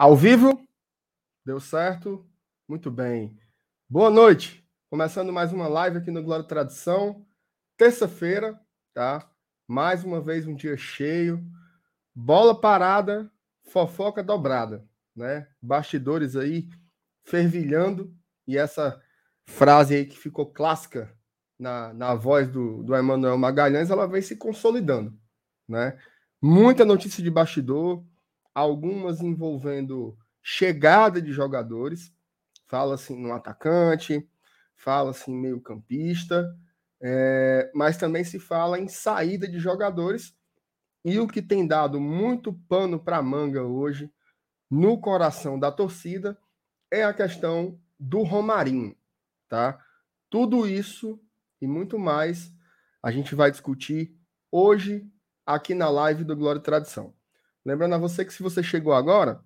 Ao vivo? Deu certo? Muito bem. Boa noite. Começando mais uma live aqui no Glória Tradição. Terça-feira, tá? Mais uma vez um dia cheio. Bola parada, fofoca dobrada, né? Bastidores aí fervilhando e essa frase aí que ficou clássica na, na voz do, do Emanuel Magalhães, ela vem se consolidando, né? Muita notícia de bastidor, algumas envolvendo chegada de jogadores, fala-se no atacante, fala-se em meio-campista, é, mas também se fala em saída de jogadores. E o que tem dado muito pano para manga hoje no coração da torcida é a questão do Romarinho, tá? Tudo isso e muito mais a gente vai discutir hoje aqui na live do Glória e Tradição. Lembrando a você que se você chegou agora,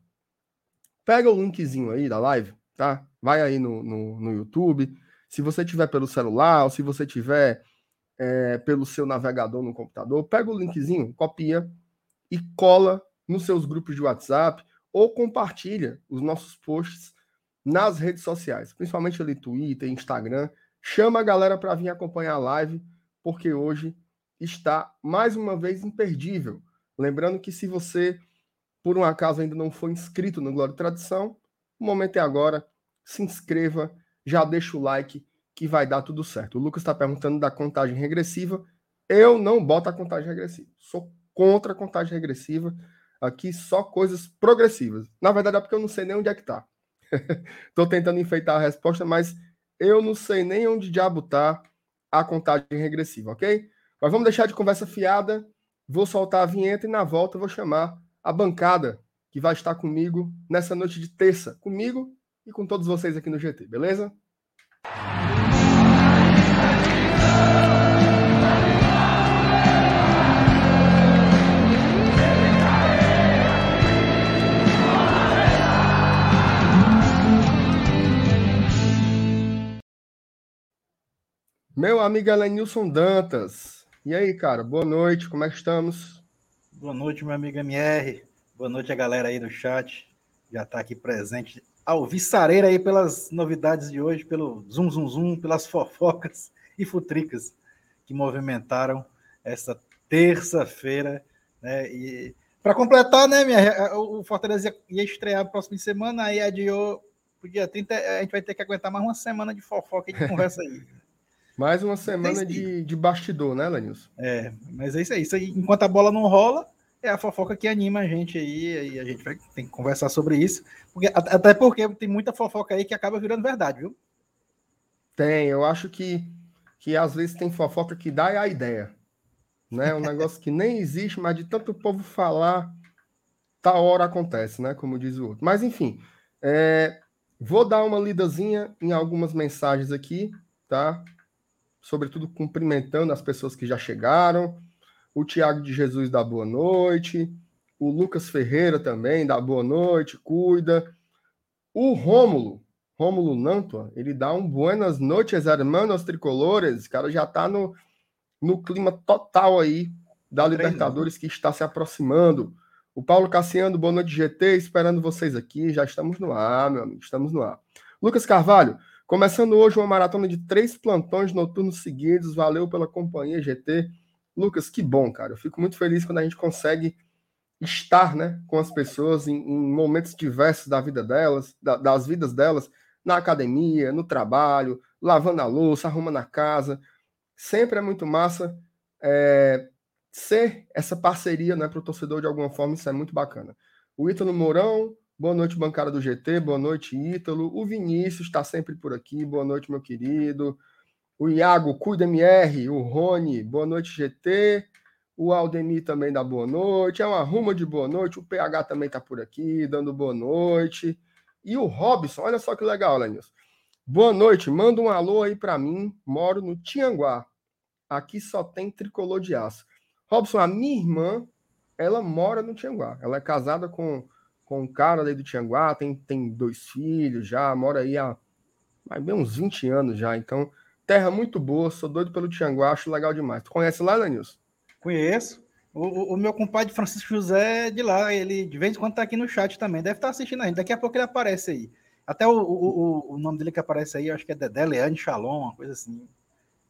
pega o linkzinho aí da live, tá? Vai aí no, no, no YouTube. Se você tiver pelo celular, ou se você tiver é, pelo seu navegador no computador, pega o linkzinho, copia e cola nos seus grupos de WhatsApp ou compartilha os nossos posts nas redes sociais, principalmente ali Twitter, Instagram. Chama a galera para vir acompanhar a live, porque hoje está mais uma vez imperdível Lembrando que se você, por um acaso, ainda não foi inscrito no Glória e Tradição, o momento é agora. Se inscreva, já deixa o like que vai dar tudo certo. O Lucas está perguntando da contagem regressiva. Eu não boto a contagem regressiva. Sou contra a contagem regressiva. Aqui só coisas progressivas. Na verdade é porque eu não sei nem onde é que está. Estou tentando enfeitar a resposta, mas eu não sei nem onde diabo está a contagem regressiva, ok? Mas vamos deixar de conversa fiada Vou soltar a vinheta e na volta vou chamar a bancada que vai estar comigo nessa noite de terça, comigo e com todos vocês aqui no GT, beleza? Meu amigo Elenilson Dantas, e aí, cara, boa noite, como é que estamos? Boa noite, meu amigo MR. Boa noite a galera aí do chat. Já está aqui presente. Alvissareira aí pelas novidades de hoje, pelo zum zum zum, pelas fofocas e futricas que movimentaram essa terça-feira, né? E para completar, né, minha, o Fortaleza ia estrear no próximo semana, aí adiou pro dia 30, a gente vai ter que aguentar mais uma semana de fofoca e de conversa aí. Mais uma semana de, de bastidor, né, Lenilson? É, mas é isso aí. Isso aí. Enquanto a bola não rola, é a fofoca que anima a gente aí, e a gente vai tem que conversar sobre isso. Porque, até porque tem muita fofoca aí que acaba virando verdade, viu? Tem, eu acho que, que às vezes tem fofoca que dá a ideia. Né? Um negócio que nem existe, mas de tanto povo falar, tal hora acontece, né? Como diz o outro. Mas enfim, é, vou dar uma lidazinha em algumas mensagens aqui, tá? Sobretudo cumprimentando as pessoas que já chegaram. O Tiago de Jesus dá boa noite. O Lucas Ferreira também dá boa noite, cuida. O Rômulo, Rômulo Nantua, ele dá um buenas noites, hermanos tricolores. O cara já tá no, no clima total aí da Libertadores que está se aproximando. O Paulo Cassiano, boa noite, GT, esperando vocês aqui. Já estamos no ar, meu amigo, estamos no ar. Lucas Carvalho, Começando hoje uma maratona de três plantões noturnos seguidos. Valeu pela companhia, GT. Lucas, que bom, cara. Eu fico muito feliz quando a gente consegue estar né, com as pessoas em, em momentos diversos da vida delas, da, das vidas delas, na academia, no trabalho, lavando a louça, arrumando a casa. Sempre é muito massa é, ser essa parceria né, para o torcedor de alguma forma, isso é muito bacana. O Ítalo Mourão, Boa noite, bancada do GT. Boa noite, Ítalo. O Vinícius está sempre por aqui. Boa noite, meu querido. O Iago, cuida MR. O Rony, boa noite, GT. O Aldemir também dá boa noite. É uma ruma de boa noite. O PH também está por aqui, dando boa noite. E o Robson, olha só que legal, Lenilson. Boa noite. Manda um alô aí para mim. Moro no Tianguá. Aqui só tem tricolor de aço. Robson, a minha irmã, ela mora no Tianguá. Ela é casada com com um cara ali do Tianguá, tem, tem dois filhos já, mora aí há bem uns 20 anos já. Então, terra muito boa, sou doido pelo Tianguá, acho legal demais. Tu conhece lá, Danilson? Conheço. O, o, meu compadre Francisco José é de lá, ele de vez em quando tá aqui no chat também, deve estar tá assistindo ainda. Daqui a pouco ele aparece aí. Até o, o, o, nome dele que aparece aí, eu acho que é Dedé Leane Shalom, uma coisa assim.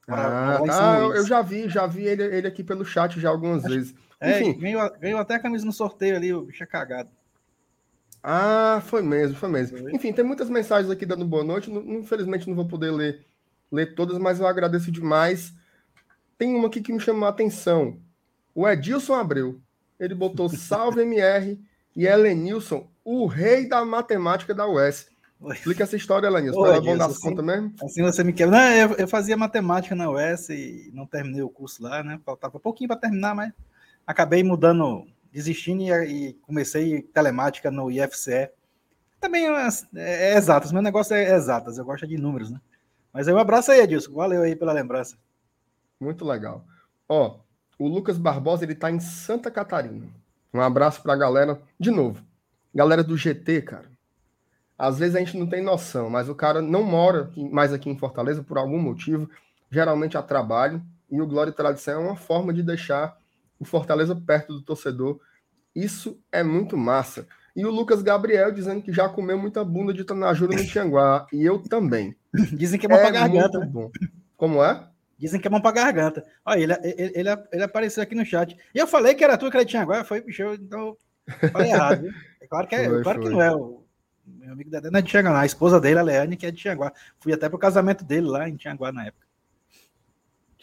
Ah, tá, eu já vi, já vi ele, ele aqui pelo chat já algumas acho, vezes. É, Enfim. Ganhou, ganhou até a camisa no sorteio ali, o bicho é cagado. Ah, foi mesmo, foi mesmo. Foi. Enfim, tem muitas mensagens aqui dando boa noite. Infelizmente não vou poder ler, ler todas, mas eu agradeço demais. Tem uma aqui que me chamou a atenção. O Edilson Abreu. Ele botou salve MR e Helenilson, o rei da matemática da UES. Explica essa história, Helenilson, para bom dar assim, conta mesmo. Assim você me quer. Não, eu, eu, fazia matemática na UES e não terminei o curso lá, né? Faltava pouquinho para terminar, mas acabei mudando, desistindo e, e, comecei telemática no IFCE. Também é, é, é exatas, meu negócio é exatas, eu gosto de números, né? Mas aí um abraço aí, Edilson. Valeu aí pela lembrança. Muito legal. Ó, o Lucas Barbosa, ele tá em Santa Catarina. Um abraço pra galera. De novo, galera do GT, cara. Às vezes a gente não tem noção, mas o cara não mora mais aqui em Fortaleza por algum motivo, geralmente a trabalho, e o Glória e Tradição é uma forma de deixar o Fortaleza perto do torcedor. Isso é muito massa. E o Lucas Gabriel dizendo que já comeu muita bunda de Tanajura no Tianguá, e eu também. Dizem que é bom é pra garganta. Bom. Como é? Dizem que é bom pra garganta. Olha, ele, ele, ele, ele, apareceu aqui no chat. E eu falei que era tu que tinha agora, foi, bicho, então falei errado. Viu? É claro que, é, foi, claro foi. que não é. O meu amigo Dedé não é de Tianguá, a esposa dele, a Leane, que é de Tianguá. Fui até pro casamento dele lá em Tianguá na época.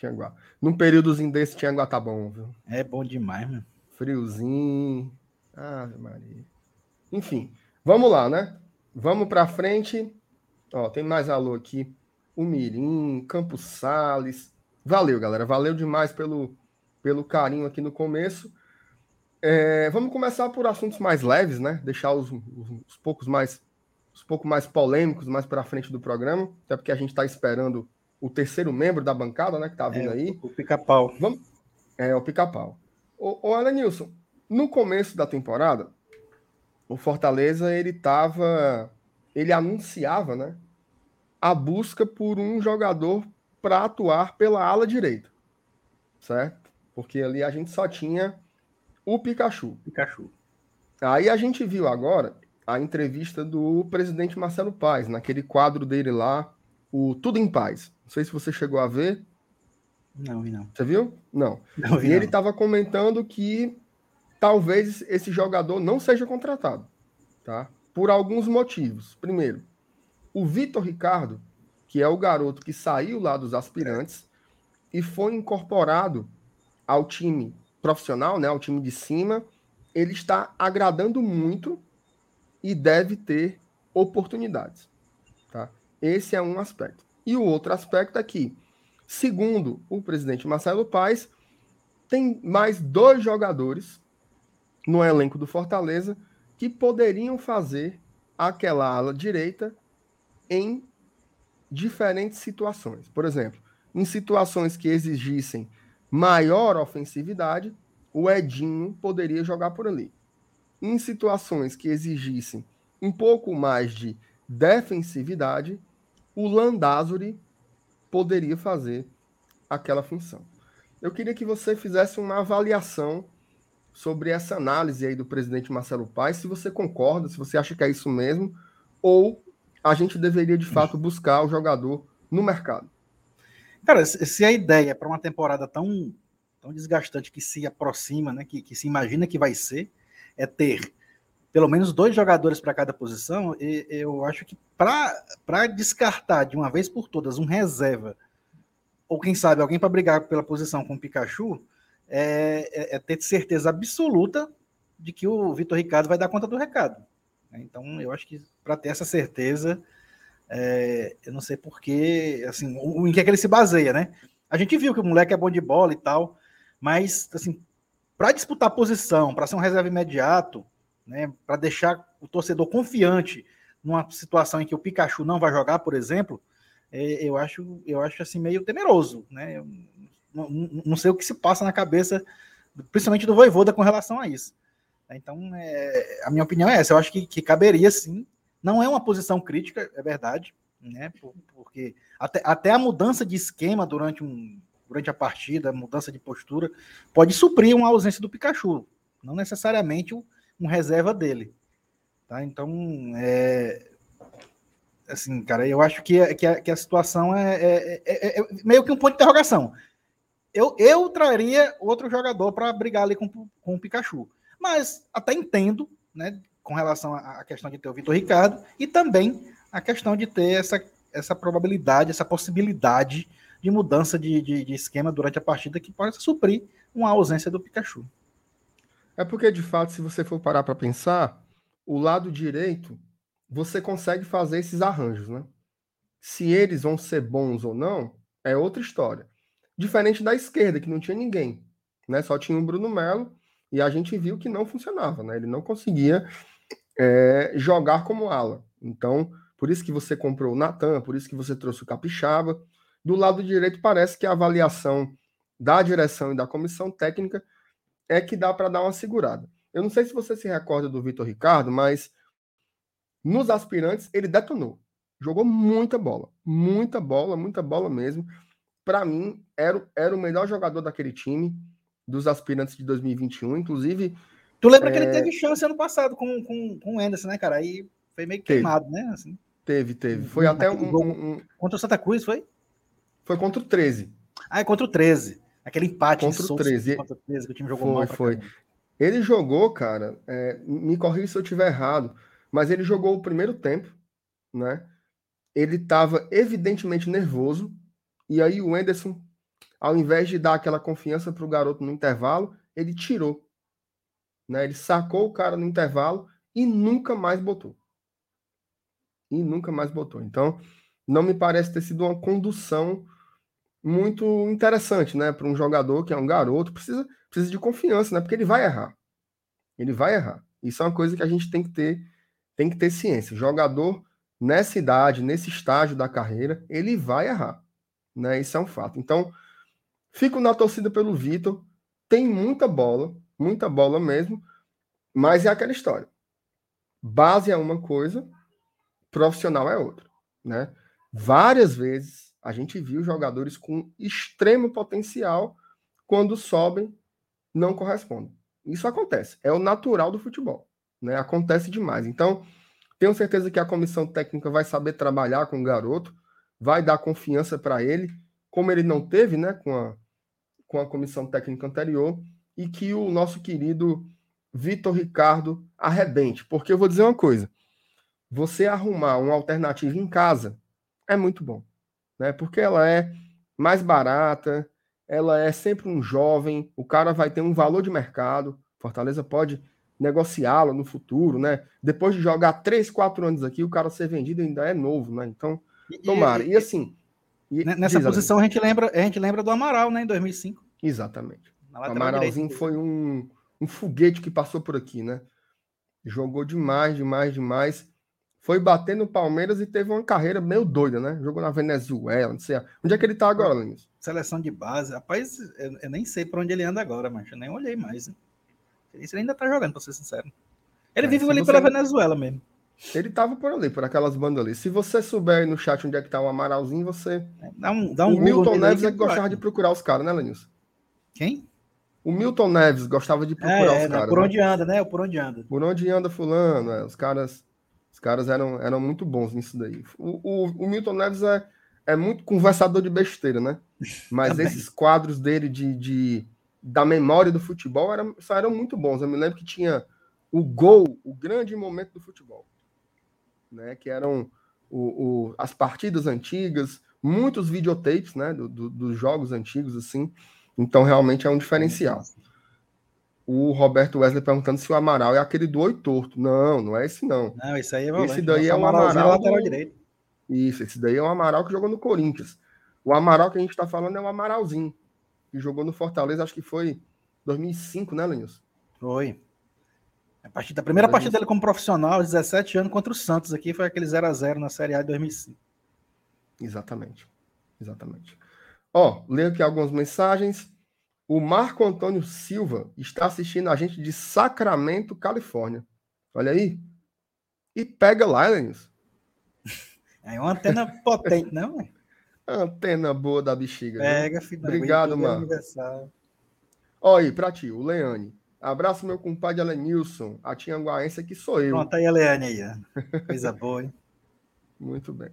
Tianguá. Num períodozinho desse, Tianguá tá bom, viu? É bom demais, mano. Friozinho. Ah, Maria. Enfim, vamos lá, né? Vamos pra frente. Ó, tem mais alô aqui o Mirim, Campos Sales. Valeu, galera. Valeu demais pelo, pelo carinho aqui no começo. É, vamos começar por assuntos mais leves, né? Deixar os, os, os poucos mais os pouco mais polêmicos mais para frente do programa, até porque a gente está esperando o terceiro membro da bancada, né? Que tá vindo é, aí. O pica-pau. Vamos... É, o pica-pau. Ô, ô Alanilson, no começo da temporada, o Fortaleza ele tava. Ele anunciava, né? a busca por um jogador para atuar pela ala direita, certo? Porque ali a gente só tinha o Pikachu. Pikachu. Aí a gente viu agora a entrevista do presidente Marcelo Paes, naquele quadro dele lá, o Tudo em Paz. Não sei se você chegou a ver. Não, vi não. Você viu? Não. não e ele estava comentando que talvez esse jogador não seja contratado, tá? Por alguns motivos. Primeiro, o Vitor Ricardo, que é o garoto que saiu lá dos aspirantes e foi incorporado ao time profissional, né, ao time de cima, ele está agradando muito e deve ter oportunidades. Esse é um aspecto. E o outro aspecto é que, segundo o presidente Marcelo Paes, tem mais dois jogadores no elenco do Fortaleza que poderiam fazer aquela ala direita em diferentes situações. Por exemplo, em situações que exigissem maior ofensividade, o Edinho poderia jogar por ali. Em situações que exigissem um pouco mais de defensividade, o Landázuri poderia fazer aquela função. Eu queria que você fizesse uma avaliação sobre essa análise aí do presidente Marcelo Paes, se você concorda, se você acha que é isso mesmo, ou a gente deveria de fato buscar o jogador no mercado. Cara, se a ideia para uma temporada tão, tão desgastante que se aproxima, né, que, que se imagina que vai ser, é ter pelo menos dois jogadores para cada posição, e, eu acho que para descartar de uma vez por todas um reserva, ou quem sabe alguém para brigar pela posição com o Pikachu, é, é, é ter certeza absoluta de que o Vitor Ricardo vai dar conta do recado. Né? Então, eu acho que para ter essa certeza, é, eu não sei porquê, assim, em que, é que ele se baseia, né? A gente viu que o moleque é bom de bola e tal, mas, assim, para disputar posição, para ser um reserva imediato, né, para deixar o torcedor confiante numa situação em que o Pikachu não vai jogar, por exemplo, é, eu acho, eu acho assim meio temeroso, né? Eu não, não sei o que se passa na cabeça, principalmente do Voivoda com relação a isso. Então, é, a minha opinião é essa. Eu acho que, que caberia sim. Não é uma posição crítica, é verdade, né? Porque até, até a mudança de esquema durante um, durante a partida, mudança de postura, pode suprir uma ausência do Pikachu, não necessariamente um reserva dele. Tá? Então, é, assim, cara, eu acho que, que, a, que a situação é, é, é, é, meio que um ponto de interrogação. Eu, eu traria outro jogador para brigar ali com, com o Pikachu. Mas até entendo, né, com relação à questão de ter o Vitor Ricardo e também a questão de ter essa, essa probabilidade, essa possibilidade de mudança de, de, de esquema durante a partida que pode suprir uma ausência do Pikachu. É porque, de fato, se você for parar para pensar, o lado direito, você consegue fazer esses arranjos, né? Se eles vão ser bons ou não, é outra história. Diferente da esquerda, que não tinha ninguém, né? Só tinha o Bruno Melo e a gente viu que não funcionava, né? Ele não conseguia é, jogar como ala. Então, por isso que você comprou o Natan, por isso que você trouxe o Capixaba. Do lado direito, parece que a avaliação da direção e da comissão técnica é que dá para dar uma segurada. Eu não sei se você se recorda do Vitor Ricardo, mas nos aspirantes ele detonou. Jogou muita bola, muita bola, muita bola mesmo. Para mim, era, era o melhor jogador daquele time, dos aspirantes de 2021. Inclusive. Tu lembra é... que ele é teve chance ano passado com, com, com o Anderson, né, cara? Aí foi meio queimado, teve. né? Assim. Teve, teve. Foi até um, um, um, Contra o Santa Cruz, foi? Foi contra o 13. Ah, é contra o 13. Aquele empate contra o 13. Contra o 13 que o time jogou foi, mal. Foi, Ele jogou, cara, é, me corrija se eu estiver errado, mas ele jogou o primeiro tempo, né? Ele estava evidentemente nervoso, e aí o Enderson, ao invés de dar aquela confiança para o garoto no intervalo, ele tirou. Né? Ele sacou o cara no intervalo e nunca mais botou. E nunca mais botou. Então, não me parece ter sido uma condução muito interessante, né, para um jogador que é um garoto, precisa, precisa de confiança, né, porque ele vai errar. Ele vai errar. Isso é uma coisa que a gente tem que ter, tem que ter ciência. jogador nessa idade, nesse estágio da carreira, ele vai errar, né? Isso é um fato. Então, fico na torcida pelo Vitor, tem muita bola, muita bola mesmo, mas é aquela história. Base é uma coisa, profissional é outra, né? Várias vezes a gente viu jogadores com extremo potencial quando sobem não correspondem. Isso acontece, é o natural do futebol, né? Acontece demais. Então, tenho certeza que a comissão técnica vai saber trabalhar com o garoto, vai dar confiança para ele, como ele não teve, né, com a com a comissão técnica anterior, e que o nosso querido Vitor Ricardo arrebente, porque eu vou dizer uma coisa, você arrumar uma alternativa em casa é muito bom né? Porque ela é mais barata, ela é sempre um jovem, o cara vai ter um valor de mercado, Fortaleza pode negociá-lo no futuro, né? Depois de jogar 3, 4 anos aqui, o cara ser vendido ainda é novo, né? Então, tomara. E, assim, e, nessa posição a gente lembra, a gente lembra do Amaral, né, em 2005. Exatamente. O Amaralzinho foi um, um foguete que passou por aqui, né? Jogou demais, demais, demais foi bater no Palmeiras e teve uma carreira meio doida, né? Jogou na Venezuela, não sei. Onde é que ele tá agora, Linus? Seleção de base. Rapaz, eu, eu nem sei para onde ele anda agora, mas eu nem olhei mais. Né? Ele ainda tá jogando, pra ser sincero. Ele é, vive ali pela Venezuela mesmo. Ele tava por ali, por aquelas bandas ali. Se você souber aí no chat onde é que tá o Amaralzinho, você. É, dá um, dá um o Milton Neves é que gostava de procurar os caras, né, Lenilson? Quem? O Milton Neves gostava de procurar é, os caras. Por né? onde anda, né? Por onde anda. Por onde anda fulano, é, os caras caras eram, eram muito bons nisso daí. O, o, o Milton Neves é, é muito conversador de besteira, né? Mas esses quadros dele de, de, da memória do futebol eram, só eram muito bons. Eu me lembro que tinha o gol, o grande momento do futebol, né? Que eram o, o as partidas antigas, muitos videotapes, né? Do, do, dos jogos antigos, assim. Então, realmente é um diferencial o Roberto Wesley perguntando se o Amaral é aquele do oi torto. Não, não é esse não. Não, esse aí é volante. Esse daí é o Amaral. Lateral direito. Isso, esse daí é o Amaral que jogou no Corinthians. O Amaral que a gente está falando é o Amaralzinho, que jogou no Fortaleza, acho que foi 2005, né, Lenilson? Foi. A, partida, a primeira partida dele como profissional, 17 anos, contra o Santos aqui, foi aquele 0 a 0 na Série A de 2005. Exatamente. Exatamente. Ó, leio aqui algumas mensagens. O Marco Antônio Silva está assistindo a gente de Sacramento, Califórnia. Olha aí. E pega lá, Lenils. É uma antena potente, não? Antena boa da bexiga. Pega, filho. Obrigado, mano. Olha aí, pra ti, o Leane. Abraço, meu compadre Alenilson, a Tianguaense que sou eu. Pronto, aí Leane aí. Coisa boa, hein? Muito bem.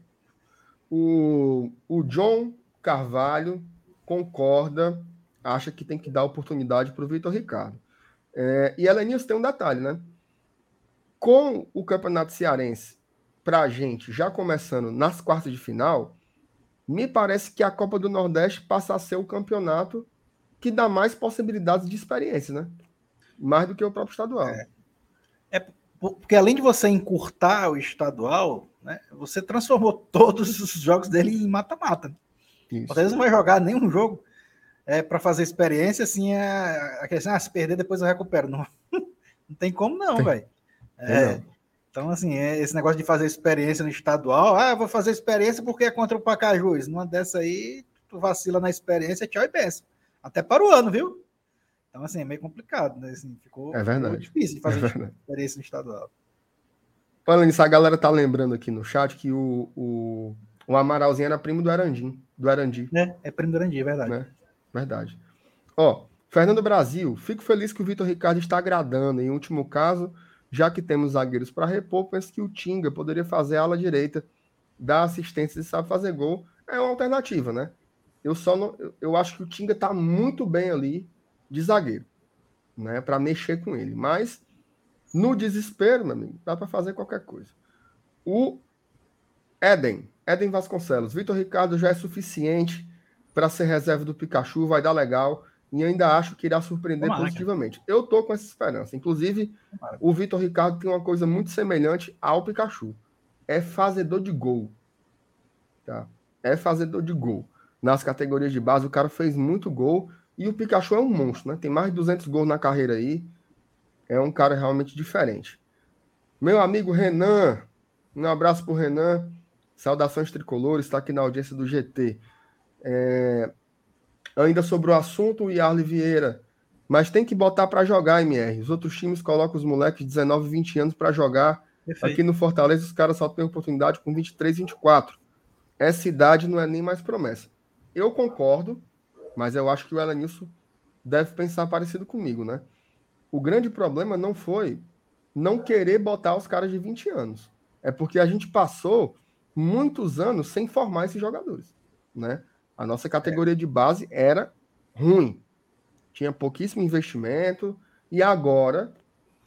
O, o John Carvalho concorda, acha que tem que dar oportunidade para o Vitor Ricardo. É, e Elenilson tem um detalhe, né? Com o Campeonato Cearense, para a gente, já começando nas quartas de final, me parece que a Copa do Nordeste passa a ser o campeonato que dá mais possibilidades de experiência, né? Mais do que o próprio estadual. É, é porque além de você encurtar o estadual, né, você transformou todos os jogos dele em mata-mata. Vocês não vai jogar nenhum jogo é, para fazer experiência, assim, é, a questão, ah, se perder, depois eu recupero. Não, não tem como não, velho. É, então, assim, é, esse negócio de fazer experiência no estadual, ah, vou fazer experiência porque é contra o Pacajus. Numa dessa aí, tu vacila na experiência, tchau e pensa. Até para o ano, viu? Então, assim, é meio complicado, né? Assim, ficou, é verdade. Ficou difícil de fazer é experiência no estadual. Falando nisso, a galera tá lembrando aqui no chat que o, o, o Amaralzinho era primo do Arandim, do Arandi. É, é primo do Arandi, é verdade. Né? Verdade. Ó, Fernando Brasil, fico feliz que o Vitor Ricardo está agradando. Em último caso, já que temos zagueiros para repor, penso que o Tinga poderia fazer a ala direita, dar assistência e sabe fazer gol. É uma alternativa, né? Eu só não, eu acho que o Tinga está muito bem ali de zagueiro, né, para mexer com ele. Mas no desespero, meu amigo, dá para fazer qualquer coisa. O Eden, Eden Vasconcelos, Vitor Ricardo já é suficiente para ser reserva do Pikachu, vai dar legal e ainda acho que irá surpreender Tomara, positivamente. Eu tô com essa esperança. Inclusive, Tomara. o Vitor Ricardo tem uma coisa muito semelhante ao Pikachu. É fazedor de gol. Tá? É fazedor de gol. Nas categorias de base, o cara fez muito gol e o Pikachu é um monstro, né? Tem mais de 200 gols na carreira aí. É um cara realmente diferente. Meu amigo Renan, um abraço pro Renan. Saudações tricolores, está aqui na audiência do GT. É, ainda sobre o assunto, o Yarley Vieira. Mas tem que botar para jogar, MR. Os outros times colocam os moleques de 19, 20 anos para jogar. Perfeito. Aqui no Fortaleza, os caras só têm oportunidade com 23, 24. Essa idade não é nem mais promessa. Eu concordo, mas eu acho que o Elenilson deve pensar parecido comigo, né? O grande problema não foi não querer botar os caras de 20 anos. É porque a gente passou muitos anos sem formar esses jogadores, né? A nossa categoria de base era ruim. Tinha pouquíssimo investimento e agora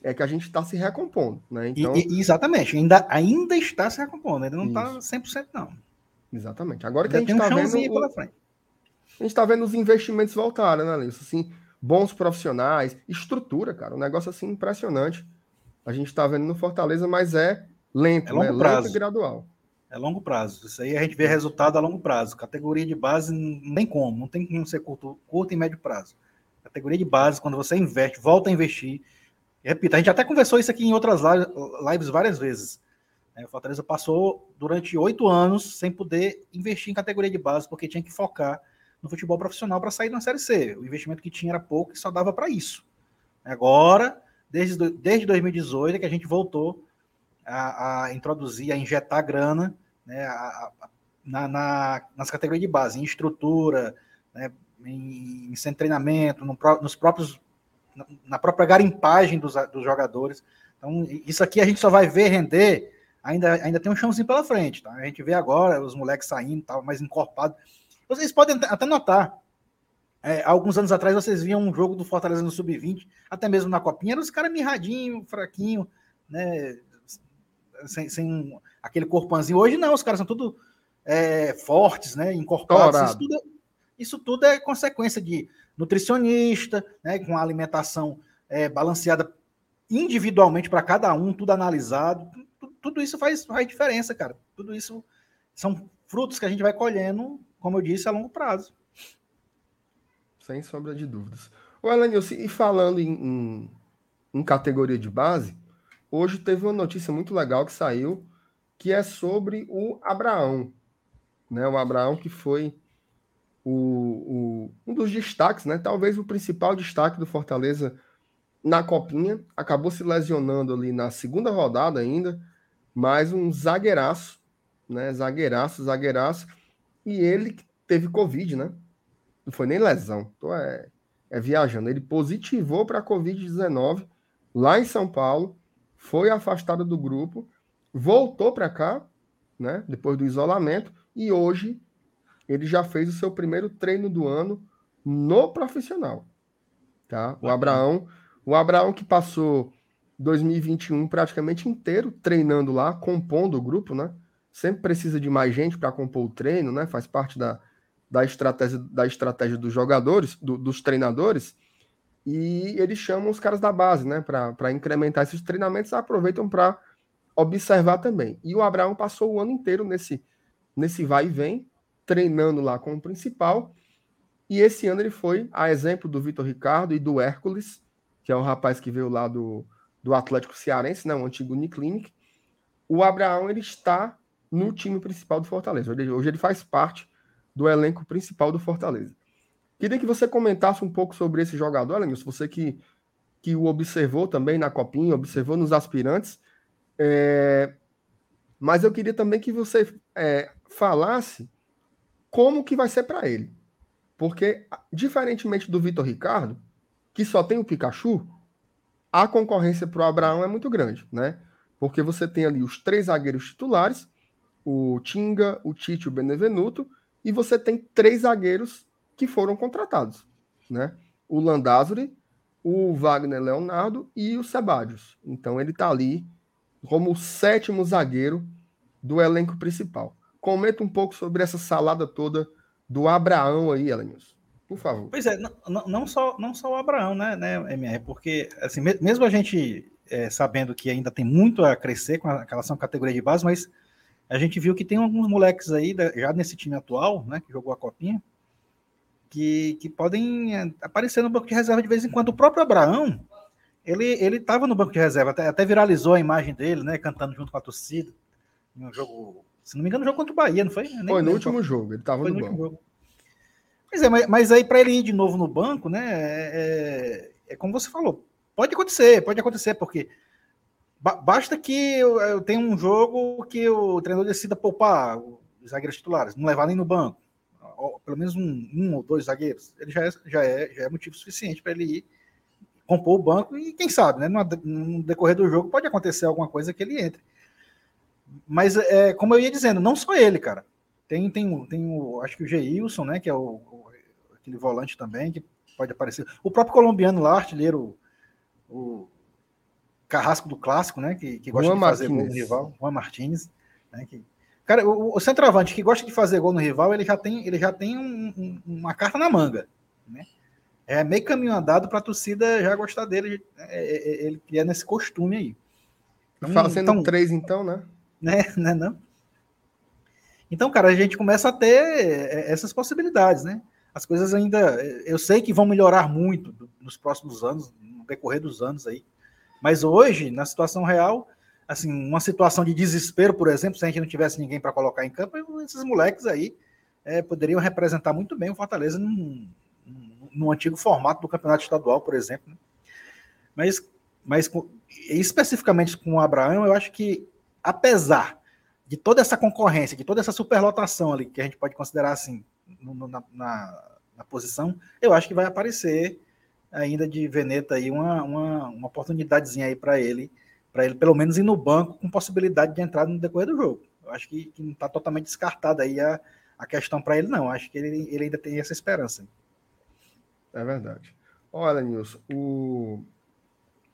é que a gente está se recompondo, né? Então, e, e, exatamente, ainda, ainda está se recompondo, ainda não está 100% não. Exatamente. Agora que ainda a gente está um vendo o, a gente está vendo os investimentos voltarem, né, Lilson? Assim, bons profissionais, estrutura, cara, um negócio assim impressionante. A gente está vendo no Fortaleza, mas é lento, é né? Lento e gradual. É longo prazo. Isso aí a gente vê resultado a longo prazo. Categoria de base não tem como, não tem como ser curto, curto e médio prazo. Categoria de base, quando você investe, volta a investir. repita, a gente até conversou isso aqui em outras lives várias vezes. É, o Fortaleza passou durante oito anos sem poder investir em categoria de base, porque tinha que focar no futebol profissional para sair na Série C. O investimento que tinha era pouco e só dava para isso. Agora, desde, desde 2018, é que a gente voltou a, a introduzir, a injetar grana né, a, a, na, na, nas categorias de base, em estrutura, né, em, em treinamento, no, nos próprios, na, própria garimpagem dos, dos jogadores. Então, isso aqui a gente só vai ver render, ainda, ainda tem um chãozinho pela frente. Tá? A gente vê agora os moleques saindo, tal, mais encorpados. Vocês podem até notar, é, alguns anos atrás vocês viam um jogo do Fortaleza no Sub-20, até mesmo na Copinha, eram os caras mirradinho, fraquinho, né? Sem, sem aquele corpãozinho. Hoje não, os caras são tudo é, fortes, né? Incorporados. Isso tudo, é, isso tudo, é consequência de nutricionista, né? Com alimentação é, balanceada individualmente para cada um, tudo analisado. Tudo, tudo isso faz, faz diferença, cara. Tudo isso são frutos que a gente vai colhendo, como eu disse, a longo prazo. Sem sombra de dúvidas. O Elenilson, e falando em, em, em categoria de base, Hoje teve uma notícia muito legal que saiu, que é sobre o Abraão. Né? O Abraão que foi o, o, um dos destaques, né? talvez o principal destaque do Fortaleza na Copinha. Acabou se lesionando ali na segunda rodada ainda, mas um zagueiraço, né? zagueiraço, zagueiraço. e ele teve Covid, né? Não foi nem lesão, tô é, é viajando. Ele positivou para a Covid-19 lá em São Paulo, foi afastado do grupo, voltou para cá, né? Depois do isolamento, e hoje ele já fez o seu primeiro treino do ano no profissional. Tá? O Abraão, o Abraão que passou 2021 praticamente inteiro treinando lá, compondo o grupo, né? Sempre precisa de mais gente para compor o treino, né? Faz parte da, da estratégia da estratégia dos jogadores, do, dos treinadores. E eles chamam os caras da base, né? Para incrementar esses treinamentos, aproveitam para observar também. E o Abraão passou o ano inteiro nesse nesse vai e vem, treinando lá com o principal. E esse ano ele foi, a exemplo do Vitor Ricardo e do Hércules, que é o rapaz que veio lá do, do Atlético Cearense, né, o antigo Uniclinic. O Abraão ele está no time principal do Fortaleza. Hoje ele faz parte do elenco principal do Fortaleza. Queria que você comentasse um pouco sobre esse jogador, Lenilson, você que, que o observou também na Copinha, observou nos aspirantes. É... Mas eu queria também que você é, falasse como que vai ser para ele. Porque, diferentemente do Vitor Ricardo, que só tem o Pikachu, a concorrência para o Abraão é muito grande, né? Porque você tem ali os três zagueiros titulares, o Tinga, o Tite e o Benevenuto, e você tem três zagueiros que foram contratados, né? O Landázuri, o Wagner Leonardo e o Sebadios. Então ele está ali como o sétimo zagueiro do elenco principal. Comenta um pouco sobre essa salada toda do Abraão aí, Elenilson. Por favor. Pois é, não, não, só, não só o Abraão, né, né, MR? Porque, assim, mesmo a gente é, sabendo que ainda tem muito a crescer com a relação à categoria de base, mas a gente viu que tem alguns moleques aí, já nesse time atual, né, que jogou a Copinha, que, que podem é, aparecer no banco de reserva de vez em quando. O próprio Abraão, ele ele estava no banco de reserva, até, até viralizou a imagem dele, né, cantando junto com a torcida, em um jogo se não me engano, jogou contra o Bahia, não foi? Nem foi no último qual... jogo, ele estava no, no banco. Pois é, mas, mas aí para ele ir de novo no banco, né? É, é, é, como você falou, pode acontecer, pode acontecer, porque ba basta que eu, eu tenha um jogo que o treinador decida poupar os zagueiros titulares, não levar nem no banco, pelo menos um, um, ou dois zagueiros, ele já é, já é, já é motivo suficiente para ele ir compor o banco e quem sabe, né? No, no decorrer do jogo pode acontecer alguma coisa que ele entre. Mas, é, como eu ia dizendo, não só ele, cara. Tem, tem, tem o, acho que o Geilson, né, que é o, o, aquele volante também, que pode aparecer. O próprio colombiano lá, artilheiro, o carrasco do clássico, né, que, que gosta Juan de fazer gol no rival, Juan Martins, né, que, cara, o, o, centroavante que gosta de fazer gol no rival, ele já tem, ele já tem um, um, uma carta na manga, né? É meio caminho andado para a torcida já gostar dele, é, é, é ele é nesse costume aí. Fazendo então, três, então, né? né? né não? Então, cara, a gente começa a ter é, essas possibilidades, né? As coisas ainda, eu sei que vão melhorar muito nos próximos anos, no decorrer dos anos aí. Mas hoje, na situação real, assim, uma situação de desespero, por exemplo, se a gente não tivesse ninguém para colocar em campo, esses moleques aí é, poderiam representar muito bem o Fortaleza num, num, antigo formato do campeonato estadual, por exemplo. Né? Mas, mas especificamente com o Abraão, eu acho que apesar de toda essa concorrência, de toda essa superlotação ali, que a gente pode considerar assim, no, na, na, na, posição, eu acho que vai aparecer ainda de Veneta aí uma, uma, uma oportunidadezinha aí para ele, para ele pelo menos ir no banco com possibilidade de entrar no decorrer do jogo. Eu acho que, que não está totalmente descartada aí a, a questão para ele, não. Eu acho que ele, ele ainda tem essa esperança. É verdade. Olha, Nilson, o,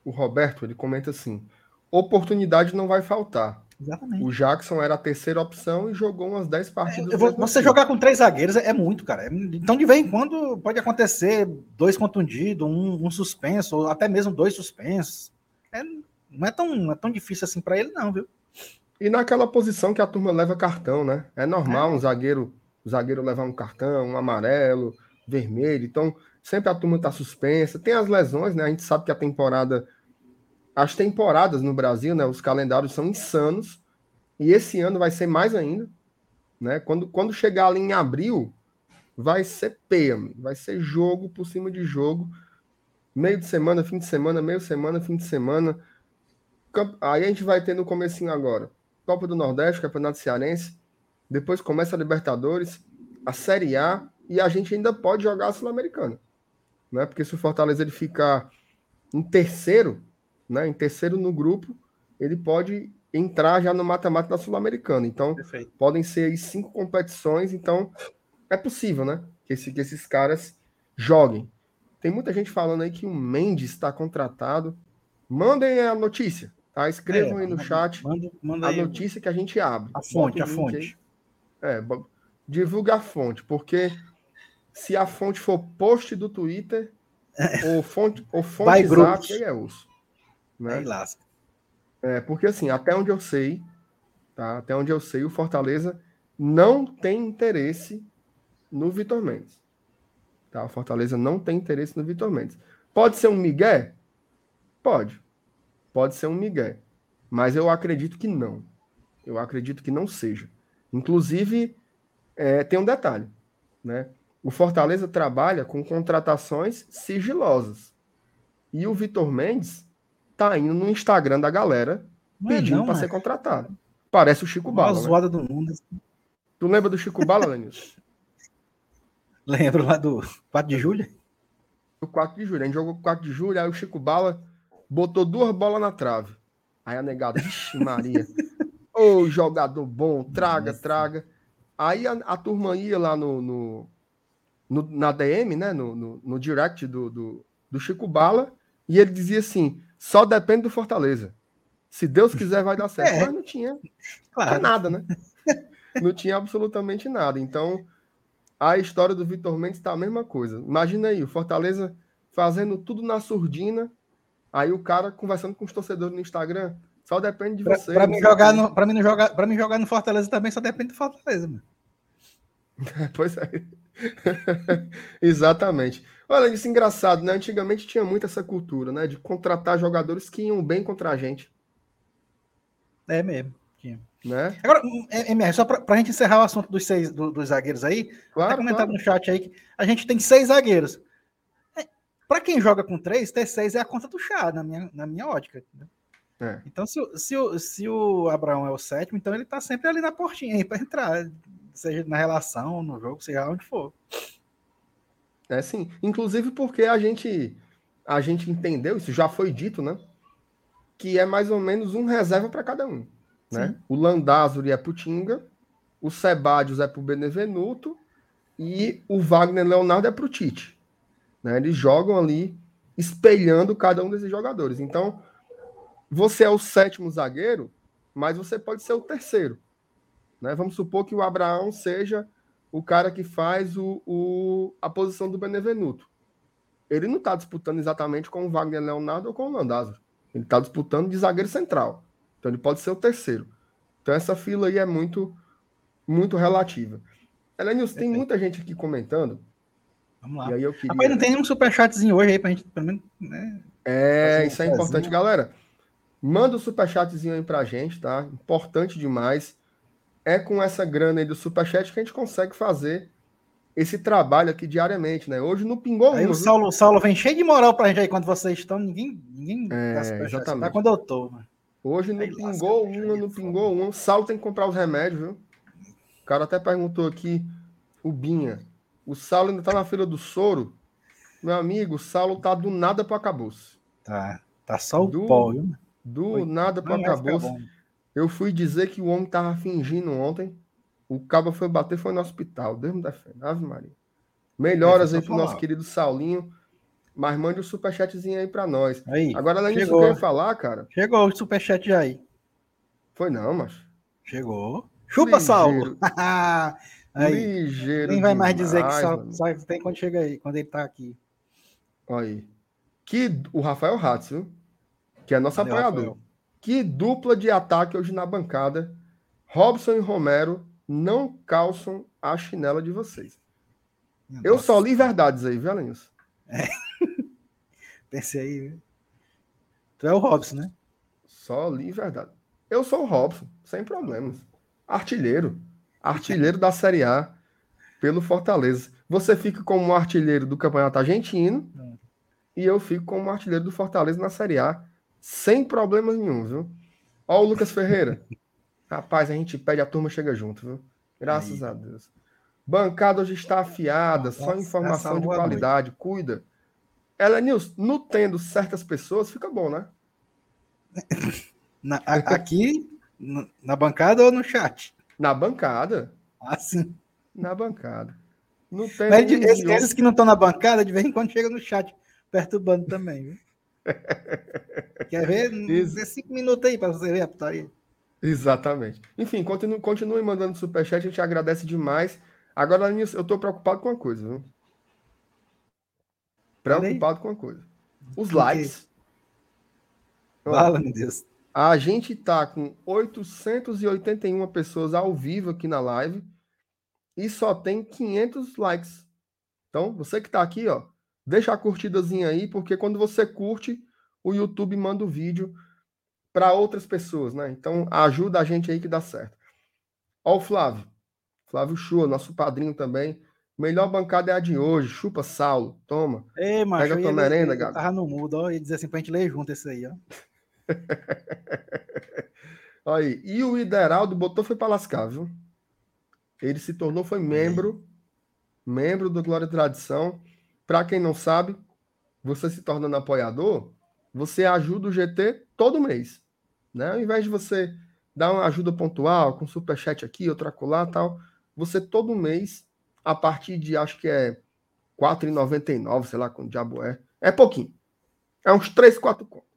o Roberto ele comenta assim: oportunidade não vai faltar. Exatamente. O Jackson era a terceira opção e jogou umas 10 partidas. É, vou, você jogar com três zagueiros é, é muito, cara. É, então, de vez em quando, pode acontecer dois contundidos, um, um suspenso, ou até mesmo dois suspensos. É, não, é tão, não é tão difícil assim para ele, não, viu? E naquela posição que a turma leva cartão, né? É normal é. um zagueiro, um zagueiro levar um cartão, um amarelo, vermelho. Então, sempre a turma tá suspensa. Tem as lesões, né? A gente sabe que a temporada as temporadas no Brasil, né, os calendários são insanos, e esse ano vai ser mais ainda. Né? Quando, quando chegar ali em abril, vai ser PM, vai ser jogo por cima de jogo, meio de semana, fim de semana, meio semana, fim de semana. Aí a gente vai ter no comecinho agora, Copa do Nordeste, Campeonato Cearense, depois começa a Libertadores, a Série A e a gente ainda pode jogar a Sul-Americana. Né? Porque se o Fortaleza ele ficar em terceiro, né, em terceiro no grupo, ele pode entrar já no mata-mata da Sul-Americana. Então, Perfeito. podem ser aí cinco competições. Então, é possível, né? Que, esse, que esses caras joguem. Tem muita gente falando aí que o Mendes está contratado. Mandem a notícia, tá? Escrevam é, aí no chat manda, manda a notícia que a gente abre. A fonte, a fonte. É, divulga a fonte, porque se a fonte for post do Twitter, é. ou fonte, ou fonte zap, aí é osso. Né? Aí lasca. É, porque assim, até onde eu sei, tá? Até onde eu sei, o Fortaleza não tem interesse no Vitor Mendes. Tá? O Fortaleza não tem interesse no Vitor Mendes. Pode ser um Miguel? Pode. Pode ser um Miguel. Mas eu acredito que não. Eu acredito que não seja. Inclusive, é, tem um detalhe. Né? O Fortaleza trabalha com contratações sigilosas. E o Vitor Mendes tá indo no Instagram da galera não é pedindo é para ser contratado. Parece o Chico Bala. Né? zoada do mundo. Tu lembra do Chico Bala, Lenilson? Lembro lá do 4 de julho? O 4 de julho. A gente jogou 4 de julho, aí o Chico Bala botou duas bolas na trave. Aí a negada, vixe Maria. Ô, oh, jogador bom, traga, Nossa. traga. Aí a, a, turma ia lá no, no, no na DM, né? No, no, no direct do, do, do, Chico Bala, e ele dizia assim: só depende do Fortaleza. Se Deus quiser, vai dar certo. É. Mas não tinha, claro. não tinha nada, né? não tinha absolutamente nada. Então, a história do Vitor Mendes está a mesma coisa. Imagina aí, o Fortaleza fazendo tudo na surdina, aí o cara conversando com os torcedores no Instagram. Só depende de você. Para mim jogar no, para mim não jogar, para mim jogar no Fortaleza também só depende do Fortaleza, mano. pois é. Exatamente. Olha, isso é engraçado, né? Antigamente tinha muito essa cultura, né? De contratar jogadores que iam bem contra a gente. É mesmo. Tinha. Né? Agora, MR, só para a gente encerrar o assunto dos seis do, dos zagueiros aí, claro, comentar claro. no chat aí que a gente tem seis zagueiros. Para quem joga com três, ter seis é a conta do chá, na minha, na minha ótica. É. Então, se, se, o, se o Abraão é o sétimo, então ele está sempre ali na portinha para entrar, seja na relação, no jogo, seja onde for. É sim. Inclusive porque a gente a gente entendeu, isso já foi dito, né? Que é mais ou menos um reserva para cada um. Né? O Landázuri é pro Tinga, o Sebadios é pro Benevenuto e o Wagner Leonardo é pro Tite. Né? Eles jogam ali espelhando cada um desses jogadores. Então, você é o sétimo zagueiro, mas você pode ser o terceiro. Né? Vamos supor que o Abraão seja o cara que faz o, o a posição do Benevenuto. Ele não está disputando exatamente com o Wagner Leonardo ou com o Landázuri. Ele está disputando de zagueiro central. Então ele pode ser o terceiro. Então essa fila aí é muito, muito relativa. Elenils, tem muita gente aqui comentando. Vamos lá. E aí eu queria... Rapaz, não tem nenhum superchatzinho hoje aí pra gente, pelo menos, né? É, isso é importante, galera. Manda o superchatzinho aí pra gente, tá? Importante demais. É com essa grana aí do superchat que a gente consegue fazer esse trabalho aqui diariamente, né? Hoje não pingou aí um. O Saulo, o Saulo vem cheio de moral pra gente aí quando vocês estão. Ninguém, ninguém é, exatamente. Tá quando eu tô, mano. Hoje não pingou uma, não pingou um. Saulo tem que comprar os remédios, viu? O cara até perguntou aqui, o Binha. O Saulo ainda tá na fila do soro. Meu amigo, o Saulo tá do nada para acabouço. Tá, tá só o do, pó, viu? Do Foi. nada para acabouço. Eu fui dizer que o homem tava fingindo ontem. O cabo foi bater, foi no hospital. Deus me defenda. Ave Maria. Melhoras aí pro nosso querido Saulinho. Mas mande o um superchatzinho aí para nós. Aí, Agora, além disso, eu quero falar, cara. Chegou o superchat aí. Foi não, mas. Chegou. Chupa, Saulo! aí. Ligeiro. Nem vai mais dizer que só, só, tem quando chega aí, quando ele tá aqui. Aí. Que o Rafael Ratz, viu? Que é nosso apoiador. Rafael. Que dupla de ataque hoje na bancada. Robson e Romero não calçam a chinela de vocês. Nossa. Eu só li verdades aí, viu, Alenilson? É. Pensei aí. Tu é o Robson, né? Só li verdade. Eu sou o Robson, sem problemas. Artilheiro. Artilheiro da Série A pelo Fortaleza. Você fica como artilheiro do Campeonato Argentino hum. e eu fico como artilheiro do Fortaleza na Série A, sem problemas nenhum, viu? Ó o Lucas Ferreira. Rapaz, a gente pede, a turma chega junto, viu? Graças Aí. a Deus. Bancada hoje está afiada, só informação de qualidade, cuida. Ela, Nilson, no tendo certas pessoas, fica bom, né? Na, aqui, na bancada ou no chat? Na bancada. Ah, sim. Na bancada. Não tem Mas esses, esses que não estão na bancada, de vez em quando chega no chat, perturbando também, viu? Quer ver? Isso. Cinco minutos aí para você ver a putaria. Exatamente. Enfim, continue, continue mandando superchat, a gente agradece demais. Agora, eu estou preocupado com uma coisa, viu? Preocupado com uma coisa. Os likes. Fala, meu Deus. A gente tá com 881 pessoas ao vivo aqui na live e só tem 500 likes. Então, você que tá aqui, ó, deixa a curtidazinha aí, porque quando você curte, o YouTube manda o vídeo para outras pessoas, né? Então, ajuda a gente aí que dá certo. Ó o Flávio. Flávio Chua, nosso padrinho também. Melhor bancada é a de hoje. Chupa, Saulo. Toma. Ei, macho, Pega tua merenda, Gabi. Tava no mudo, ó. Ia dizer assim pra gente ler junto esse aí, ó. aí. E o Ideraldo botou foi para lascar, viu? Ele se tornou, foi membro, membro do Glória e Tradição. Para quem não sabe, você se tornando apoiador, você ajuda o GT todo mês. Né? Ao invés de você dar uma ajuda pontual, com superchat aqui, outra colar tal, você todo mês, a partir de acho que é R$4,99, sei lá quanto diabo é, é pouquinho. É uns 3, 4 contos.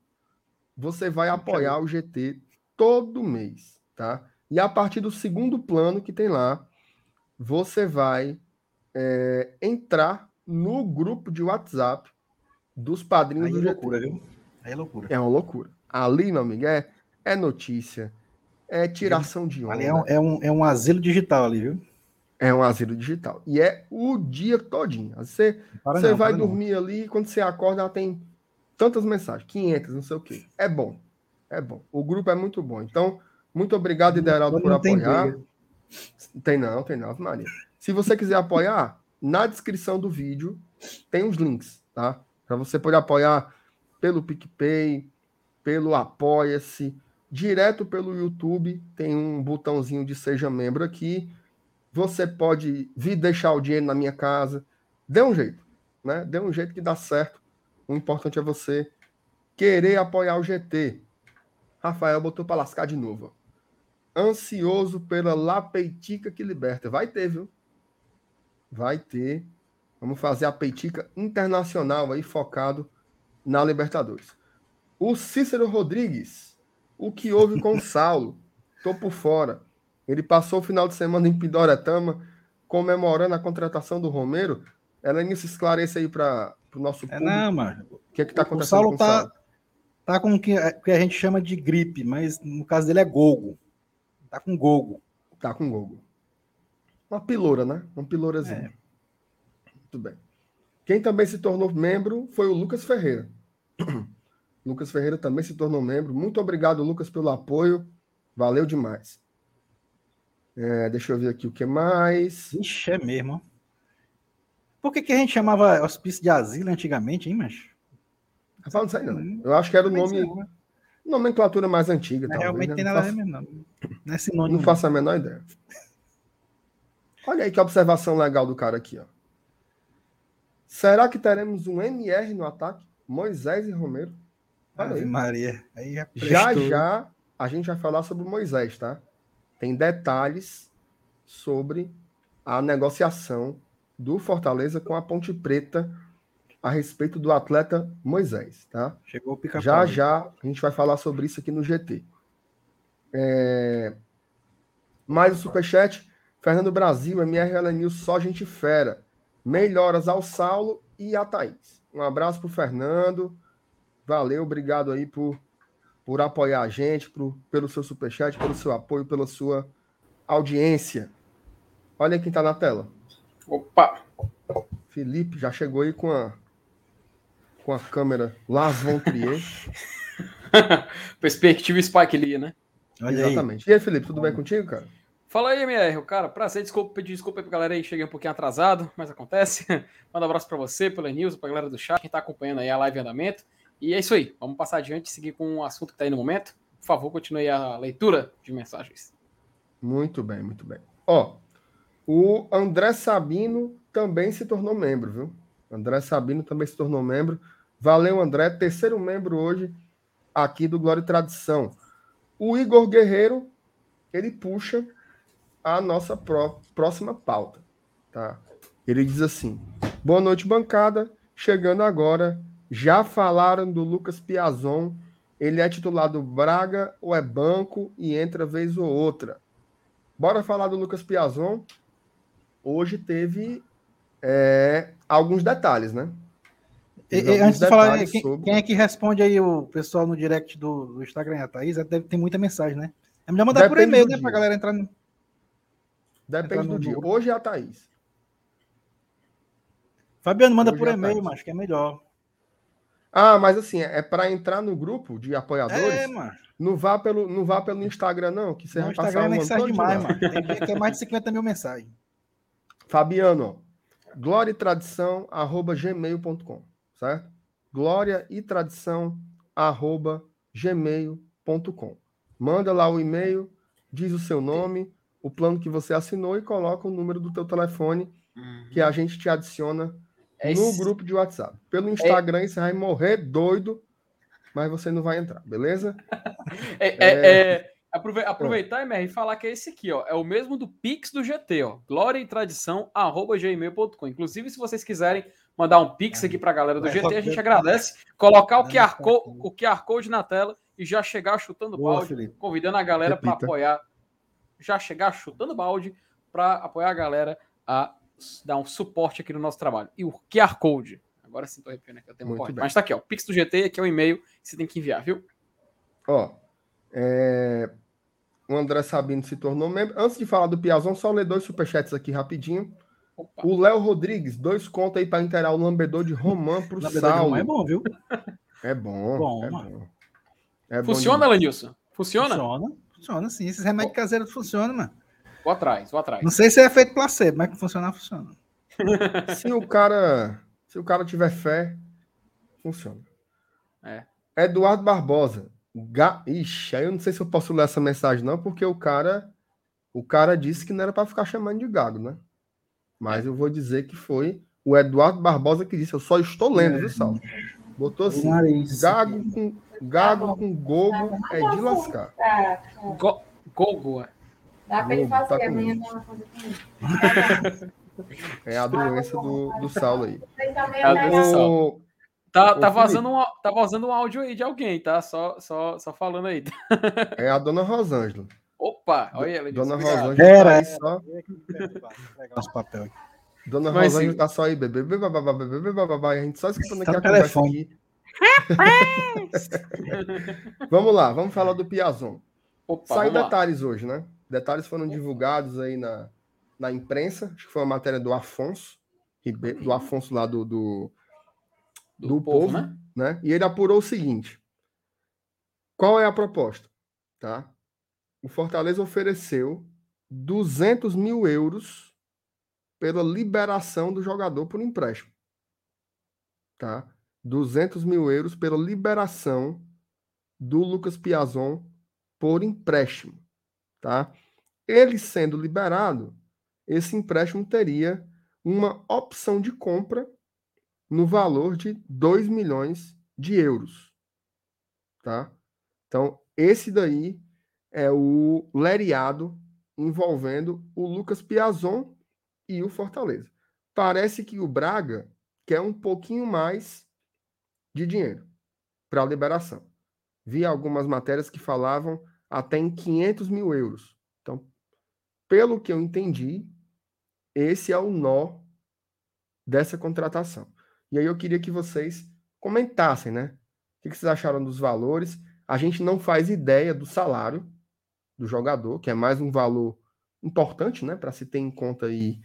Você vai apoiar o GT todo mês, tá? E a partir do segundo plano que tem lá, você vai é, entrar no grupo de WhatsApp dos padrinhos Aí do é GT. loucura, viu? Aí é loucura. É uma loucura. Ali, meu amigo, é, é notícia, é tiração de onda. Ali é um, é, um, é um asilo digital ali, viu? É um asilo digital. E é o dia todinho. Você, você não, vai dormir não. ali, quando você acorda, ela tem tantas mensagens, 500, não sei o quê. É bom. É bom. O grupo é muito bom. Então, muito obrigado, Ideraldo, por apoiar. Tem não, tem não, Maria. Se você quiser apoiar, na descrição do vídeo tem os links, tá? Para você poder apoiar pelo PicPay, pelo Apoia-se, direto pelo YouTube, tem um botãozinho de seja membro aqui. Você pode vir deixar o dinheiro na minha casa. Dê um jeito, né? Dê um jeito que dá certo. O importante é você querer apoiar o GT. Rafael botou para lascar de novo ansioso pela La Peitica que liberta. Vai ter, viu? Vai ter. Vamos fazer a Peitica internacional aí, focado na Libertadores. O Cícero Rodrigues. O que houve com o Saulo? Tô por fora. Ele passou o final de semana em Pidoretama, comemorando a contratação do Romero. Ela se esclarece aí para o nosso público. É, não, mano. O que é que tá acontecendo o Saulo com o Saulo? Tá, tá com o que, a gente chama de gripe, mas no caso dele é golgo. Tá com gogo. Tá com gogo. Uma piloura, né? Uma pilourazinha. É. Muito bem. Quem também se tornou membro foi o Lucas Ferreira. Lucas Ferreira também se tornou membro. Muito obrigado, Lucas, pelo apoio. Valeu demais. É, deixa eu ver aqui o que mais. Ixi, é mesmo. Por que, que a gente chamava hospício de asilo antigamente, hein, mas? Rapaz, não sei não. Eu acho que era o nome. Nomenclatura mais antiga. Talvez, realmente né? tem nada a ver mesmo. Não, não é sinônimo. Não faço a menor ideia. Olha aí que observação legal do cara aqui, ó. Será que teremos um MR no ataque? Moisés e Romero? Olha aí. Maria. Aí já, já, já a gente vai falar sobre Moisés, tá? Tem detalhes sobre a negociação do Fortaleza com a Ponte Preta a respeito do atleta Moisés, tá? Chegou o pica Já já a gente vai falar sobre isso aqui no GT. É... Mais o superchat. Fernando Brasil, MR News, só gente fera. Melhoras ao Saulo e a Thaís. Um abraço pro Fernando. Valeu, obrigado aí por, por apoiar a gente, por, pelo seu superchat, pelo seu apoio, pela sua audiência. Olha quem tá na tela. Opa! Felipe já chegou aí com a com a câmera Lars von Trier. Perspectiva Spike Lee, né? Olha Exatamente. Aí. E aí, Felipe, tudo bem contigo, cara? Fala aí, MR. Cara, prazer, desculpa, pedir desculpa aí pra galera aí, cheguei um pouquinho atrasado, mas acontece. Manda um abraço pra você, pela News, pra galera do chat, quem tá acompanhando aí a live em andamento. E é isso aí, vamos passar adiante e seguir com o assunto que tá aí no momento. Por favor, continue a leitura de mensagens. Muito bem, muito bem. Ó, O André Sabino também se tornou membro, viu? André Sabino também se tornou membro. Valeu, André. Terceiro membro hoje aqui do Glória e Tradição. O Igor Guerreiro, ele puxa a nossa pró próxima pauta, tá? Ele diz assim: Boa noite, bancada. Chegando agora, já falaram do Lucas Piazon. Ele é titular do Braga ou é banco e entra vez ou outra. Bora falar do Lucas Piazon. Hoje teve é, alguns detalhes, né? E, antes de falar, quem, sobre... quem, é que responde aí o pessoal no direct do, do Instagram? A Thaís deve ter muita mensagem, né? É melhor mandar Depende por e-mail, né? Dia. Pra galera entrar no. Depende entrar no do dia. Hoje é a Thaís. Fabiano, manda Hoje por é e-mail, mas que é melhor. Ah, mas assim, é para entrar no grupo de apoiadores. É, mano. Não vá pelo, não vá pelo Instagram, não, que você não, vai passar Instagram é mensagem demais, mano. Tem, mais de 50 mil mensagens. Fabiano, glória e tradição, arroba gmail.com, certo? Glória e tradição, arroba gmail.com. Manda lá o e-mail, diz o seu nome, o plano que você assinou e coloca o número do teu telefone uhum. que a gente te adiciona é no grupo de WhatsApp. Pelo é Instagram é... você vai morrer doido, mas você não vai entrar, beleza? É, é, é aproveitar, MR, e falar que é esse aqui, ó. É o mesmo do Pix do GT, ó. Glória e tradição, arroba gmail.com. Inclusive, se vocês quiserem mandar um Pix aqui para a galera do GT, a gente agradece. Colocar o QR, Code, o QR Code na tela e já chegar chutando Boa, balde, Felipe. convidando a galera para apoiar. Já chegar chutando balde para apoiar a galera a dar um suporte aqui no nosso trabalho. E o QR Code. Agora sim tô arrepiando aqui, eu tenho um Mas tá aqui, ó. Pix do GT, aqui é o e-mail que você tem que enviar, viu? Ó, é... o André Sabino se tornou membro. Antes de falar do Piazão, só ler dois superchats aqui rapidinho. Opa. O Léo Rodrigues, dois contos aí para inteirar o lambedor de Romã pro Saulo. É bom, viu? É bom. bom é bom. É Funciona, Lenilson? Funciona? Funciona. Funciona sim. Esses remédios caseiros funcionam, mano. Vou atrás, vou atrás. Não sei se é efeito placebo, mas que funcionar, funciona. se o cara, se o cara tiver fé, funciona. É. Eduardo Barbosa. Ga... Ixi, aí eu não sei se eu posso ler essa mensagem, não, porque o cara. O cara disse que não era para ficar chamando de gago, né? Mas eu vou dizer que foi o Eduardo Barbosa que disse. Eu só estou lendo, viu, Sal? Botou assim: gago com, gago com gogo é de lascar. Go, gogo, é. Dá para ele fazer, tá amanhã ela fazer É a doença do, do Saulo aí. É Tá, tá, vazando um, tá vazando um áudio aí de alguém, tá? Só, só, só falando aí. É a dona Rosângela. Opa, olha ela. Dona Rosângela Era, tá aí só. Nosso papel aqui. Dona Mas, Rosângela sim. tá só aí, bebê, bebê, bebê, bebê, bebê, a gente só escutando aqui tá a conversa aqui. vamos lá, vamos falar do Piazon. Opa, Saiu detalhes lá. hoje, né? Detalhes foram divulgados aí na, na imprensa, acho que foi uma matéria do Afonso, do Afonso lá do, do, do, do povo, povo né? né? E ele apurou o seguinte: qual é a proposta? Tá? O Fortaleza ofereceu 200 mil euros pela liberação do jogador por empréstimo. Tá? 200 mil euros pela liberação do Lucas Piazon por empréstimo. Tá? Ele sendo liberado, esse empréstimo teria uma opção de compra no valor de 2 milhões de euros. Tá? Então, esse daí é o leriado envolvendo o Lucas Piazon e o Fortaleza. Parece que o Braga quer um pouquinho mais de dinheiro para a liberação. Vi algumas matérias que falavam até em 500 mil euros. Então, pelo que eu entendi, esse é o nó dessa contratação. E aí eu queria que vocês comentassem, né? O que vocês acharam dos valores? A gente não faz ideia do salário do jogador, que é mais um valor importante, né, para se ter em conta aí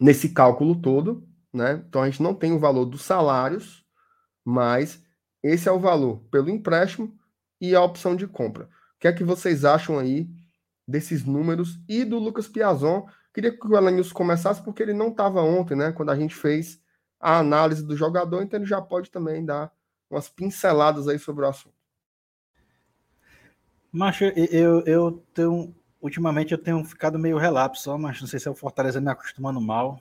nesse cálculo todo, né? Então a gente não tem o valor dos salários, mas esse é o valor pelo empréstimo e a opção de compra. O que é que vocês acham aí desses números e do Lucas Piazon? Queria que o Elenilson começasse, porque ele não estava ontem, né? Quando a gente fez a análise do jogador, então ele já pode também dar umas pinceladas aí sobre o assunto. Macho, eu, eu tenho ultimamente eu tenho ficado meio relapso, mas não sei se é o Fortaleza me acostumando mal.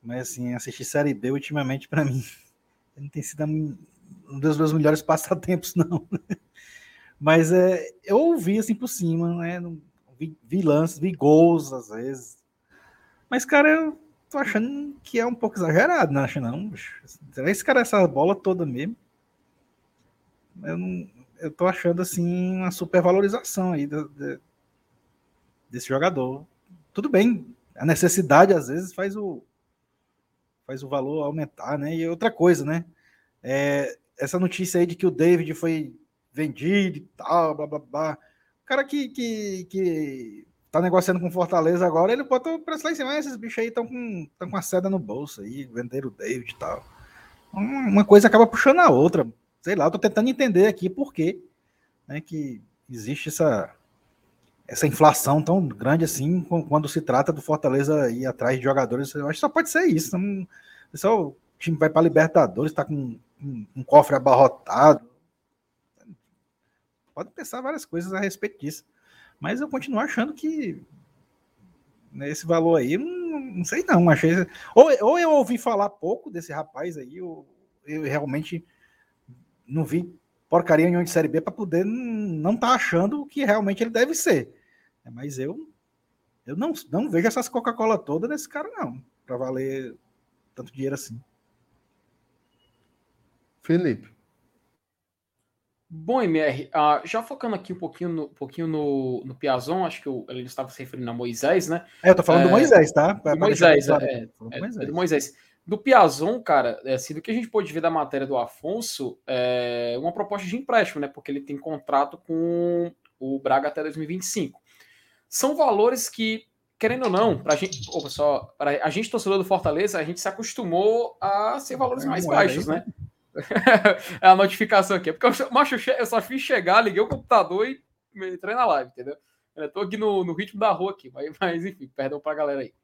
Mas assim, assistir Série B ultimamente para mim não tem sido um dos meus melhores passatempos, não. Mas é, eu ouvi assim por cima, né? Vi, vi lances, vi gols às vezes. Mas, cara, eu tô achando que é um pouco exagerado, não acho não. Esse cara, essa bola toda mesmo. Eu, não, eu tô achando assim uma supervalorização aí de, de, desse jogador. Tudo bem, a necessidade às vezes faz o faz o valor aumentar, né? E outra coisa, né? É, essa notícia aí de que o David foi vendido e tal, blá blá blá. O cara que, que, que tá negociando com Fortaleza agora, ele botou o preço lá em cima. Ah, esses bichos aí estão com, tão com a seda no bolso aí, venderam o David e tal. Uma coisa acaba puxando a outra. Sei lá, eu tô tentando entender aqui por quê né, que existe essa, essa inflação tão grande assim quando se trata do Fortaleza ir atrás de jogadores. Eu acho que só pode ser isso. Não, só o time vai para Libertadores, está com um, um, cofre abarrotado. Pode pensar várias coisas a respeito disso. Mas eu continuo achando que né, esse valor aí, não, não sei não. Achei, ou, ou eu ouvi falar pouco desse rapaz aí, ou eu realmente não vi porcaria em de Série B para poder não estar tá achando o que realmente ele deve ser. É, mas eu eu não, não vejo essas Coca-Cola todas nesse cara, não, para valer tanto dinheiro assim. Felipe. Bom, MR, uh, já focando aqui um pouquinho no, um pouquinho no, no Piazon, acho que ele estava se referindo a Moisés, né? É, eu tô falando é, do Moisés, tá? do Moisés, é, é, é, Moisés. do Moisés. Do Piazon, cara, é, assim, do que a gente pôde ver da matéria do Afonso, é uma proposta de empréstimo, né? Porque ele tem contrato com o Braga até 2025. São valores que, querendo ou não, pra gente, oh, pessoal, pra a gente torcedor do Fortaleza, a gente se acostumou a ser valores mais baixos, né? é a notificação aqui. Porque eu, macho, eu só fiz chegar, liguei o computador e entrei na live, entendeu? Eu tô aqui no, no ritmo da rua aqui, mas, mas enfim, perdão pra galera aí.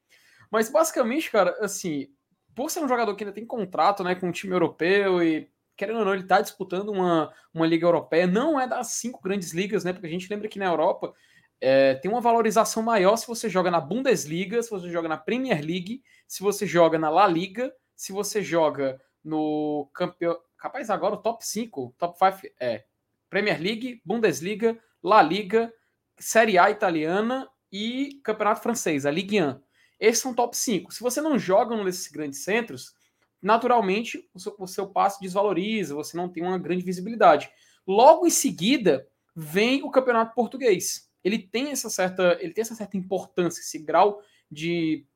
Mas basicamente, cara, assim, por ser um jogador que ainda tem contrato né, com um time europeu e, querendo ou não, ele está disputando uma, uma liga europeia, não é das cinco grandes ligas, né? Porque a gente lembra que na Europa é, tem uma valorização maior se você joga na Bundesliga, se você joga na Premier League, se você joga na La Liga, se você joga no campeão. Capaz agora o top 5, top 5 é Premier League, Bundesliga, La Liga, Série A italiana e Campeonato Francês, a Ligue 1. Esses são top 5. Se você não joga num desses grandes centros, naturalmente o seu, o seu passe desvaloriza, você não tem uma grande visibilidade. Logo em seguida, vem o Campeonato Português. Ele tem essa certa, ele tem essa certa importância, esse grau de,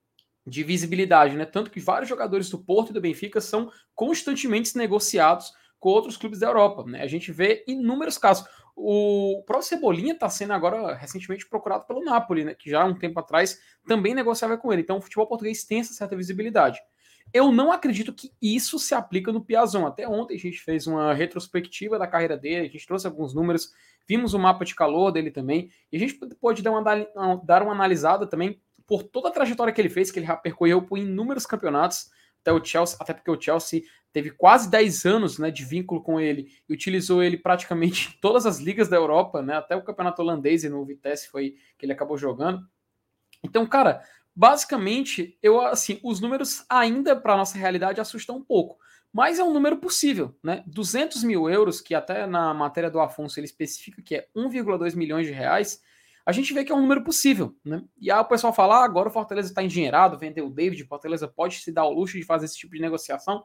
de visibilidade, né? Tanto que vários jogadores do Porto e do Benfica são constantemente negociados com outros clubes da Europa. Né? A gente vê inúmeros casos. O próprio Cebolinha está sendo agora recentemente procurado pelo Napoli, né? que já há um tempo atrás também negociava com ele. Então o futebol português tem essa certa visibilidade. Eu não acredito que isso se aplica no Piazon. Até ontem a gente fez uma retrospectiva da carreira dele, a gente trouxe alguns números, vimos o mapa de calor dele também, e a gente pode dar uma, dar uma analisada também por toda a trajetória que ele fez, que ele percorreu por inúmeros campeonatos, até o Chelsea, até porque o Chelsea teve quase 10 anos né, de vínculo com ele e utilizou ele praticamente em todas as ligas da Europa, né, até o campeonato holandês e no Vitesse foi que ele acabou jogando. Então, cara, basicamente, eu assim, os números ainda para nossa realidade assustam um pouco, mas é um número possível, né? 200 mil euros, que até na matéria do Afonso ele especifica que é 1,2 milhões de reais, a gente vê que é um número possível, né? E aí o pessoal fala, ah, agora o Fortaleza está engenheirado, vendeu o David, o Fortaleza pode se dar o luxo de fazer esse tipo de negociação.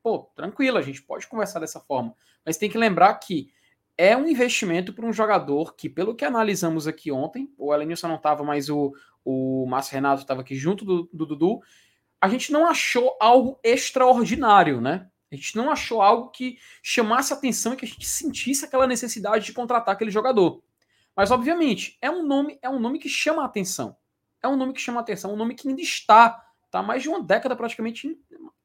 Pô, tranquilo, a gente pode conversar dessa forma. Mas tem que lembrar que é um investimento para um jogador que, pelo que analisamos aqui ontem, o Elenilson não estava, mas o, o Márcio Renato estava aqui junto do, do Dudu, a gente não achou algo extraordinário, né? A gente não achou algo que chamasse atenção e que a gente sentisse aquela necessidade de contratar aquele jogador. Mas, obviamente, é um nome, é um nome que chama a atenção. É um nome que chama a atenção, um nome que ainda está, tá mais de uma década praticamente.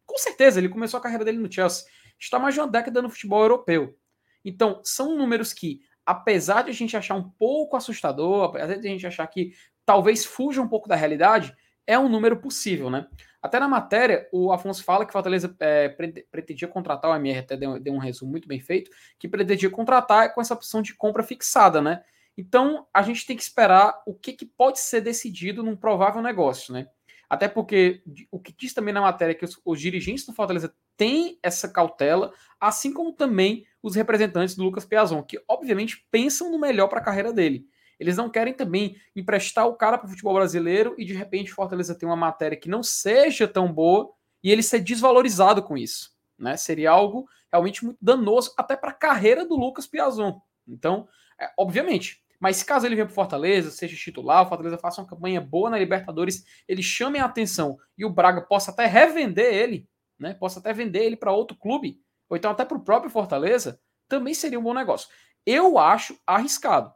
Com certeza, ele começou a carreira dele no Chelsea. Está mais de uma década no futebol europeu. Então, são números que, apesar de a gente achar um pouco assustador, apesar de a gente achar que talvez fuja um pouco da realidade, é um número possível, né? Até na matéria, o Afonso fala que Fortaleza é, pretendia contratar, o MR até deu, deu, um resumo muito bem feito, que pretendia contratar com essa opção de compra fixada, né? Então, a gente tem que esperar o que, que pode ser decidido num provável negócio, né? Até porque o que diz também na matéria é que os, os, dirigentes do Fortaleza têm essa cautela, assim como também os representantes do Lucas Piazon, que obviamente pensam no melhor para a carreira dele. Eles não querem também emprestar o cara para o futebol brasileiro e de repente Fortaleza tem uma matéria que não seja tão boa e ele ser desvalorizado com isso. Né? Seria algo realmente muito danoso até para a carreira do Lucas Piazon. Então, é, obviamente, mas caso ele venha para Fortaleza, seja titular, o Fortaleza faça uma campanha boa na Libertadores, ele chame a atenção e o Braga possa até revender ele, né? Possa até vender ele para outro clube, ou então até para o próprio Fortaleza, também seria um bom negócio. Eu acho arriscado.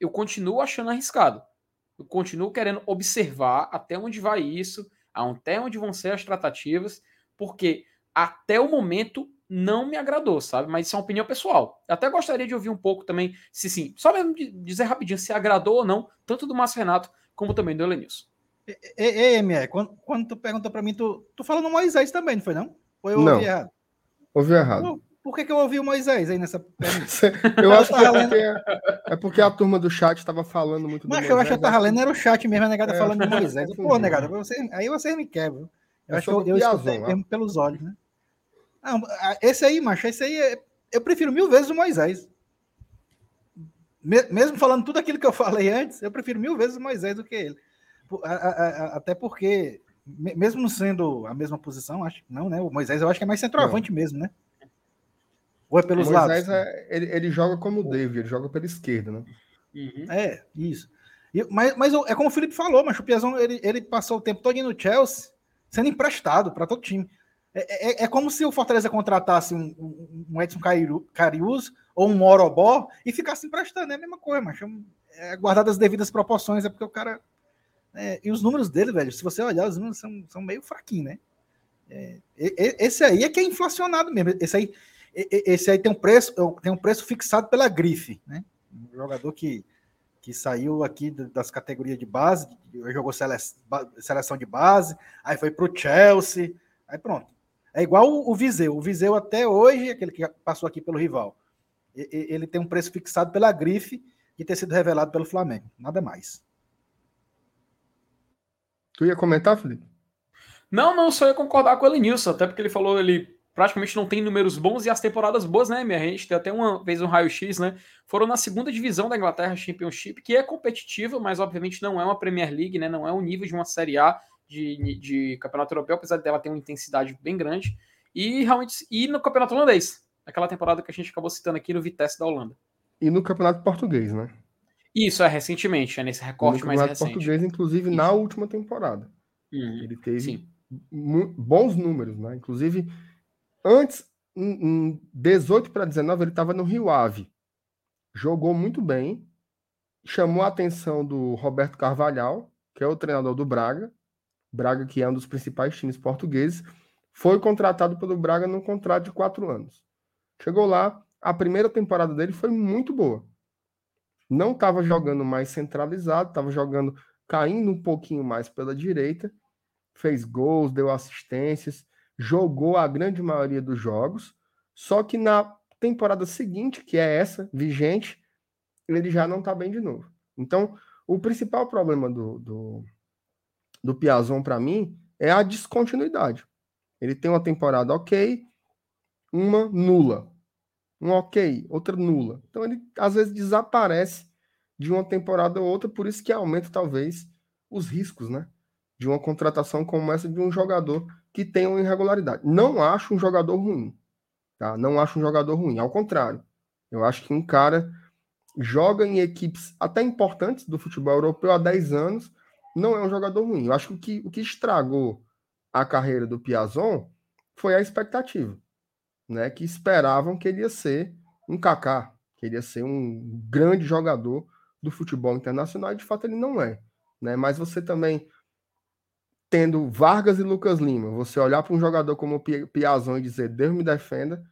Eu continuo achando arriscado. Eu continuo querendo observar até onde vai isso, até onde vão ser as tratativas, porque até o momento não me agradou, sabe? Mas isso é uma opinião pessoal. Eu até gostaria de ouvir um pouco também, se sim, só mesmo dizer rapidinho se agradou ou não, tanto do Márcio Renato como também do Elenilson. Ei, MR, quando, quando tu perguntou para mim, tu, tu falou no Moisés também, não foi não? Ou eu não, ouvi errado? Ouvi errado. Por, por que, que eu ouvi o Moisés aí nessa Eu acho que é porque, é porque, a turma do chat estava falando muito Mas eu acho que eu tava lendo, era o chat mesmo, a negada é, falando de Moisés. Pô, negada, você, aí vocês me quebram. Eu, eu acho que eu, eu escutei mesmo pelos olhos, né? Não, esse aí, macho, esse aí é, eu prefiro mil vezes o Moisés. Mesmo falando tudo aquilo que eu falei antes, eu prefiro mil vezes o Moisés do que ele. Até porque, mesmo sendo a mesma posição, acho que não, né? O Moisés eu acho que é mais centroavante não. mesmo, né? Ou é pelos o Moisés lados? É, ele, ele joga como o David, ele joga pela esquerda, né? Uhum. É, isso. E, mas, mas é como o Felipe falou, mas o Piazão ele, ele passou o tempo todo no Chelsea sendo emprestado para todo time. É, é, é, como se o Fortaleza contratasse um, um Edson Carius ou um Morobó e ficasse emprestando. É a mesma coisa, mas é, guardado as devidas proporções, é porque o cara. É, e os números dele, velho, se você olhar, os números são, são meio fraquinhos, né? É, esse aí é que é inflacionado mesmo. Esse aí, esse aí tem um preço, tem um preço fixado pela grife, né? Um jogador que, que saiu aqui das categorias de base, jogou seleção de base, aí foi para o Chelsea, aí pronto. É igual o Viseu. O Viseu até hoje, aquele que passou aqui pelo rival, ele tem um preço fixado pela grife de ter sido revelado pelo Flamengo. Nada mais. Tu ia comentar, Felipe? Não, não, só ia concordar com ele nisso, até porque ele falou ele praticamente não tem números bons e as temporadas boas, né, minha gente? Tem até uma vez um raio-x, né? Foram na segunda divisão da Inglaterra Championship, que é competitiva, mas obviamente não é uma Premier League, né? Não é o nível de uma Série A de, de campeonato europeu, apesar dela ter uma intensidade bem grande. E realmente, e no campeonato holandês, aquela temporada que a gente acabou citando aqui no Vitesse da Holanda. E no campeonato português, né? Isso, é recentemente, é nesse recorte mais recente. português, inclusive, Isso. na última temporada. Uhum, ele teve bons números, né? Inclusive, antes, em 18 para 19, ele estava no Rio Ave. Jogou muito bem, chamou a atenção do Roberto Carvalhal, que é o treinador do Braga, Braga, que é um dos principais times portugueses, foi contratado pelo Braga num contrato de quatro anos. Chegou lá, a primeira temporada dele foi muito boa. Não estava jogando mais centralizado, estava jogando, caindo um pouquinho mais pela direita, fez gols, deu assistências, jogou a grande maioria dos jogos, só que na temporada seguinte, que é essa, vigente, ele já não está bem de novo. Então, o principal problema do, do, do Piazon para mim é a descontinuidade. Ele tem uma temporada ok, uma nula. Um ok, outra nula. Então ele às vezes desaparece de uma temporada ou outra, por isso que aumenta talvez os riscos, né? De uma contratação como essa de um jogador que tem uma irregularidade. Não acho um jogador ruim, tá? Não acho um jogador ruim, ao contrário. Eu acho que um cara joga em equipes até importantes do futebol europeu há 10 anos, não é um jogador ruim. Eu acho que o que, o que estragou a carreira do Piazon foi a expectativa, né? Que esperavam que ele ia ser um Kaká, que ele ia ser um grande jogador do futebol internacional, e de fato ele não é, né? Mas você também tendo Vargas e Lucas Lima, você olhar para um jogador como o Piazon e dizer Deus me defenda,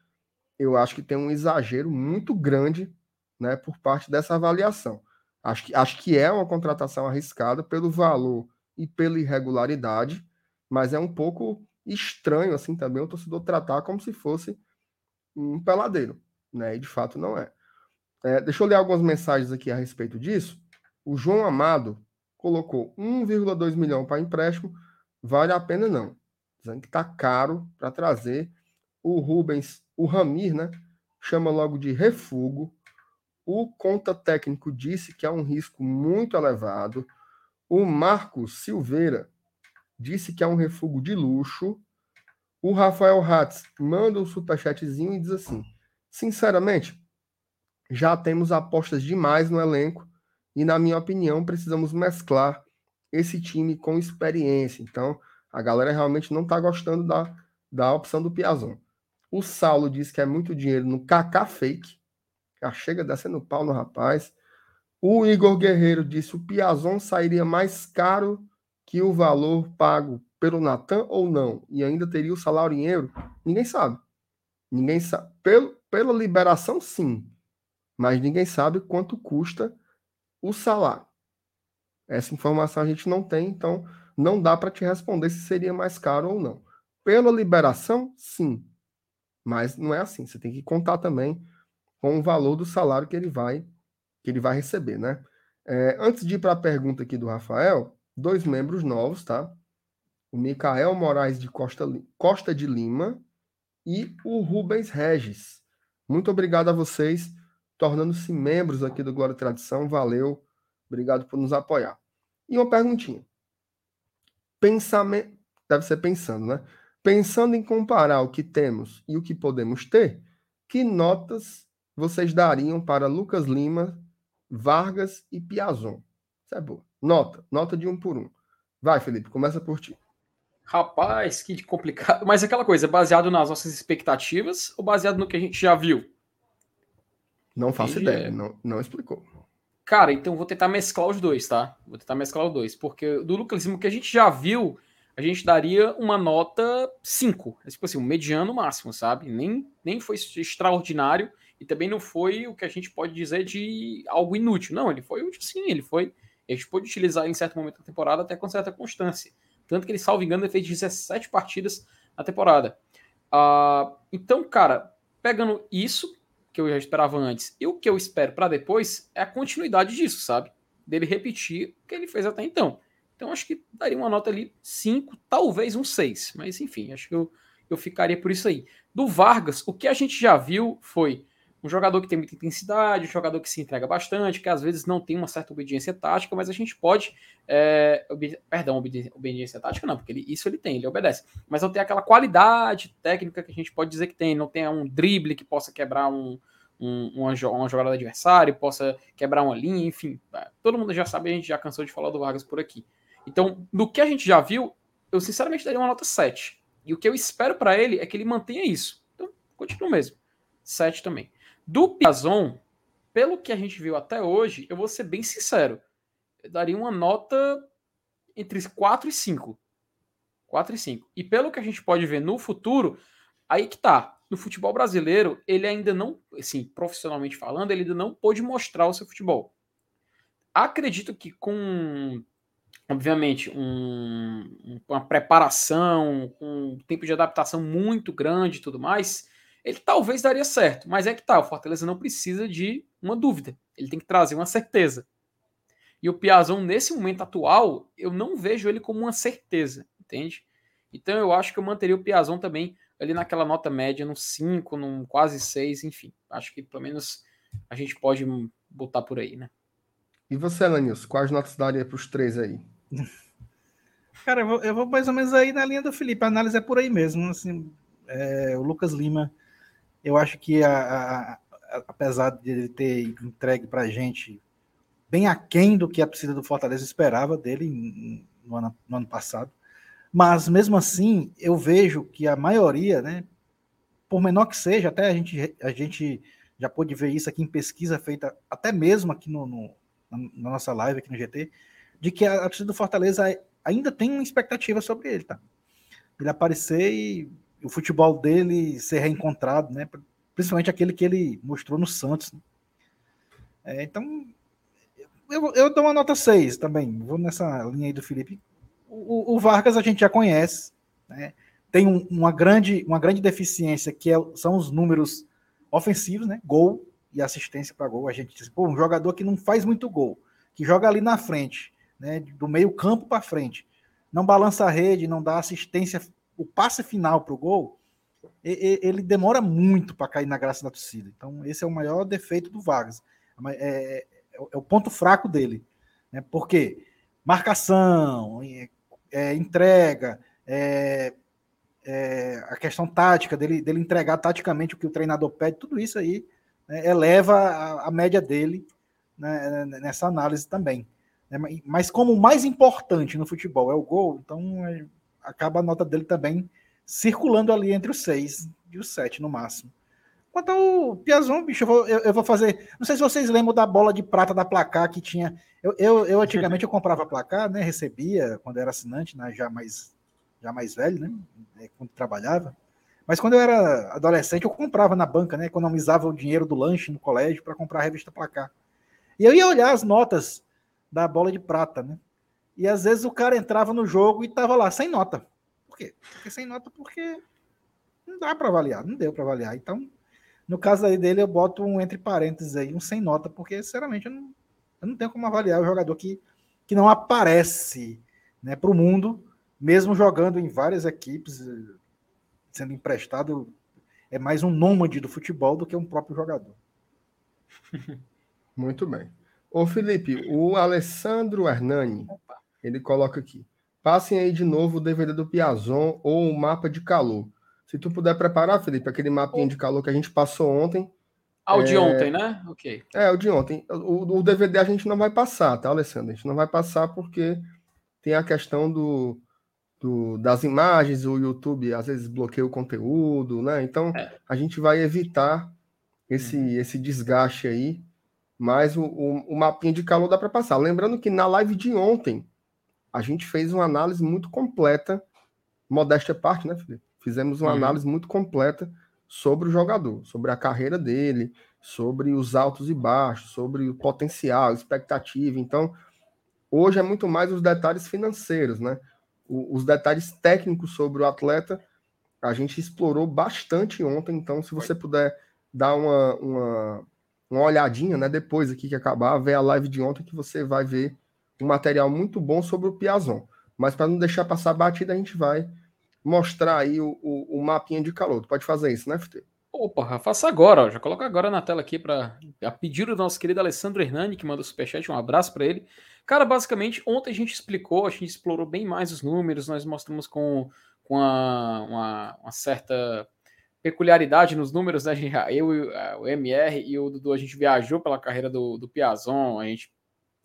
eu acho que tem um exagero muito grande, né, por parte dessa avaliação. Acho que, acho que é uma contratação arriscada pelo valor e pela irregularidade, mas é um pouco estranho assim também o torcedor tratar como se fosse um peladeiro, né? E de fato não é. É, deixa eu ler algumas mensagens aqui a respeito disso. O João Amado colocou 1,2 milhão para empréstimo, vale a pena não. Dizendo que está caro para trazer. O Rubens, o Ramir, né? Chama logo de refugo. O conta técnico disse que é um risco muito elevado. O Marcos Silveira disse que é um refúgio de luxo. O Rafael Hatz manda um superchatzinho e diz assim: sinceramente, já temos apostas demais no elenco e, na minha opinião, precisamos mesclar esse time com experiência. Então, a galera realmente não está gostando da, da opção do Piazon. O Saulo diz que é muito dinheiro no KK Fake. Já chega descendo pau no rapaz. O Igor Guerreiro disse: o Piazon sairia mais caro que o valor pago pelo Natan ou não? E ainda teria o salário em euro? Ninguém sabe. Ninguém sabe. Pelo, pela liberação, sim mas ninguém sabe quanto custa o salário. Essa informação a gente não tem, então não dá para te responder se seria mais caro ou não. Pela liberação, sim, mas não é assim. Você tem que contar também com o valor do salário que ele vai que ele vai receber, né? É, antes de ir para a pergunta aqui do Rafael, dois membros novos, tá? O Micael Moraes de Costa, Costa de Lima e o Rubens Regis. Muito obrigado a vocês tornando-se membros aqui do Glória e Tradição. Valeu, obrigado por nos apoiar. E uma perguntinha. Pensamento, deve ser pensando, né? Pensando em comparar o que temos e o que podemos ter, que notas vocês dariam para Lucas Lima, Vargas e Piazon? Isso é boa. Nota, nota de um por um. Vai, Felipe, começa por ti. Rapaz, que complicado. Mas é aquela coisa, baseado nas nossas expectativas ou baseado no que a gente já viu? Não faço Entendi. ideia, não, não explicou. Cara, então vou tentar mesclar os dois, tá? Vou tentar mesclar os dois, porque do Lucas Lima que a gente já viu, a gente daria uma nota 5. É tipo assim, um mediano máximo, sabe? Nem, nem foi extraordinário e também não foi o que a gente pode dizer de algo inútil. Não, ele foi útil sim, ele foi. A gente pôde utilizar em certo momento da temporada até com certa constância. Tanto que ele, salvo engano, ele fez 17 partidas na temporada. Uh, então, cara, pegando isso, que eu já esperava antes e o que eu espero para depois é a continuidade disso, sabe? Dele repetir o que ele fez até então. Então acho que daria uma nota ali 5, talvez um 6, mas enfim, acho que eu, eu ficaria por isso aí. Do Vargas, o que a gente já viu foi um jogador que tem muita intensidade, um jogador que se entrega bastante, que às vezes não tem uma certa obediência tática, mas a gente pode. É, obedi perdão, obedi obediência tática não, porque ele, isso ele tem, ele obedece. Mas não tem aquela qualidade técnica que a gente pode dizer que tem, não tem um drible que possa quebrar um, um, uma, uma jogada do adversário, possa quebrar uma linha, enfim. É, todo mundo já sabe, a gente já cansou de falar do Vargas por aqui. Então, do que a gente já viu, eu sinceramente daria uma nota 7. E o que eu espero para ele é que ele mantenha isso. Então, continua mesmo. 7 também. Do Piazon, pelo que a gente viu até hoje, eu vou ser bem sincero. Eu daria uma nota entre 4 e 5. 4 e 5. E pelo que a gente pode ver no futuro, aí que tá. No futebol brasileiro, ele ainda não, assim, profissionalmente falando, ele ainda não pôde mostrar o seu futebol. Acredito que com, obviamente, um, uma preparação, um tempo de adaptação muito grande e tudo mais, ele talvez daria certo, mas é que tá, o Fortaleza não precisa de uma dúvida, ele tem que trazer uma certeza. E o Piazon, nesse momento atual, eu não vejo ele como uma certeza, entende? Então eu acho que eu manteria o Piazon também ali naquela nota média, no 5, num quase 6, enfim. Acho que pelo menos a gente pode botar por aí, né? E você, Lanils, quais notas daria para os três aí? Cara, eu vou, eu vou, mais ou menos aí na linha do Felipe, a análise é por aí mesmo. Assim, é, o Lucas Lima eu acho que, a, a, a, apesar de ele ter entregue para a gente bem aquém do que a torcida do Fortaleza esperava dele no ano, no ano passado, mas mesmo assim eu vejo que a maioria, né, por menor que seja, até a gente, a gente já pôde ver isso aqui em pesquisa feita até mesmo aqui no, no na nossa live aqui no GT, de que a, a torcida do Fortaleza ainda tem uma expectativa sobre ele, tá? Ele aparecer e o futebol dele ser reencontrado, né? Principalmente aquele que ele mostrou no Santos. Né? É, então, eu, eu dou uma nota 6 também. Vou nessa linha aí do Felipe. O, o Vargas a gente já conhece, né? Tem um, uma, grande, uma grande deficiência que é, são os números ofensivos, né? Gol. e assistência para gol. A gente diz, pô, um jogador que não faz muito gol, que joga ali na frente, né, do meio campo para frente, não balança a rede, não dá assistência, o passe final para o gol, ele demora muito para cair na graça da torcida. Então, esse é o maior defeito do Vargas. É, é, é o ponto fraco dele. Né? Por quê? Marcação, é, entrega, é, é, a questão tática, dele, dele entregar taticamente o que o treinador pede, tudo isso aí né, eleva a, a, média dele né, nessa análise também. Né? Mas como o mais importante no futebol é o gol, então é, acaba a nota dele também circulando ali entre os seis e os sete no máximo. Quanto ao Piazon, bicho, eu vou, eu, eu vou, fazer. Não sei se vocês lembram da bola de prata da placar que tinha. Eu, eu, eu antigamente eu comprava placar, né? Recebia quando era assinante, né, já mais já mais velho, né? É, quando trabalhava. Mas quando eu era adolescente, eu comprava na banca, né? Economizava o dinheiro do lanche no colégio para comprar a revista Placar. E eu ia olhar as notas da bola de prata, né? E às vezes o cara entrava no jogo e tava lá sem nota. Por quê? Porque sem nota porque não dá para avaliar, não deu para avaliar. Então, no caso aí dele, eu boto um entre parênteses aí, um sem nota, porque sinceramente eu não, eu não tenho como avaliar o jogador que, que não aparece né, para o mundo mesmo jogando em várias equipes, sendo emprestado, é mais um nômade do futebol do que um próprio jogador. Muito bem. Ô Felipe, o Alessandro Hernani, ele coloca aqui. Passem aí de novo o DVD do Piazon ou o mapa de calor. Se tu puder preparar, Felipe, aquele mapinha de calor que a gente passou ontem. Ah, o é... de ontem, né? Ok. É, o de ontem. O, o DVD a gente não vai passar, tá, Alessandro? A gente não vai passar porque tem a questão do, do, das imagens, o YouTube às vezes bloqueia o conteúdo, né? Então é. a gente vai evitar esse, uhum. esse desgaste aí, mas o, o, o mapinha de calor dá para passar. Lembrando que na live de ontem a gente fez uma análise muito completa, modéstia parte, né, Felipe? Fizemos uma uhum. análise muito completa sobre o jogador, sobre a carreira dele, sobre os altos e baixos, sobre o potencial, expectativa. Então, hoje é muito mais os detalhes financeiros, né? os detalhes técnicos sobre o atleta a gente explorou bastante ontem, então se você puder dar uma, uma, uma olhadinha, né, depois aqui que acabar, ver a live de ontem que você vai ver um material muito bom sobre o Piazon. Mas para não deixar passar batida, a gente vai mostrar aí o, o, o mapinha de calor. Tu pode fazer isso, né, FT? Opa, faça agora, ó. já coloca agora na tela aqui para a pedido do nosso querido Alessandro Hernani, que manda o superchat, um abraço para ele. Cara, basicamente, ontem a gente explicou, a gente explorou bem mais os números, nós mostramos com, com a, uma, uma, certa peculiaridade nos números, né? Eu, o MR e o Dudu, a gente viajou pela carreira do, do Piazon, a gente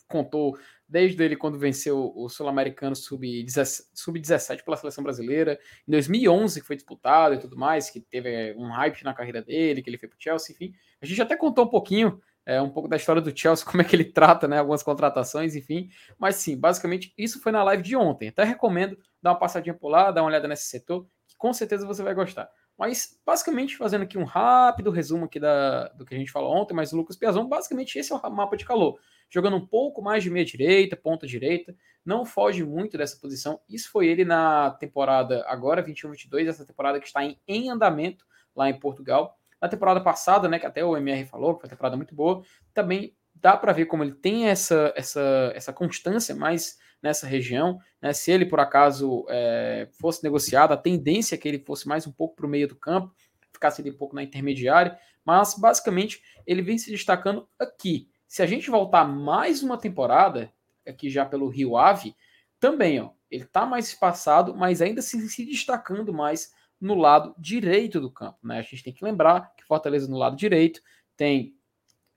contou desde ele quando venceu o Sul-Americano Sub-17 Sub pela seleção brasileira, em 2011 que foi disputado e tudo mais, que teve um hype na carreira dele, que ele foi para o Chelsea, enfim. A gente até contou um pouquinho é, um pouco da história do Chelsea, como é que ele trata né, algumas contratações, enfim. Mas sim, basicamente isso foi na live de ontem. Até recomendo dar uma passadinha por lá, dar uma olhada nesse setor, que com certeza você vai gostar. Mas basicamente, fazendo aqui um rápido resumo aqui da, do que a gente falou ontem, mas o Lucas Piazon, basicamente esse é o mapa de calor. Jogando um pouco mais de meia direita, ponta direita, não foge muito dessa posição. Isso foi ele na temporada agora, 21-22, essa temporada que está em, em andamento lá em Portugal na temporada passada, né, que até o MR falou, que foi uma temporada muito boa, também dá para ver como ele tem essa, essa, essa constância mais nessa região. Né? Se ele, por acaso, é, fosse negociado, a tendência é que ele fosse mais um pouco para o meio do campo, ficasse ali um pouco na intermediária, mas basicamente ele vem se destacando aqui. Se a gente voltar mais uma temporada, aqui já pelo Rio Ave, também, ó, ele está mais espaçado, mas ainda se, se destacando mais no lado direito do campo. Né? A gente tem que lembrar que Fortaleza no lado direito tem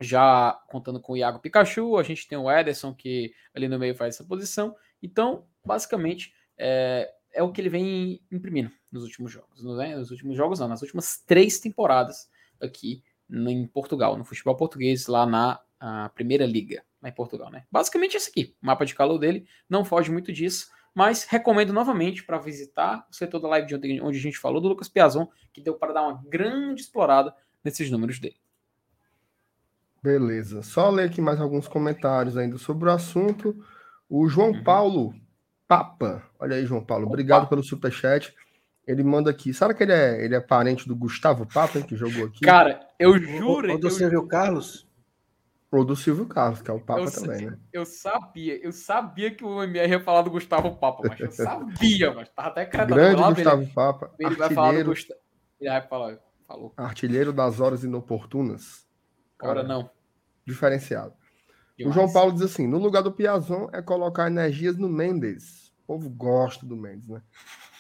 já contando com o Iago Pikachu, a gente tem o Ederson que ali no meio faz essa posição. Então, basicamente, é, é o que ele vem imprimindo nos últimos jogos. Né? Nos últimos jogos, não, nas últimas três temporadas aqui em Portugal, no futebol português, lá na Primeira Liga, lá em Portugal. Né? Basicamente, esse aqui, o mapa de calor dele, não foge muito disso mas recomendo novamente para visitar o setor da live de ontem, onde a gente falou do Lucas Piazon, que deu para dar uma grande explorada nesses números dele. Beleza. Só ler aqui mais alguns comentários ainda sobre o assunto. O João uhum. Paulo Papa, olha aí, João Paulo, obrigado Opa. pelo superchat. Ele manda aqui. Sabe que ele é, ele é parente do Gustavo Papa, hein, que jogou aqui? Cara, eu juro. Ou do eu, Silvio Carlos? Ou do Silvio Carlos, que é o Papa eu, também, né? Eu sabia, eu sabia que o MR ia falar do Gustavo Papa, mas eu sabia, mas tava até credendo. Grande Gustavo ele, Papa. Ele vai falar do Gustavo. Ele vai falar, falou. Artilheiro das horas inoportunas. Cara, Ora não. Diferenciado. Demais. O João Paulo diz assim: no lugar do Piazon é colocar energias no Mendes. O povo gosta do Mendes, né?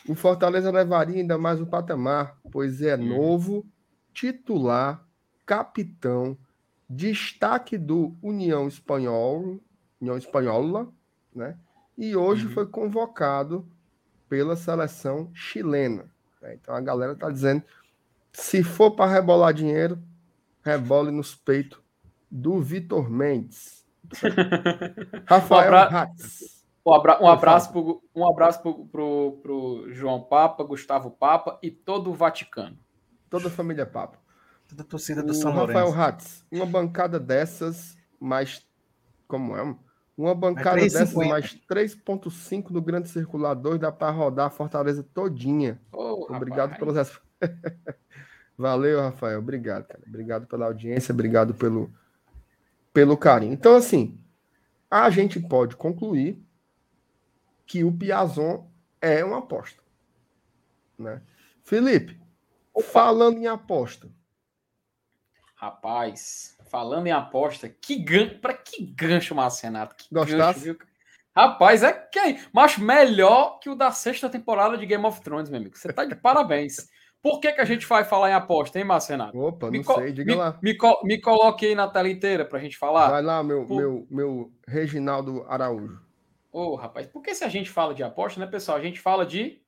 O Fortaleza levaria ainda mais o patamar, pois é hum. novo, titular, capitão, destaque do União Espanhol, União Espanhola, né? E hoje uhum. foi convocado pela seleção chilena. Né? Então a galera tá dizendo: se for para rebolar dinheiro, rebole nos peitos do Vitor Mendes. Rafael um Hatz. Um, abra um abraço, pro, um abraço pro, pro, pro, João Papa, Gustavo Papa e todo o Vaticano. Toda a família Papa. Toda a torcida do o São Rafael Lourenço. Hatz, uma bancada dessas, mais. Como é? Uma bancada dessas, mais 3,5 no grande circulador, dá para rodar a Fortaleza todinha. Oh, Obrigado rapaz. pelos. Valeu, Rafael. Obrigado, cara. Obrigado pela audiência, obrigado pelo, pelo carinho. Então, assim, a gente pode concluir que o Piazon é uma aposta. Né? Felipe, falando em aposta. Rapaz, falando em aposta, que gancho, para que gancho, Márcio Renato? Que Gostasse? Gancho, Rapaz, é quem? Mas melhor que o da sexta temporada de Game of Thrones, meu amigo. Você tá de parabéns. Por que, que a gente vai falar em aposta, hein, Márcio Renato? Opa, me não sei, diga me, lá. Me, me, coloque aí na tela inteira pra gente falar. Vai lá, meu, Por... meu, meu Reginaldo Araújo. Ô, oh, rapaz, porque se a gente fala de aposta, né, pessoal? A gente fala de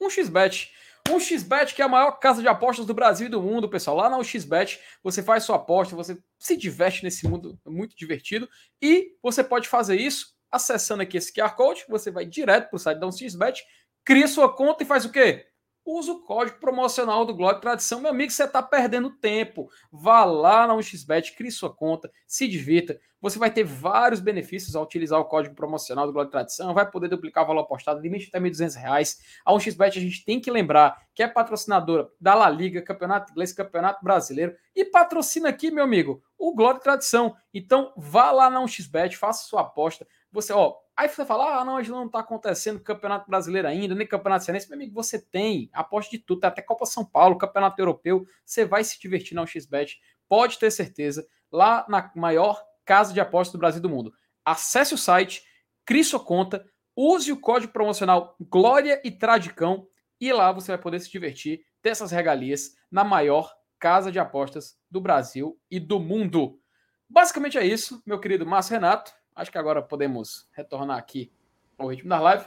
um xbet. Um xbet que é a maior casa de apostas do Brasil e do mundo, pessoal. Lá na xbet você faz sua aposta, você se diverte nesse mundo muito divertido e você pode fazer isso acessando aqui esse QR Code, você vai direto para o site da 1xBet, cria sua conta e faz o quê? Usa o código promocional do e Tradição. Meu amigo, você está perdendo tempo. Vá lá na 1xBet, crie sua conta, se divirta. Você vai ter vários benefícios ao utilizar o código promocional do e Tradição. Vai poder duplicar o valor apostado, limite até R$ 1.200. A 1xBet a gente tem que lembrar que é patrocinadora da La Liga, Campeonato Inglês, Campeonato Brasileiro e patrocina aqui, meu amigo, o e Tradição. Então, vá lá na 1xBet, faça sua aposta. Você, ó, Aí você fala, ah, não, gente não está acontecendo Campeonato Brasileiro ainda, nem Campeonato Cearense. Meu amigo, você tem, aposta de tudo, até Copa São Paulo, Campeonato Europeu, você vai se divertir na XBET, pode ter certeza, lá na maior casa de apostas do Brasil e do mundo. Acesse o site, crie sua conta, use o código promocional Glória e Tradicão e lá você vai poder se divertir dessas regalias na maior casa de apostas do Brasil e do mundo. Basicamente é isso, meu querido Márcio Renato. Acho que agora podemos retornar aqui ao ritmo da live.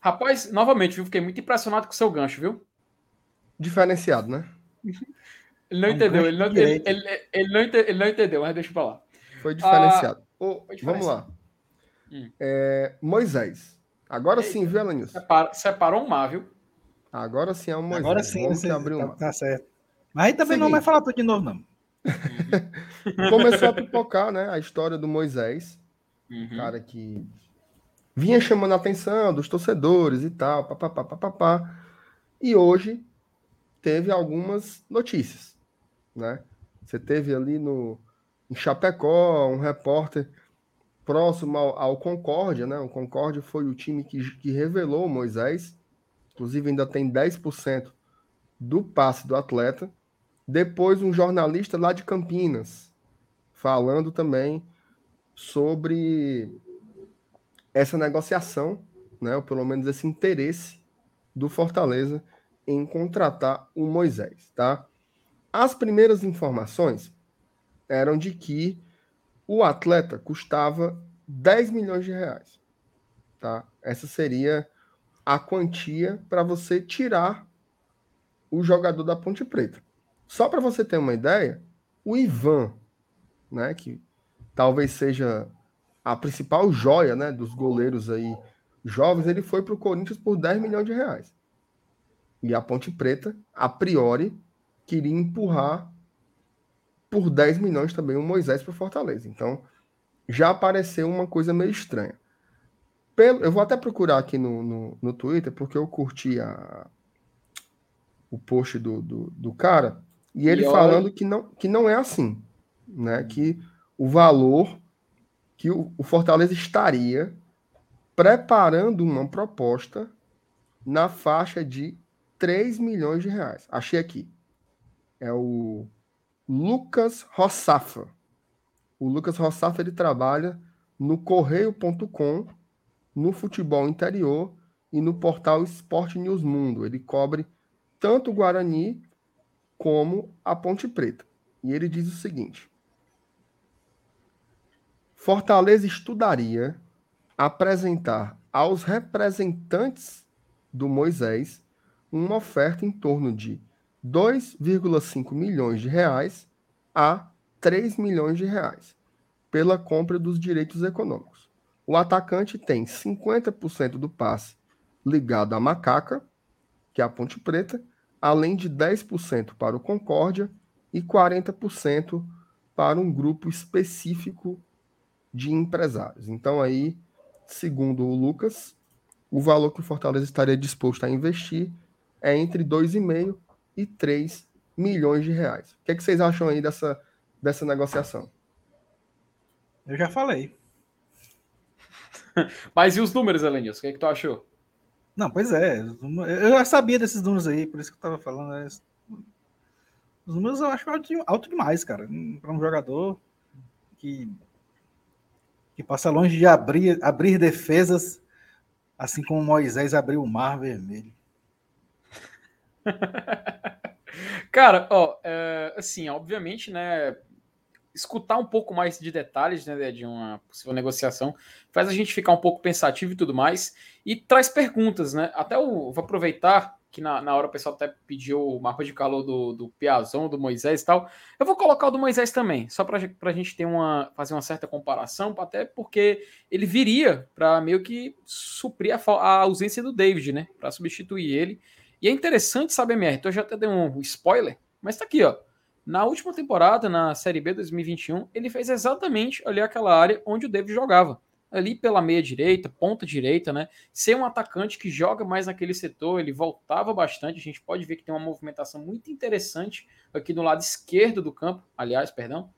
Rapaz, novamente, viu? Fiquei muito impressionado com o seu gancho, viu? Diferenciado, né? ele não é um entendeu, ele não, ele, ele, ele, não entendeu, ele não entendeu, mas deixa eu falar. Foi diferenciado. Ah, foi diferenciado. Vamos lá. Hum. É, Moisés. Agora Eita, sim, viu, Alanis? Separa, separou um mar, viu? Agora sim é um Moisés. Agora sim, Vamos você, abrir um tá, tá, certo. Mas aí também Seguinte. não vai falar tudo de novo, não. Começou a pipocar, né? A história do Moisés Uhum. Cara que vinha chamando a atenção dos torcedores e tal, papapá, papapá. E hoje teve algumas notícias, né? Você teve ali no em Chapecó um repórter próximo ao, ao Concórdia, né? O Concórdia foi o time que, que revelou o Moisés, inclusive ainda tem 10% do passe do atleta. Depois um jornalista lá de Campinas falando também sobre essa negociação, né, ou pelo menos esse interesse do Fortaleza em contratar o Moisés, tá? As primeiras informações eram de que o atleta custava 10 milhões de reais, tá? Essa seria a quantia para você tirar o jogador da Ponte Preta. Só para você ter uma ideia, o Ivan, né, que talvez seja a principal joia né, dos goleiros aí jovens, ele foi para o Corinthians por 10 milhões de reais. E a Ponte Preta, a priori, queria empurrar por 10 milhões também o Moisés para Fortaleza. Então, já apareceu uma coisa meio estranha. Pelo, eu vou até procurar aqui no, no, no Twitter, porque eu curti a, o post do, do, do cara, e ele e falando que não, que não é assim, né? Que o valor que o, Fortaleza estaria preparando uma proposta na faixa de 3 milhões de reais. Achei aqui. É o Lucas Rossafa. O Lucas Rossafa ele trabalha no correio.com, no futebol interior e no portal Esporte News Mundo. Ele cobre tanto o Guarani como a Ponte Preta. E ele diz o seguinte: Fortaleza estudaria apresentar aos representantes do Moisés uma oferta em torno de 2,5 milhões de reais a 3 milhões de reais pela compra dos direitos econômicos. O atacante tem 50% do passe ligado à Macaca, que é a Ponte Preta, além de 10% para o Concórdia e 40% para um grupo específico de empresários. Então aí, segundo o Lucas, o valor que o Fortaleza estaria disposto a investir é entre 2,5 e 3 milhões de reais. O que, é que vocês acham aí dessa, dessa negociação? Eu já falei. Mas e os números, Elenilson? O que, é que tu achou? Não, pois é. Eu já sabia desses números aí, por isso que eu tava falando. Né? Os números eu acho alto, alto demais, cara. Para um jogador que, que passa longe de abrir, abrir defesas, assim como Moisés abriu o mar vermelho. Cara, ó, é, assim, obviamente, né, escutar um pouco mais de detalhes né, de uma possível negociação faz a gente ficar um pouco pensativo e tudo mais, e traz perguntas, né? Até eu vou aproveitar que na, na hora o pessoal até pediu o mapa de calor do, do Piazon, do Moisés e tal. Eu vou colocar o do Moisés também, só para a gente ter uma, fazer uma certa comparação, até porque ele viria para meio que suprir a, a ausência do David, né? Para substituir ele. E é interessante, sabe, MR? Então eu já até dei um spoiler, mas tá aqui, ó. Na última temporada, na Série B 2021, ele fez exatamente ali aquela área onde o David jogava. Ali pela meia direita, ponta direita, né? Ser um atacante que joga mais naquele setor, ele voltava bastante. A gente pode ver que tem uma movimentação muito interessante aqui no lado esquerdo do campo, aliás, perdão.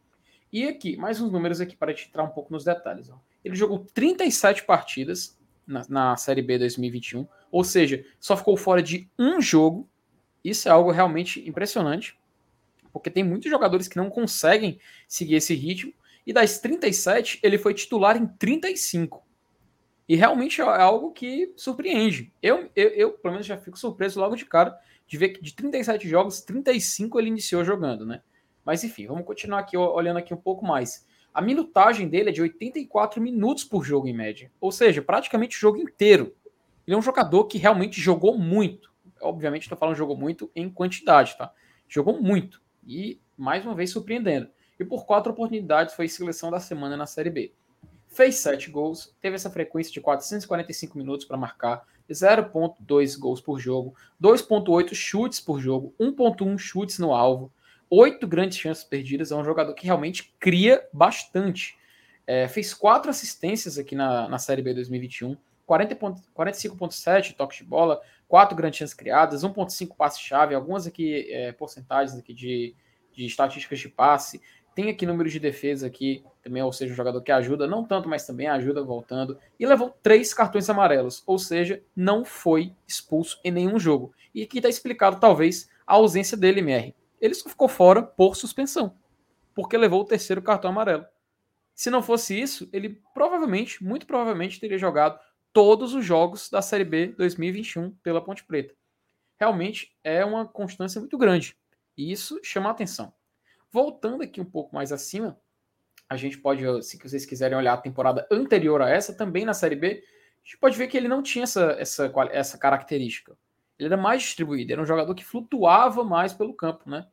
E aqui, mais uns números aqui para te entrar um pouco nos detalhes. Ó. Ele jogou 37 partidas na, na Série B 2021, ou seja, só ficou fora de um jogo. Isso é algo realmente impressionante, porque tem muitos jogadores que não conseguem seguir esse ritmo. E das 37, ele foi titular em 35. E realmente é algo que surpreende. Eu, eu, eu, pelo menos, já fico surpreso logo de cara de ver que de 37 jogos, 35 ele iniciou jogando, né? Mas enfim, vamos continuar aqui olhando aqui um pouco mais. A minutagem dele é de 84 minutos por jogo em média. Ou seja, praticamente o jogo inteiro. Ele é um jogador que realmente jogou muito. Obviamente, estou falando jogou muito em quantidade, tá? Jogou muito. E, mais uma vez, surpreendendo. E por quatro oportunidades foi seleção da semana na Série B. Fez sete gols, teve essa frequência de 445 minutos para marcar, 0,2 gols por jogo, 2,8 chutes por jogo, 1,1 chutes no alvo, oito grandes chances perdidas. É um jogador que realmente cria bastante. É, fez quatro assistências aqui na, na Série B 2021, 45,7 toques de bola, 4 grandes chances criadas, 1,5 passe-chave, algumas aqui é, porcentagens aqui de, de estatísticas de passe. Tem aqui números de defesa aqui, também, ou seja, um jogador que ajuda, não tanto, mas também ajuda voltando. E levou três cartões amarelos, ou seja, não foi expulso em nenhum jogo. E aqui está explicado, talvez, a ausência dele, MR. Ele só ficou fora por suspensão, porque levou o terceiro cartão amarelo. Se não fosse isso, ele provavelmente, muito provavelmente, teria jogado todos os jogos da Série B 2021 pela Ponte Preta. Realmente é uma constância muito grande e isso chama a atenção. Voltando aqui um pouco mais acima, a gente pode, se vocês quiserem olhar a temporada anterior a essa, também na Série B, a gente pode ver que ele não tinha essa, essa, essa característica. Ele era mais distribuído, era um jogador que flutuava mais pelo campo, né?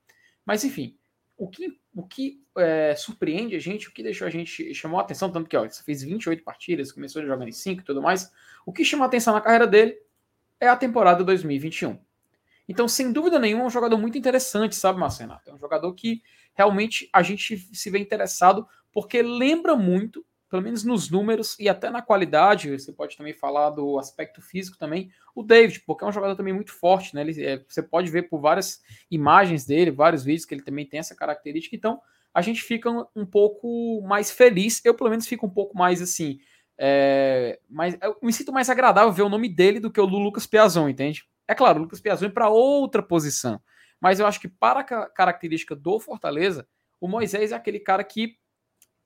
Mas enfim, o que, o que é, surpreende a gente, o que deixou a gente, chamou a atenção, tanto que ó, ele fez 28 partidas, começou jogando em 5 e tudo mais, o que chamou a atenção na carreira dele é a temporada 2021. Então, sem dúvida nenhuma, é um jogador muito interessante, sabe, Marcenato? É um jogador que realmente a gente se vê interessado porque lembra muito, pelo menos nos números e até na qualidade, você pode também falar do aspecto físico também, o David, porque é um jogador também muito forte, né? Ele, é, você pode ver por várias imagens dele, vários vídeos que ele também tem essa característica, então a gente fica um, um pouco mais feliz, eu pelo menos fico um pouco mais assim, é, mais, eu me sinto mais agradável ver o nome dele do que o Lucas Piazon, entende? É claro, o Lucas Piazon é para outra posição, mas eu acho que para a característica do Fortaleza, o Moisés é aquele cara que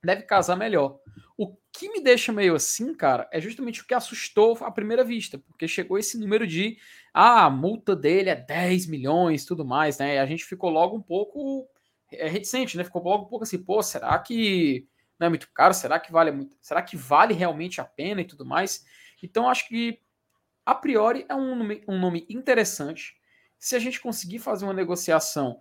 deve casar melhor. O que me deixa meio assim, cara, é justamente o que assustou à primeira vista, porque chegou esse número de ah, a multa dele é 10 milhões, tudo mais, né? E a gente ficou logo um pouco é, reticente, né? Ficou logo um pouco assim, pô, será que não é muito caro? Será que vale muito? Será que vale realmente a pena e tudo mais? Então acho que a priori é um nome, um nome interessante. Se a gente conseguir fazer uma negociação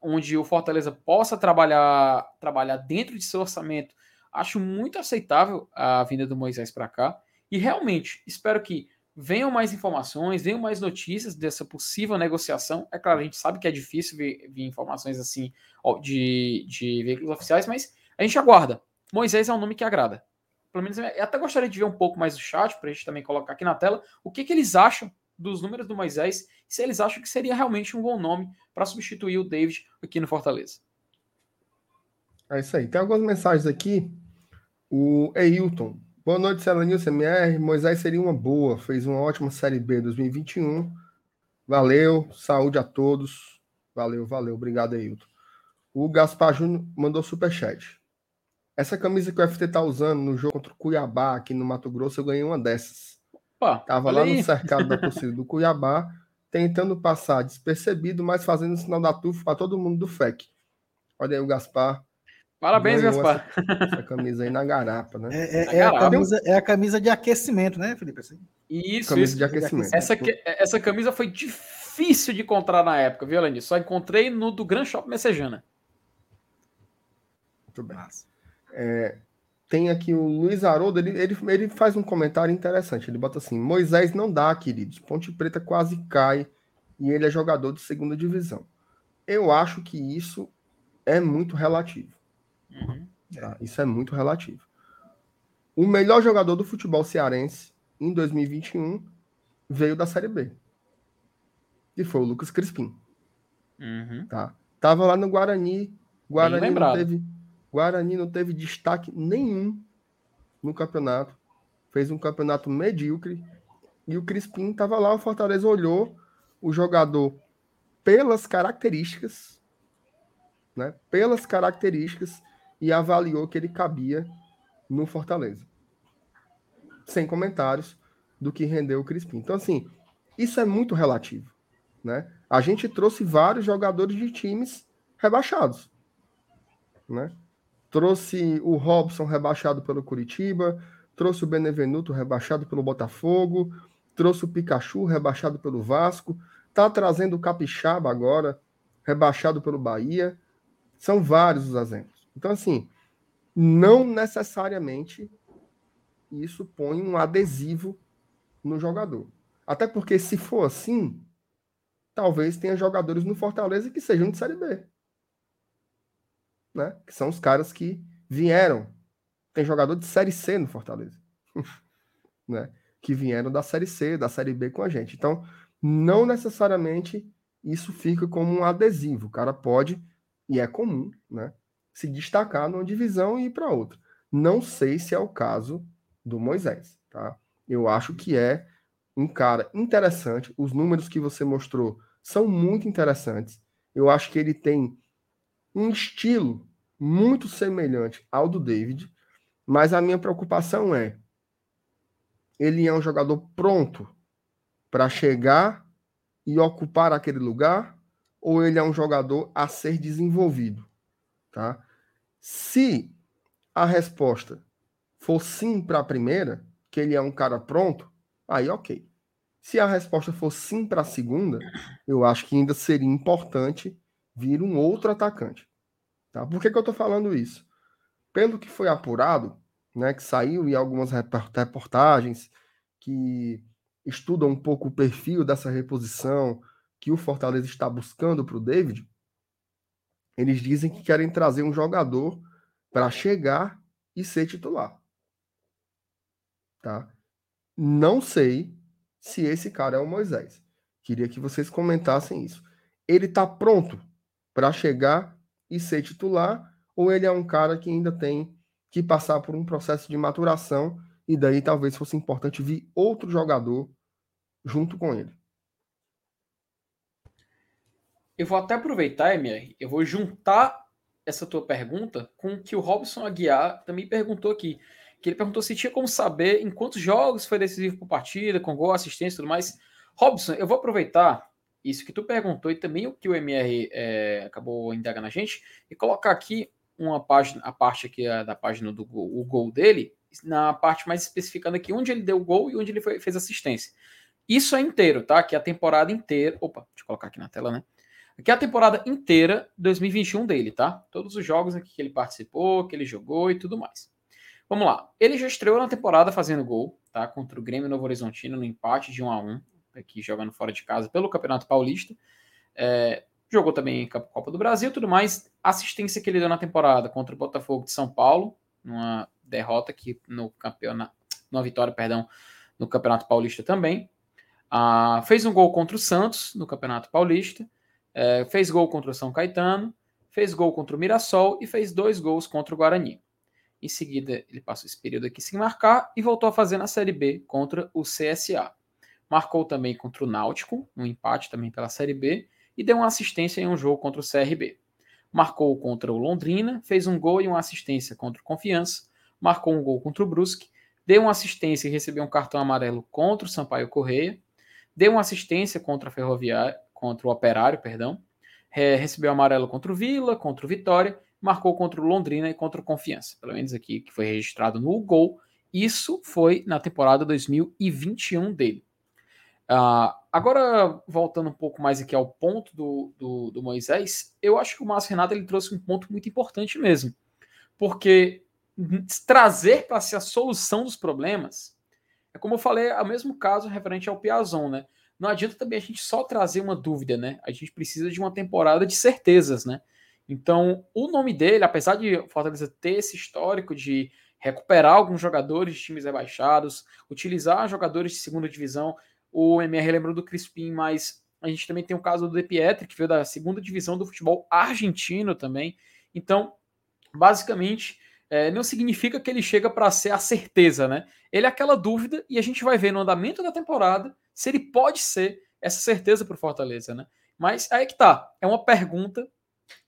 onde o Fortaleza possa trabalhar, trabalhar dentro de seu orçamento, acho muito aceitável a vinda do Moisés para cá. E realmente espero que venham mais informações, venham mais notícias dessa possível negociação. É claro, a gente sabe que é difícil vir informações assim de, de veículos oficiais, mas a gente aguarda. Moisés é um nome que agrada. Pelo menos eu até gostaria de ver um pouco mais do chat, para a gente também colocar aqui na tela, o que, que eles acham dos números do Moisés, se eles acham que seria realmente um bom nome para substituir o David aqui no Fortaleza. É isso aí. Tem algumas mensagens aqui. O Eilton. Boa noite, Celanil CMR. Moisés seria uma boa. Fez uma ótima Série B 2021. Valeu. Saúde a todos. Valeu, valeu. Obrigado, Eilton. O Gaspar Júnior mandou superchat. Essa camisa que o FT tá usando no jogo contra o Cuiabá, aqui no Mato Grosso, eu ganhei uma dessas. Opa, Tava lá aí. no cercado da torcida do Cuiabá, tentando passar despercebido, mas fazendo o sinal da tufa para todo mundo do FEC. Olha aí o Gaspar. Parabéns, Gaspar. Essa, essa, camisa aí na garapa, né? É, é, é, a camisa, é, a camisa, de aquecimento, né, Felipe? Assim. Isso, camisa isso. de aquecimento. Essa, essa camisa foi difícil de encontrar na época, viu, Lenny? Só encontrei no do Grand Shop Messejana. Muito bem. É, tem aqui o Luiz Haroldo, ele, ele, ele faz um comentário interessante. Ele bota assim: Moisés não dá, queridos. Ponte Preta quase cai e ele é jogador de segunda divisão. Eu acho que isso é muito relativo. Uhum. Tá? Isso é muito relativo. O melhor jogador do futebol cearense em 2021 veio da Série B. E foi o Lucas Crispim. Uhum. Tá? Tava lá no Guarani. Guarani não teve Guarani não teve destaque nenhum no campeonato. Fez um campeonato medíocre. E o Crispim estava lá, o Fortaleza olhou o jogador pelas características, né? Pelas características e avaliou que ele cabia no Fortaleza. Sem comentários do que rendeu o Crispim. Então, assim, isso é muito relativo. Né? A gente trouxe vários jogadores de times rebaixados. Né? Trouxe o Robson rebaixado pelo Curitiba, trouxe o Benevenuto rebaixado pelo Botafogo, trouxe o Pikachu rebaixado pelo Vasco, tá trazendo o Capixaba agora rebaixado pelo Bahia. São vários os exemplos. Então, assim, não necessariamente isso põe um adesivo no jogador. Até porque, se for assim, talvez tenha jogadores no Fortaleza que sejam de Série B né? Que são os caras que vieram. Tem jogador de Série C no Fortaleza, né? Que vieram da Série C, da Série B com a gente. Então, não necessariamente isso fica como um adesivo. O cara pode, e é comum, né? Se destacar numa divisão e ir para outra. Não sei se é o caso do Moisés, tá? Eu acho que é um cara interessante. Os números que você mostrou são muito interessantes. Eu acho que ele tem um estilo muito semelhante ao do David, mas a minha preocupação é ele é um jogador pronto para chegar e ocupar aquele lugar ou ele é um jogador a ser desenvolvido, tá? Se a resposta for sim para a primeira, que ele é um cara pronto, aí ok. Se a resposta for sim para a segunda, eu acho que ainda seria importante vir um outro atacante. Tá? Por que, que eu estou falando isso? Pelo que foi apurado, né, que saiu em algumas reportagens que estudam um pouco o perfil dessa reposição que o Fortaleza está buscando para o David, eles dizem que querem trazer um jogador para chegar e ser titular. tá? Não sei se esse cara é o Moisés. Queria que vocês comentassem isso. Ele tá pronto para chegar e ser titular ou ele é um cara que ainda tem que passar por um processo de maturação e daí talvez fosse importante vir outro jogador junto com ele? Eu vou até aproveitar, MR, eu vou juntar essa tua pergunta com o que o Robson Aguiar também perguntou aqui. Que ele perguntou se tinha como saber em quantos jogos foi decisivo por partida, com gol, assistência e tudo mais. Robson, eu vou aproveitar isso que tu perguntou e também o que o MR é, acabou indagando a gente e colocar aqui uma página, a parte aqui da página do gol, o gol dele, na parte mais especificando aqui onde ele deu o gol e onde ele foi, fez assistência. Isso é inteiro, tá? É a temporada inteira. Opa, deixa eu colocar aqui na tela, né? Aqui é a temporada inteira 2021 dele, tá? Todos os jogos aqui que ele participou, que ele jogou e tudo mais. Vamos lá. Ele já estreou na temporada fazendo gol, tá? Contra o Grêmio Novo Horizontino no empate de 1 a 1 aqui jogando fora de casa pelo Campeonato Paulista. É, jogou também em Copa do Brasil tudo mais. Assistência que ele deu na temporada contra o Botafogo de São Paulo, numa derrota aqui no campeonato, numa vitória, perdão, no Campeonato Paulista também. Ah, fez um gol contra o Santos no Campeonato Paulista. É, fez gol contra o São Caetano, fez gol contra o Mirassol e fez dois gols contra o Guarani. Em seguida, ele passou esse período aqui sem marcar e voltou a fazer na Série B contra o CSA. Marcou também contra o Náutico, um empate também pela Série B, e deu uma assistência em um jogo contra o CRB. Marcou contra o Londrina, fez um gol e uma assistência contra o Confiança, marcou um gol contra o Brusque, deu uma assistência e recebeu um cartão amarelo contra o Sampaio Correia, deu uma assistência contra a Ferroviária, contra o Operário, perdão, é, recebeu amarelo contra o Vila, contra o Vitória, marcou contra o Londrina e contra o Confiança, pelo menos aqui que foi registrado no gol. Isso foi na temporada 2021 dele. Uh, agora, voltando um pouco mais aqui ao ponto do, do, do, Moisés, eu acho que o Márcio Renato ele trouxe um ponto muito importante mesmo. Porque trazer para si a solução dos problemas é como eu falei, é o mesmo caso referente ao Piazon, né? Não adianta também a gente só trazer uma dúvida, né? A gente precisa de uma temporada de certezas, né? Então, o nome dele, apesar de Fortaleza ter esse histórico de recuperar alguns jogadores de times rebaixados, utilizar jogadores de segunda divisão, o MR lembrou do Crispim, mas a gente também tem o caso do De Pietri, que veio da segunda divisão do futebol argentino também. Então, basicamente, é, não significa que ele chega para ser a certeza, né? Ele é aquela dúvida e a gente vai ver no andamento da temporada se ele pode ser essa certeza para o Fortaleza, né? Mas aí que tá, é uma pergunta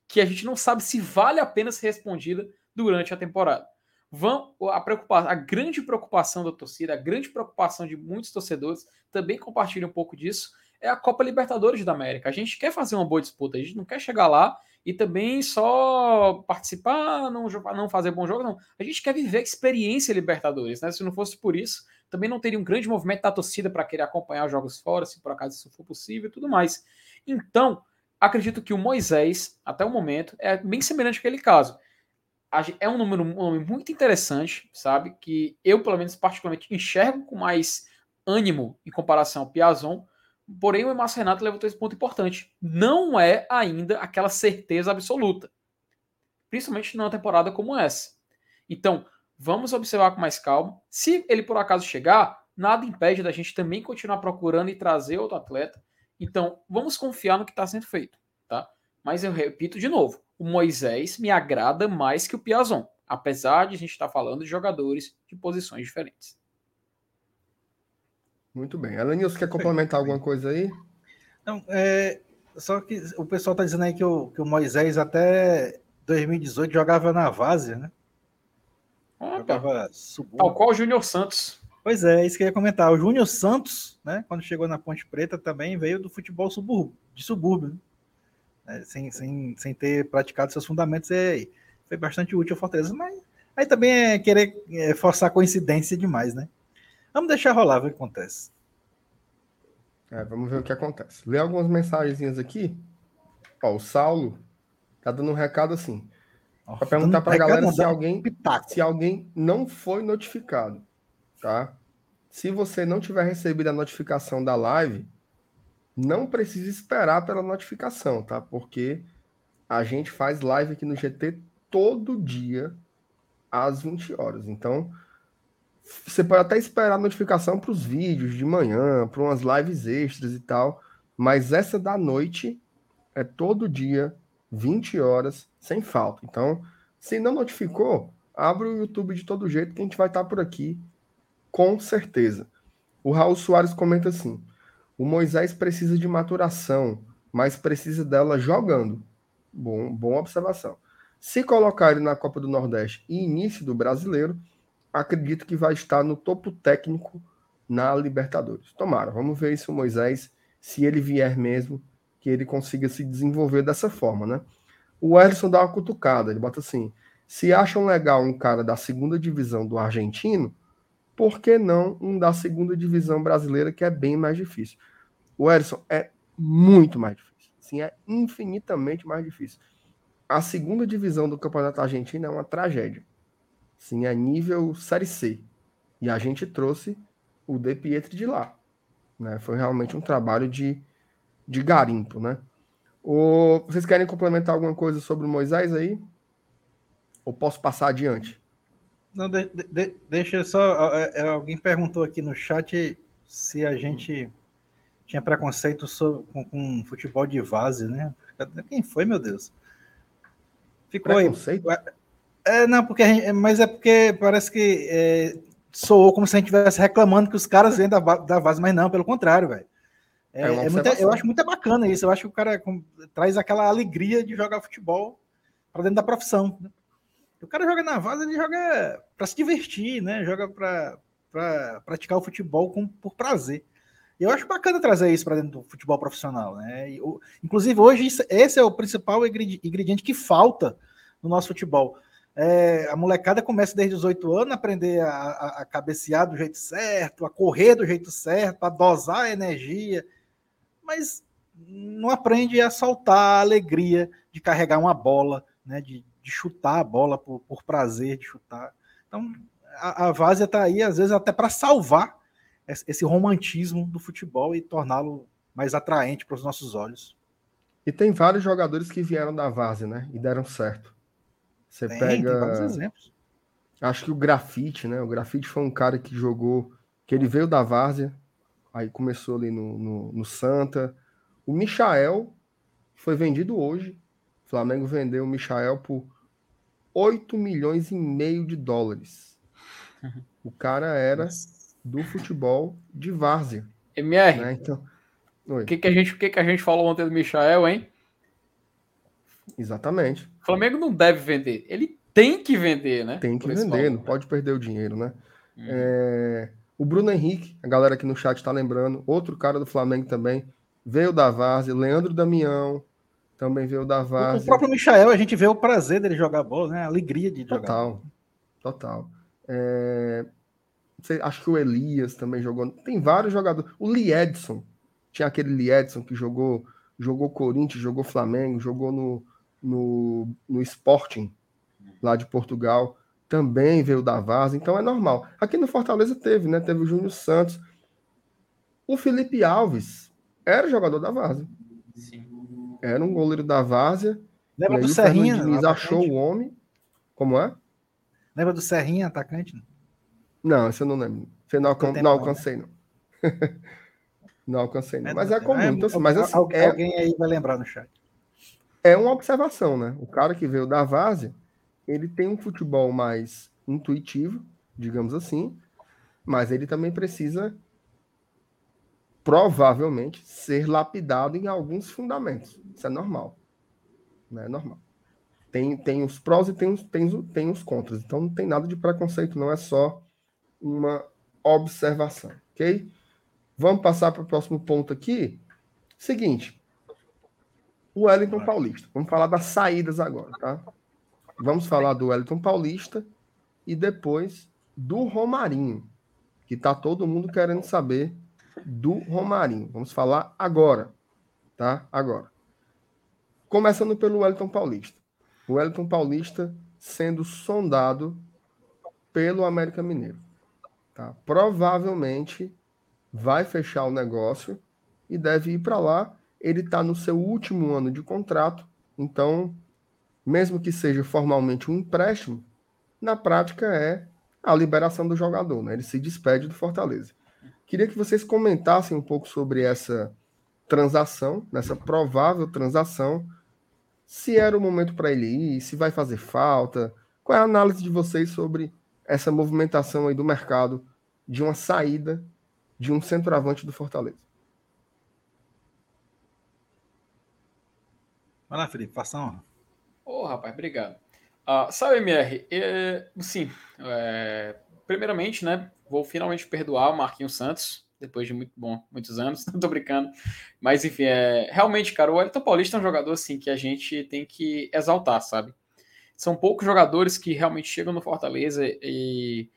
que a gente não sabe se vale a pena ser respondida durante a temporada. Vão, a, preocupação, a grande preocupação da torcida, a grande preocupação de muitos torcedores, também compartilham um pouco disso, é a Copa Libertadores da América. A gente quer fazer uma boa disputa, a gente não quer chegar lá e também só participar, não, não fazer bom jogo, não. A gente quer viver a experiência Libertadores, né? Se não fosse por isso, também não teria um grande movimento da torcida para querer acompanhar os jogos fora, se por acaso isso for possível e tudo mais. Então, acredito que o Moisés, até o momento, é bem semelhante àquele caso. É um número um nome muito interessante, sabe? Que eu, pelo menos, particularmente enxergo com mais ânimo em comparação ao Piazon. Porém, o Márcio Renato levantou esse ponto importante. Não é ainda aquela certeza absoluta. Principalmente numa temporada como essa. Então, vamos observar com mais calma. Se ele por acaso chegar, nada impede da gente também continuar procurando e trazer outro atleta então, vamos confiar no que está sendo feito, tá? Mas eu repito de novo, o Moisés me agrada mais que o Piazon, apesar de a gente estar tá falando de jogadores de posições diferentes. Muito bem. Alanils, quer complementar alguma coisa aí? Não, é, só que o pessoal está dizendo aí que o, que o Moisés até 2018 jogava na Várzea, né? Opa. Jogava Tal qual o Júnior Santos. Pois é, isso que eu ia comentar. O Júnior Santos, né, quando chegou na Ponte Preta, também veio do futebol subúrbio, de subúrbio, né? sem, sem, sem ter praticado seus fundamentos. É, foi bastante útil ao Fortaleza, mas aí também é querer é, forçar coincidência demais, né? Vamos deixar rolar, ver o que acontece. É, vamos ver o que acontece. Lê algumas mensagenzinhas aqui. Ó, o Saulo tá dando um recado assim. Para perguntar para a galera se alguém, se alguém não foi notificado tá? Se você não tiver recebido a notificação da live, não precisa esperar pela notificação, tá? Porque a gente faz live aqui no GT todo dia às 20 horas. Então, Você pode até esperar notificação para os vídeos de manhã, para umas lives extras e tal, mas essa da noite é todo dia, 20 horas, sem falta. Então, se não notificou, abre o YouTube de todo jeito que a gente vai estar por aqui, com certeza. O Raul Soares comenta assim: o Moisés precisa de maturação, mas precisa dela jogando. Bom, boa observação. Se colocar ele na Copa do Nordeste e início do brasileiro, acredito que vai estar no topo técnico na Libertadores. Tomara, vamos ver se o Moisés, se ele vier mesmo, que ele consiga se desenvolver dessa forma, né? O Erson dá uma cutucada, ele bota assim: se acham legal um cara da segunda divisão do argentino, por que não um da segunda divisão brasileira, que é bem mais difícil? O Edson é muito mais difícil. Sim, é infinitamente mais difícil. A segunda divisão do Campeonato Argentino é uma tragédia. Sim, é nível Série C. E a gente trouxe o De Pietri de lá. Né? Foi realmente um trabalho de, de garimpo, né? O, vocês querem complementar alguma coisa sobre o Moisés aí? Ou posso passar adiante? Não, de, de, deixa só. É, é, alguém perguntou aqui no chat se a gente tinha preconceito sobre, com, com futebol de vase, né? Quem foi, meu Deus? Ficou preconceito? aí. É, não, porque gente, mas é porque parece que é, soou como se a gente estivesse reclamando que os caras vêm da, da vase, mas não, pelo contrário, velho. É, é, é muita, eu acho muito bacana isso. Eu acho que o cara com, traz aquela alegria de jogar futebol para dentro da profissão. Né? O cara joga na vaza, ele joga para se divertir, né? Joga para praticar o futebol com, por prazer. E eu acho bacana trazer isso para dentro do futebol profissional, né? Inclusive, hoje, esse é o principal ingrediente que falta no nosso futebol. É, a molecada começa desde os oito anos a aprender a, a, a, cabecear do jeito certo, a correr do jeito certo, a dosar a energia, mas não aprende a soltar a alegria de carregar uma bola, né? De, de chutar a bola por, por prazer de chutar. Então, a, a Várzea está aí, às vezes, até para salvar esse romantismo do futebol e torná-lo mais atraente para os nossos olhos. E tem vários jogadores que vieram da Várzea, né? E deram certo. Você tem, pega. Tem vários exemplos. Acho que o Grafite, né? O Grafite foi um cara que jogou. Que ele veio da Várzea, aí começou ali no, no, no Santa. O Michael foi vendido hoje. O Flamengo vendeu o Michael por 8 milhões e meio de dólares. O cara era do futebol de várzea. MR, né? então, o que, que, a gente, que, que a gente falou ontem do Michael, hein? Exatamente. O Flamengo não deve vender. Ele tem que vender, né? Tem que vender, valor, não né? pode perder o dinheiro, né? Hum. É... O Bruno Henrique, a galera aqui no chat está lembrando, outro cara do Flamengo também, veio da Várzea, Leandro Damião, também veio da Várzea. O próprio Michael, a gente vê o prazer dele jogar bola, né? A alegria de jogar. Total, total. É... Acho que o Elias também jogou. Tem vários jogadores. O Liedson, tinha aquele Liedson que jogou, jogou Corinthians, jogou Flamengo, jogou no, no, no Sporting, lá de Portugal. Também veio da Várzea, então é normal. Aqui no Fortaleza teve, né? Teve o Júnior Santos. O Felipe Alves era jogador da Várzea. Sim. Era um goleiro da Várzea. Lembra do Serrinha? O achou o homem. Como é? Lembra do Serrinha, atacante? Não, esse eu não lembro. Você não, alcan... não alcancei, não. não alcancei, não. Mas é comum. É, então, assim, mas, assim, é... Alguém aí vai lembrar no chat. É uma observação, né? O cara que veio da Várzea, ele tem um futebol mais intuitivo, digamos assim, mas ele também precisa provavelmente ser lapidado em alguns fundamentos. Isso é normal. Não é normal. Tem, tem os prós e tem os, tem, tem os contras. Então não tem nada de preconceito, não é só uma observação, ok? Vamos passar para o próximo ponto aqui. Seguinte, o Wellington Paulista. Vamos falar das saídas agora, tá? Vamos falar do Wellington Paulista e depois do Romarinho, que tá todo mundo querendo saber do Romarinho. Vamos falar agora, tá? Agora. Começando pelo Wellington Paulista. O Wellington Paulista sendo sondado pelo América Mineiro. Tá? Provavelmente vai fechar o negócio e deve ir para lá. Ele está no seu último ano de contrato, então, mesmo que seja formalmente um empréstimo, na prática é a liberação do jogador, né? Ele se despede do Fortaleza. Queria que vocês comentassem um pouco sobre essa transação, nessa provável transação, se era o momento para ele ir, se vai fazer falta. Qual é a análise de vocês sobre essa movimentação aí do mercado de uma saída de um centroavante do Fortaleza? Vai lá, Felipe, faça uma. Ô, oh, rapaz, obrigado. Uh, sabe, MR, é, sim, é, primeiramente, né, vou finalmente perdoar o Marquinhos Santos, depois de muito bom, muitos anos, não tô brincando. Mas enfim, é, realmente, cara, o Wellington Paulista é um jogador assim que a gente tem que exaltar, sabe? São poucos jogadores que realmente chegam no Fortaleza e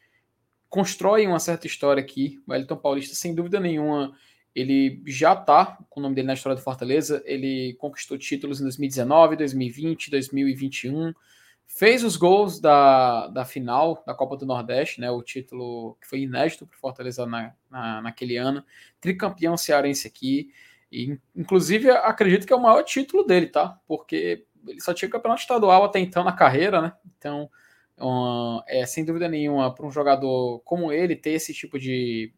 constroem uma certa história aqui. O Wellington Paulista, sem dúvida nenhuma, ele já tá com o nome dele na história do Fortaleza. Ele conquistou títulos em 2019, 2020, 2021 fez os gols da, da final da Copa do Nordeste, né, o título que foi inédito para o Fortaleza na, na, naquele ano, tricampeão cearense aqui, e inclusive acredito que é o maior título dele, tá? Porque ele só tinha campeonato estadual até então na carreira, né? Então, um, é sem dúvida nenhuma, para um jogador como ele ter esse tipo de,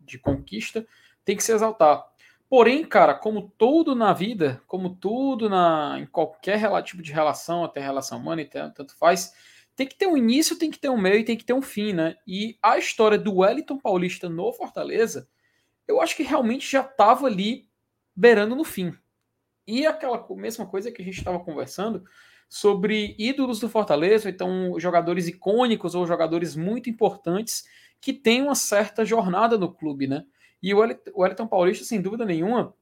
de conquista, tem que se exaltar. Porém, cara, como tudo na vida, como tudo na, em qualquer tipo de relação, até relação humana e tanto faz, tem que ter um início, tem que ter um meio e tem que ter um fim, né? E a história do Wellington Paulista no Fortaleza, eu acho que realmente já estava ali beirando no fim. E aquela mesma coisa que a gente estava conversando sobre ídolos do Fortaleza, então jogadores icônicos ou jogadores muito importantes que têm uma certa jornada no clube, né? E o Wellington Paulista, sem dúvida nenhuma,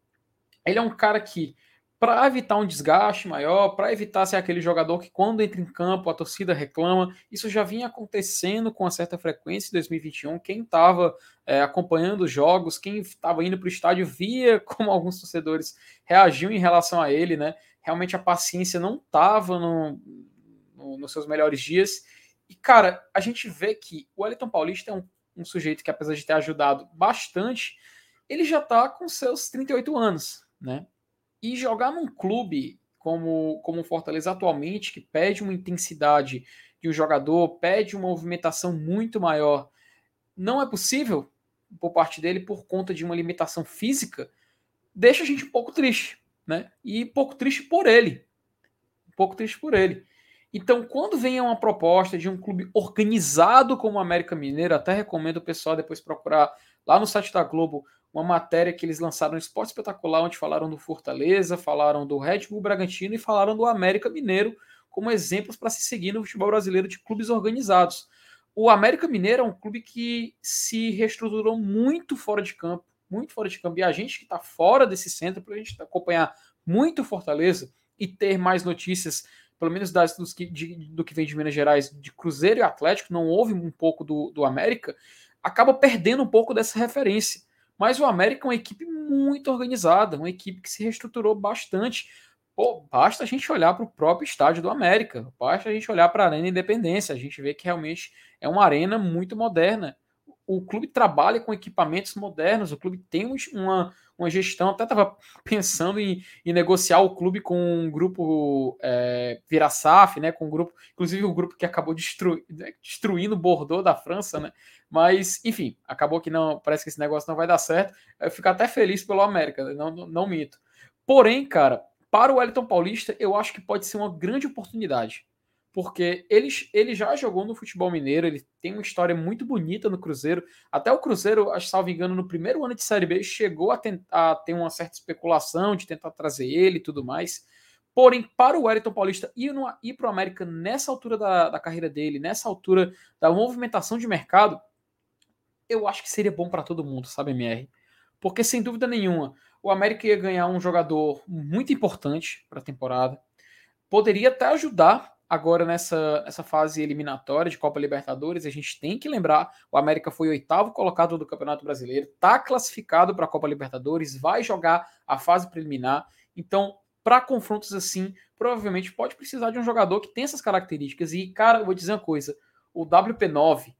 ele é um cara que, para evitar um desgaste maior, para evitar ser aquele jogador que, quando entra em campo, a torcida reclama, isso já vinha acontecendo com uma certa frequência em 2021. Quem estava é, acompanhando os jogos, quem estava indo para o estádio, via como alguns torcedores reagiam em relação a ele, né? Realmente a paciência não estava no, no, nos seus melhores dias. E, cara, a gente vê que o Wellington Paulista é um um sujeito que, apesar de ter ajudado bastante, ele já está com seus 38 anos, né? E jogar num clube como, como o Fortaleza atualmente, que pede uma intensidade de um jogador, pede uma movimentação muito maior, não é possível por parte dele por conta de uma limitação física, deixa a gente um pouco triste, né? E pouco triste por ele. Um pouco triste por ele. Então, quando vem uma proposta de um clube organizado como o América Mineiro, até recomendo o pessoal depois procurar lá no site da Globo uma matéria que eles lançaram no Esporte Espetacular, onde falaram do Fortaleza, falaram do Red Bull Bragantino e falaram do América Mineiro como exemplos para se seguir no futebol brasileiro de clubes organizados. O América Mineiro é um clube que se reestruturou muito fora de campo, muito fora de campo. E a gente que está fora desse centro, para a gente acompanhar muito Fortaleza e ter mais notícias pelo menos das, dos que, de, do que vem de Minas Gerais, de Cruzeiro e Atlético, não houve um pouco do, do América, acaba perdendo um pouco dessa referência. Mas o América é uma equipe muito organizada, uma equipe que se reestruturou bastante. Pô, basta a gente olhar para o próprio estádio do América, basta a gente olhar para a Arena Independência, a gente vê que realmente é uma arena muito moderna. O clube trabalha com equipamentos modernos, o clube tem uma, uma gestão. Até estava pensando em, em, negociar o clube com um grupo é, Virasaf, né? Com um grupo, inclusive o grupo que acabou destru, destruindo o Bordeaux da França, né? Mas, enfim, acabou que não. Parece que esse negócio não vai dar certo. Eu fico até feliz pelo América, não, não, não minto. Porém, cara, para o Wellington Paulista, eu acho que pode ser uma grande oportunidade porque ele, ele já jogou no futebol mineiro, ele tem uma história muito bonita no Cruzeiro. Até o Cruzeiro, salvo engano, no primeiro ano de Série B, chegou a, tentar, a ter uma certa especulação de tentar trazer ele e tudo mais. Porém, para o Wellington Paulista ir, no, ir para o América nessa altura da, da carreira dele, nessa altura da movimentação de mercado, eu acho que seria bom para todo mundo, sabe, MR? Porque, sem dúvida nenhuma, o América ia ganhar um jogador muito importante para a temporada. Poderia até ajudar agora nessa, nessa fase eliminatória de Copa Libertadores, a gente tem que lembrar, o América foi oitavo colocado do Campeonato Brasileiro, está classificado para a Copa Libertadores, vai jogar a fase preliminar. Então, para confrontos assim, provavelmente pode precisar de um jogador que tem essas características. E, cara, eu vou dizer uma coisa: o WP9,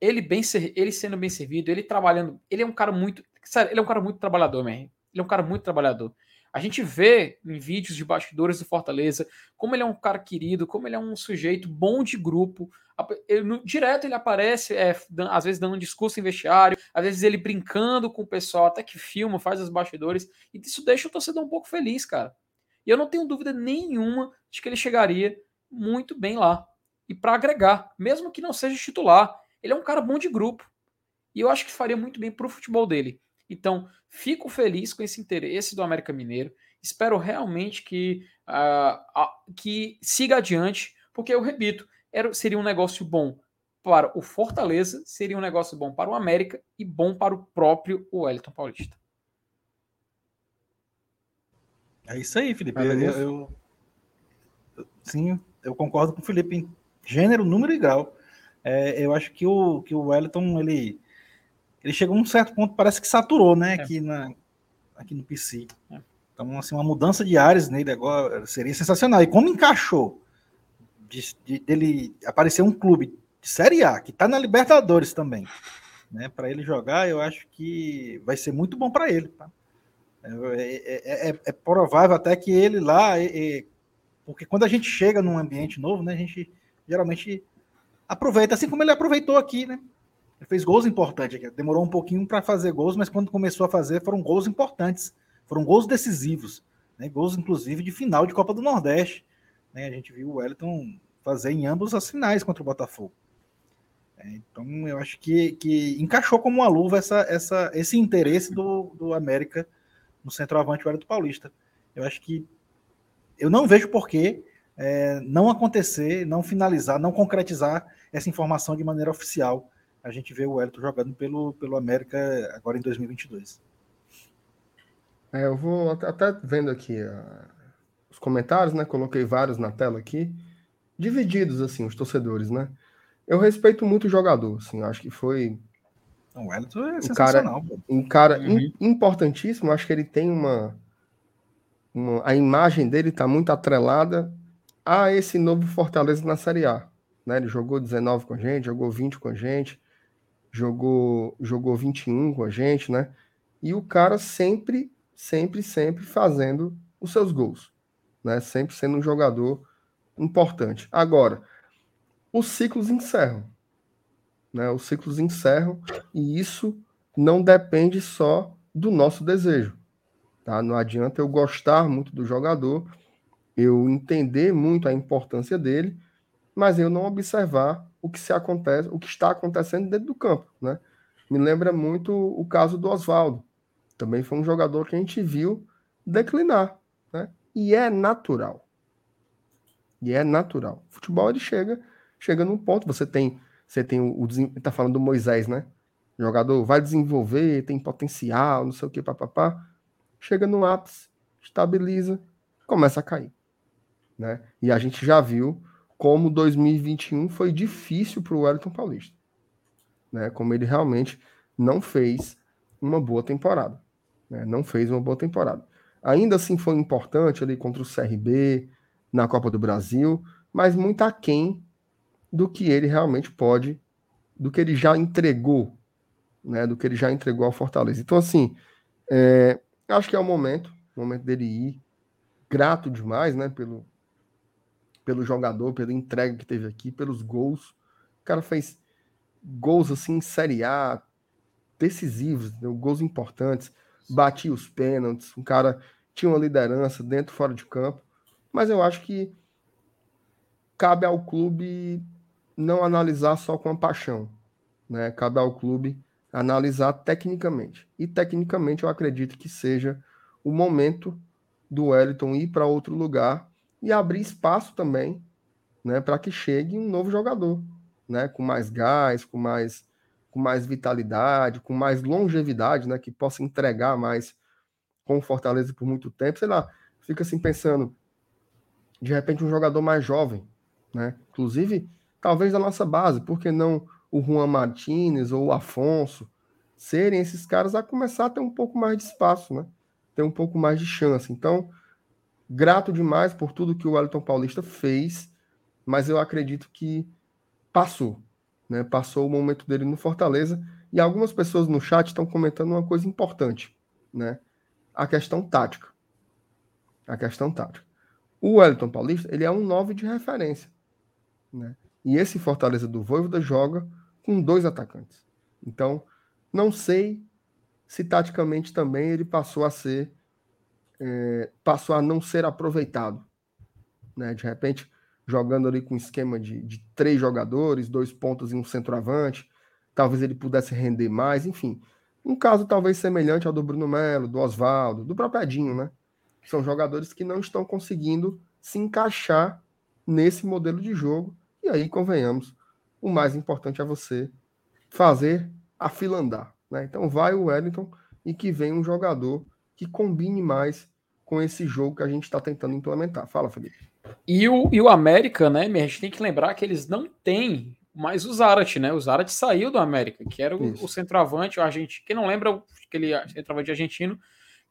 ele, bem ele sendo bem servido, ele trabalhando, ele é um cara muito. Sério, ele é um cara muito trabalhador, man. Ele é um cara muito trabalhador. A gente vê em vídeos de bastidores do Fortaleza como ele é um cara querido, como ele é um sujeito bom de grupo. Ele, no, direto ele aparece, é, às vezes dando um discurso em vestiário, às vezes ele brincando com o pessoal, até que filma, faz os bastidores. E isso deixa o torcedor um pouco feliz, cara. E eu não tenho dúvida nenhuma de que ele chegaria muito bem lá. E para agregar, mesmo que não seja titular, ele é um cara bom de grupo. E eu acho que faria muito bem para o futebol dele. Então, fico feliz com esse interesse do América Mineiro. Espero realmente que, uh, que siga adiante, porque eu repito, era, seria um negócio bom para o Fortaleza, seria um negócio bom para o América e bom para o próprio Wellington Paulista. É isso aí, Felipe. Eu, eu, eu, sim, eu concordo com o Felipe em gênero, número e grau. É, eu acho que o, que o Wellington, ele, ele chegou a um certo ponto, parece que saturou, né, é. aqui, na, aqui no PC. É. Então, assim, uma mudança de áreas nele agora seria sensacional. E como encaixou de, de, dele aparecer um clube de Série A, que está na Libertadores também, né, para ele jogar, eu acho que vai ser muito bom para ele. Tá? É, é, é, é, provável até que ele lá, porque quando a gente chega num ambiente novo, né, a gente geralmente aproveita, assim como ele aproveitou aqui, né? Ele fez gols importantes aqui. Demorou um pouquinho para fazer gols, mas quando começou a fazer, foram gols importantes. Foram gols decisivos. Né? Gols, inclusive, de final de Copa do Nordeste. Né? A gente viu o Wellington fazer em ambos as finais contra o Botafogo. É, então, eu acho que, que encaixou como uma luva essa, essa, esse interesse do, do América no centroavante Wellington Paulista. Eu acho que eu não vejo porquê é, não acontecer, não finalizar, não concretizar essa informação de maneira oficial. A gente vê o Elton jogando pelo, pelo América agora em 2022. É, eu vou até vendo aqui uh, os comentários, né? Coloquei vários na tela aqui, divididos assim, os torcedores, né? Eu respeito muito o jogador, assim, acho que foi o Elton é um cara, um cara uhum. importantíssimo. Acho que ele tem uma, uma a imagem dele está muito atrelada a esse novo Fortaleza na Série A. Né? Ele jogou 19 com a gente, jogou 20 com a gente, jogou, jogou 21 com a gente, né? E o cara sempre, sempre, sempre fazendo os seus gols, né? Sempre sendo um jogador importante. Agora, os ciclos encerram, né? Os ciclos encerram e isso não depende só do nosso desejo, tá? Não adianta eu gostar muito do jogador eu entender muito a importância dele, mas eu não observar o que se acontece, o que está acontecendo dentro do campo, né? Me lembra muito o caso do Oswaldo. Também foi um jogador que a gente viu declinar, né? E é natural. E é natural. O futebol ele chega, chega num ponto, você tem, você tem o, o tá falando do Moisés, né? O jogador vai desenvolver, tem potencial, não sei o que, papapá. Chega no ápice, estabiliza, começa a cair. Né? E a gente já viu como 2021 foi difícil para o Wellington Paulista. Né? Como ele realmente não fez uma boa temporada. Né? Não fez uma boa temporada. Ainda assim foi importante ali contra o CRB, na Copa do Brasil, mas muito aquém do que ele realmente pode, do que ele já entregou, né? Do que ele já entregou ao Fortaleza. Então, assim, é, acho que é o momento, o momento dele ir. Grato demais, né? Pelo, pelo jogador, pela entrega que teve aqui, pelos gols. O cara fez gols assim em Série A, decisivos, gols importantes, batia os pênaltis, um cara tinha uma liderança dentro fora de campo, mas eu acho que cabe ao clube não analisar só com a paixão, né? Cabe ao clube analisar tecnicamente. E tecnicamente eu acredito que seja o momento do Wellington ir para outro lugar e abrir espaço também né, para que chegue um novo jogador, né, com mais gás, com mais, com mais vitalidade, com mais longevidade, né, que possa entregar mais com Fortaleza por muito tempo. Sei lá, fica assim pensando, de repente, um jogador mais jovem, né, inclusive, talvez da nossa base, por que não o Juan Martinez ou o Afonso serem esses caras a começar a ter um pouco mais de espaço, né, ter um pouco mais de chance. Então, Grato demais por tudo que o Wellington Paulista fez, mas eu acredito que passou. Né? Passou o momento dele no Fortaleza. E algumas pessoas no chat estão comentando uma coisa importante, né? A questão tática. A questão tática. O Wellington Paulista, ele é um 9 de referência. Né? E esse Fortaleza do Voivoda joga com dois atacantes. Então, não sei se taticamente também ele passou a ser é, passou a não ser aproveitado. Né? De repente, jogando ali com um esquema de, de três jogadores, dois pontos e um centroavante, talvez ele pudesse render mais, enfim. Um caso talvez semelhante ao do Bruno Melo, do Oswaldo, do próprio Edinho, né? São jogadores que não estão conseguindo se encaixar nesse modelo de jogo. E aí, convenhamos, o mais importante é você fazer a fila andar. Né? Então vai o Wellington e que venha um jogador que combine mais com esse jogo que a gente está tentando implementar. Fala, Felipe. E o, e o América, né, a gente tem que lembrar que eles não têm mais o Zarat, né? O Zarat saiu do América, que era o, o centroavante, o argentino. Quem não lembra, aquele centroavante argentino,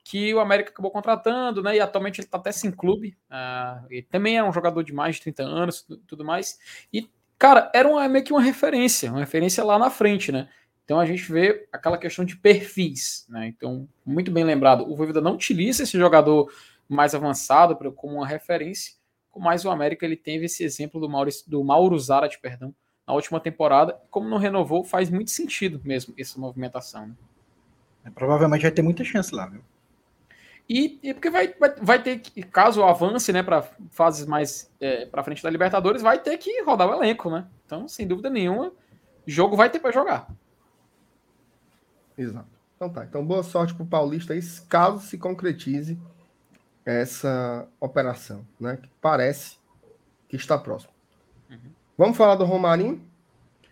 que o América acabou contratando, né? E atualmente ele está até sem clube. Uh, ele também é um jogador de mais de 30 anos, tudo mais. E, cara, era uma, meio que uma referência, uma referência lá na frente, né? Então a gente vê aquela questão de perfis, né? Então, muito bem lembrado, o Voivoda não utiliza esse jogador mais avançado como uma referência, mas o América ele teve esse exemplo do, Maurício, do Mauro Zarat, perdão, na última temporada, como não renovou, faz muito sentido mesmo essa movimentação. Né? É, provavelmente vai ter muita chance lá, viu? E, e porque vai, vai, vai ter que, caso avance, né, para fases mais é, para frente da Libertadores, vai ter que rodar o elenco, né? Então, sem dúvida nenhuma, jogo vai ter para jogar. Exato. Então tá. Então, boa sorte pro Paulista aí, caso se concretize essa operação, né? Que parece que está próximo. Uhum. Vamos falar do Romarinho?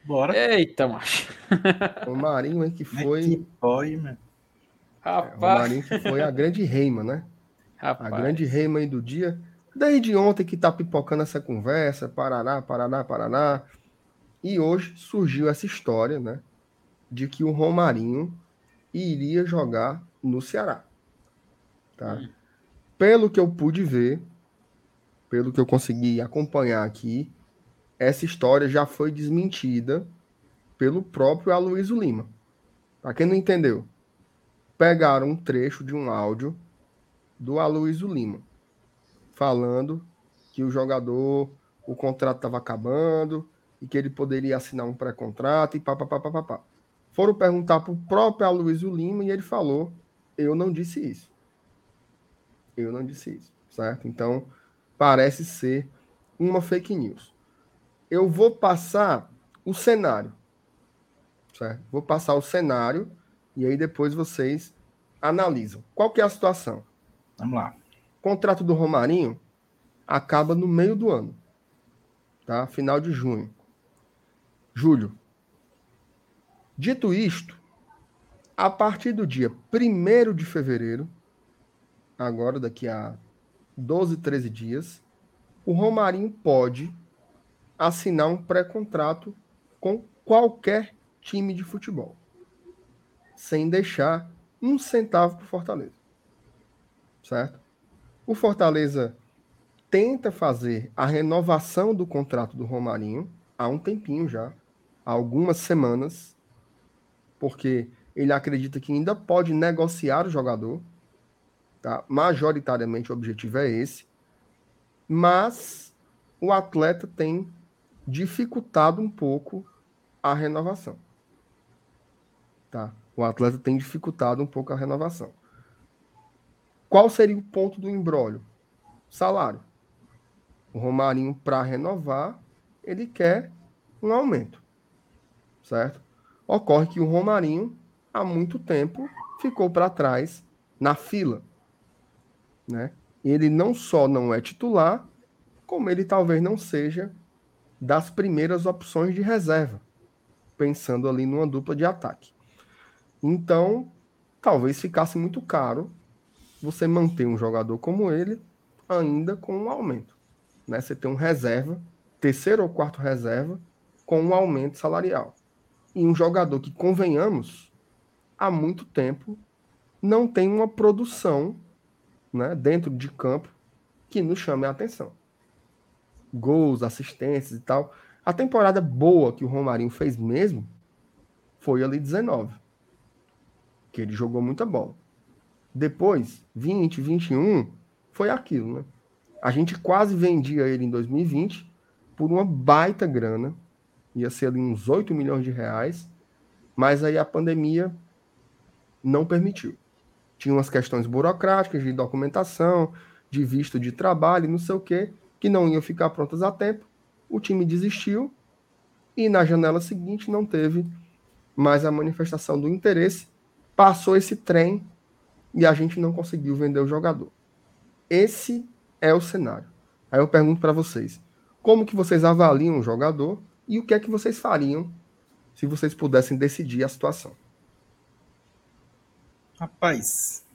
Bora. Eita, macho. Romarinho aí que foi. Que pode, mano. Rapaz. É, Romarinho que foi a grande reima, né? Rapaz. A grande reima aí do dia. Desde ontem que tá pipocando essa conversa, Paraná, Paraná, Paraná. E hoje surgiu essa história, né? De que o Romarinho iria jogar no Ceará. Tá? Hum. Pelo que eu pude ver, pelo que eu consegui acompanhar aqui, essa história já foi desmentida pelo próprio Aloysio Lima. Para quem não entendeu, pegaram um trecho de um áudio do Aloysio Lima falando que o jogador, o contrato estava acabando e que ele poderia assinar um pré-contrato e papapá. Foram perguntar para o próprio Aloysio Lima e ele falou: Eu não disse isso. Eu não disse isso, certo? Então, parece ser uma fake news. Eu vou passar o cenário, certo? Vou passar o cenário e aí depois vocês analisam. Qual que é a situação? Vamos lá. O contrato do Romarinho acaba no meio do ano, tá? Final de junho. Julho. Dito isto, a partir do dia 1 de fevereiro, agora daqui a 12, 13 dias, o Romarinho pode assinar um pré-contrato com qualquer time de futebol sem deixar um centavo para o Fortaleza. Certo? O Fortaleza tenta fazer a renovação do contrato do Romarinho há um tempinho já, há algumas semanas, porque ele acredita que ainda pode negociar o jogador. Tá? Majoritariamente o objetivo é esse. Mas o atleta tem dificultado um pouco a renovação. Tá? o atleta tem dificultado um pouco a renovação. Qual seria o ponto do embrólio? Salário. O Romarinho, para renovar, ele quer um aumento. Certo? Ocorre que o Romarinho, há muito tempo, ficou para trás na fila. Né? Ele não só não é titular, como ele talvez não seja das primeiras opções de reserva, pensando ali numa dupla de ataque. Então, talvez ficasse muito caro você manter um jogador como ele ainda com um aumento. Né? Você tem um reserva, terceiro ou quarto reserva, com um aumento salarial. E um jogador que, convenhamos, há muito tempo não tem uma produção né, dentro de campo que nos chame a atenção. Gols, assistências e tal. A temporada boa que o Romarinho fez mesmo foi ali 19 que ele jogou muita bola. Depois, 20, 21, foi aquilo, né? A gente quase vendia ele em 2020 por uma baita grana, ia ser ali uns 8 milhões de reais, mas aí a pandemia não permitiu. Tinha umas questões burocráticas de documentação, de visto de trabalho, não sei o quê, que não iam ficar prontas a tempo. O time desistiu e na janela seguinte não teve mais a manifestação do interesse. Passou esse trem e a gente não conseguiu vender o jogador. Esse é o cenário. Aí eu pergunto para vocês, como que vocês avaliam o jogador e o que é que vocês fariam se vocês pudessem decidir a situação? Rapaz,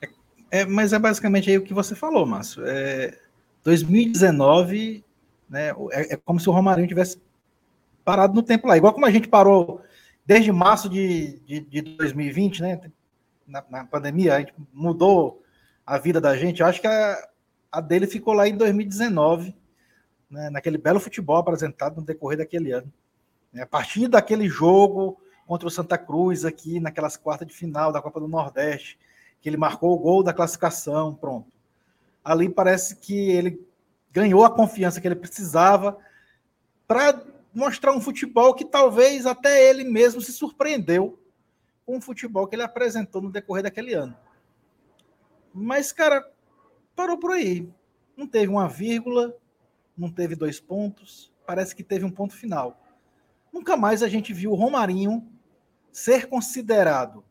é, é, mas é basicamente aí o que você falou, Márcio. É, 2019, né, é, é, como se o Romarinho tivesse parado no tempo lá. Igual como a gente parou desde março de, de, de 2020, né, na, na, pandemia, a gente mudou a vida da gente. Eu acho que a, a dele ficou lá em 2019, né, naquele belo futebol apresentado no decorrer daquele ano. A partir daquele jogo contra o Santa Cruz aqui naquelas quartas de final da Copa do Nordeste, que ele marcou o gol da classificação, pronto. Ali parece que ele ganhou a confiança que ele precisava para mostrar um futebol que talvez até ele mesmo se surpreendeu com o futebol que ele apresentou no decorrer daquele ano. Mas, cara, parou por aí. Não teve uma vírgula, não teve dois pontos, parece que teve um ponto final. Nunca mais a gente viu o Romarinho ser considerado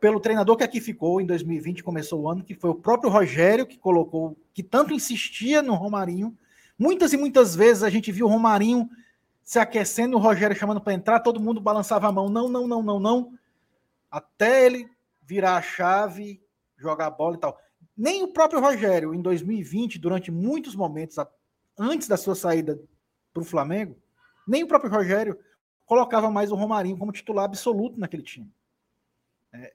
pelo treinador que aqui ficou em 2020, começou o ano, que foi o próprio Rogério que colocou, que tanto insistia no Romarinho. Muitas e muitas vezes a gente viu o Romarinho se aquecendo, o Rogério chamando para entrar, todo mundo balançava a mão, não, não, não, não, não, até ele virar a chave, jogar a bola e tal. Nem o próprio Rogério, em 2020, durante muitos momentos, antes da sua saída para o Flamengo, nem o próprio Rogério colocava mais o Romarinho como titular absoluto naquele time. É,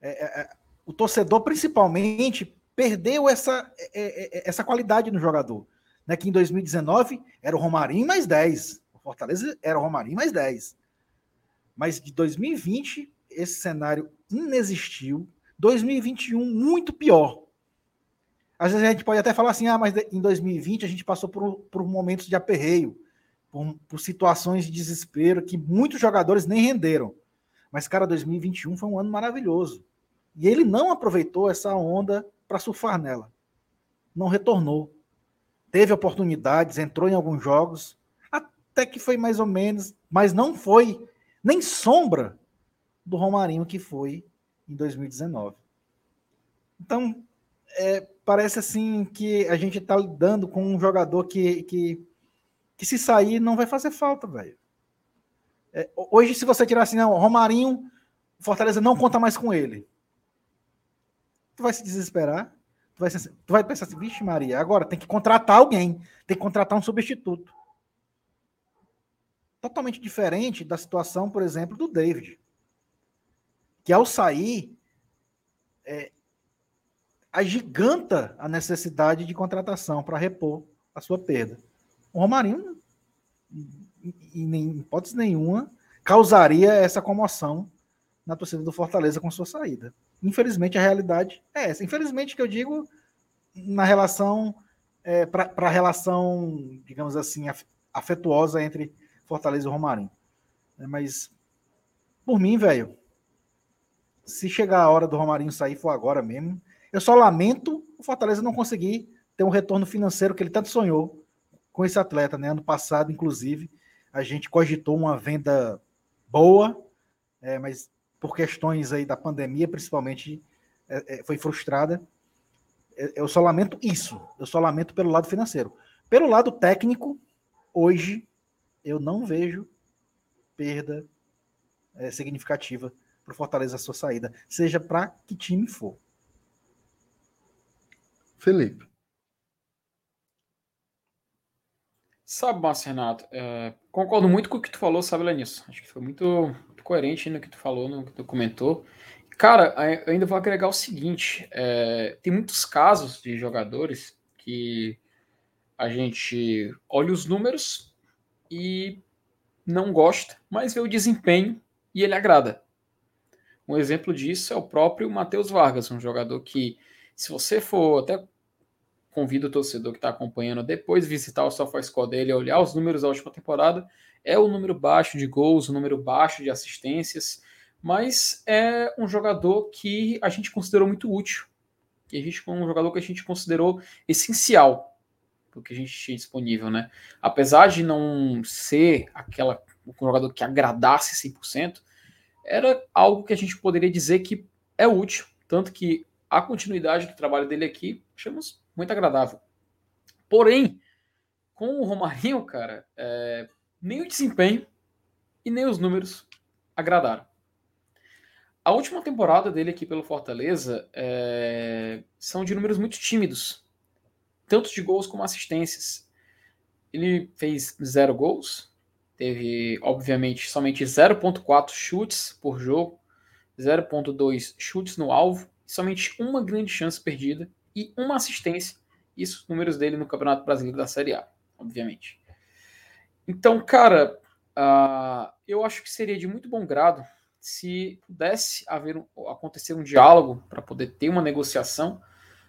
é, é, é o torcedor, principalmente, perdeu essa, é, é, essa qualidade no jogador. Né, que em 2019 era o Romarinho mais 10. O Fortaleza era o Romarinho mais 10. Mas de 2020, esse cenário inexistiu. 2021, muito pior. Às vezes a gente pode até falar assim, ah, mas em 2020 a gente passou por, por momentos de aperreio por, por situações de desespero que muitos jogadores nem renderam. Mas, cara, 2021 foi um ano maravilhoso. E ele não aproveitou essa onda para surfar nela. Não retornou. Teve oportunidades, entrou em alguns jogos, até que foi mais ou menos, mas não foi nem sombra do Romarinho que foi em 2019. Então, é, parece assim que a gente está lidando com um jogador que, que que se sair não vai fazer falta, velho. É, hoje, se você tirar assim, não, Romarinho, Fortaleza não conta mais com ele. Tu vai se desesperar, tu vai, tu vai pensar assim, vixe Maria, agora tem que contratar alguém, tem que contratar um substituto. Totalmente diferente da situação, por exemplo, do David. Que ao sair, é, agiganta a necessidade de contratação para repor a sua perda. O Romarinho, em hipótese nenhuma, causaria essa comoção na torcida do Fortaleza com sua saída. Infelizmente, a realidade é essa. Infelizmente, que eu digo na relação, é, para a relação, digamos assim, afetuosa entre Fortaleza e Romarinho. É, mas, por mim, velho, se chegar a hora do Romarinho sair, for agora mesmo, eu só lamento o Fortaleza não conseguir ter um retorno financeiro que ele tanto sonhou com esse atleta, né? Ano passado, inclusive, a gente cogitou uma venda boa, é, mas por questões aí da pandemia, principalmente, é, é, foi frustrada. Eu só lamento isso. Eu só lamento pelo lado financeiro. Pelo lado técnico, hoje eu não vejo perda é, significativa para o Fortaleza a sua saída, seja para que time for. Felipe. Sabe, Márcio Renato, é, concordo muito com o que tu falou, sabe, Lenis? Acho que foi muito, muito, coerente no que tu falou, no que tu comentou. Cara, eu ainda vou agregar o seguinte: é, tem muitos casos de jogadores que a gente olha os números e não gosta, mas vê o desempenho e ele agrada. Um exemplo disso é o próprio Matheus Vargas, um jogador que Se você for, até convido o torcedor que está acompanhando depois visitar o SofaScore dele, olhar os números da última temporada, é o número baixo de gols, o número baixo de assistências, mas é um jogador que a gente considerou muito útil. E a gente um jogador que a gente considerou essencial do que a gente tinha disponível, né? Apesar de não ser aquela um jogador que agradasse 100%, era algo que a gente poderia dizer que é útil, tanto que a continuidade do trabalho dele aqui achamos muito agradável. Porém, com o Romarinho, cara, é, nem o desempenho e nem os números agradaram. A última temporada dele aqui pelo Fortaleza é, são de números muito tímidos, tanto de gols como assistências. Ele fez zero gols, teve, obviamente, somente 0,4 chutes por jogo, 0,2 chutes no alvo, somente uma grande chance perdida e uma assistência. Isso, os números dele no Campeonato Brasileiro da Série A, obviamente. Então, cara, uh, eu acho que seria de muito bom grado se pudesse haver um, acontecer um diálogo para poder ter uma negociação.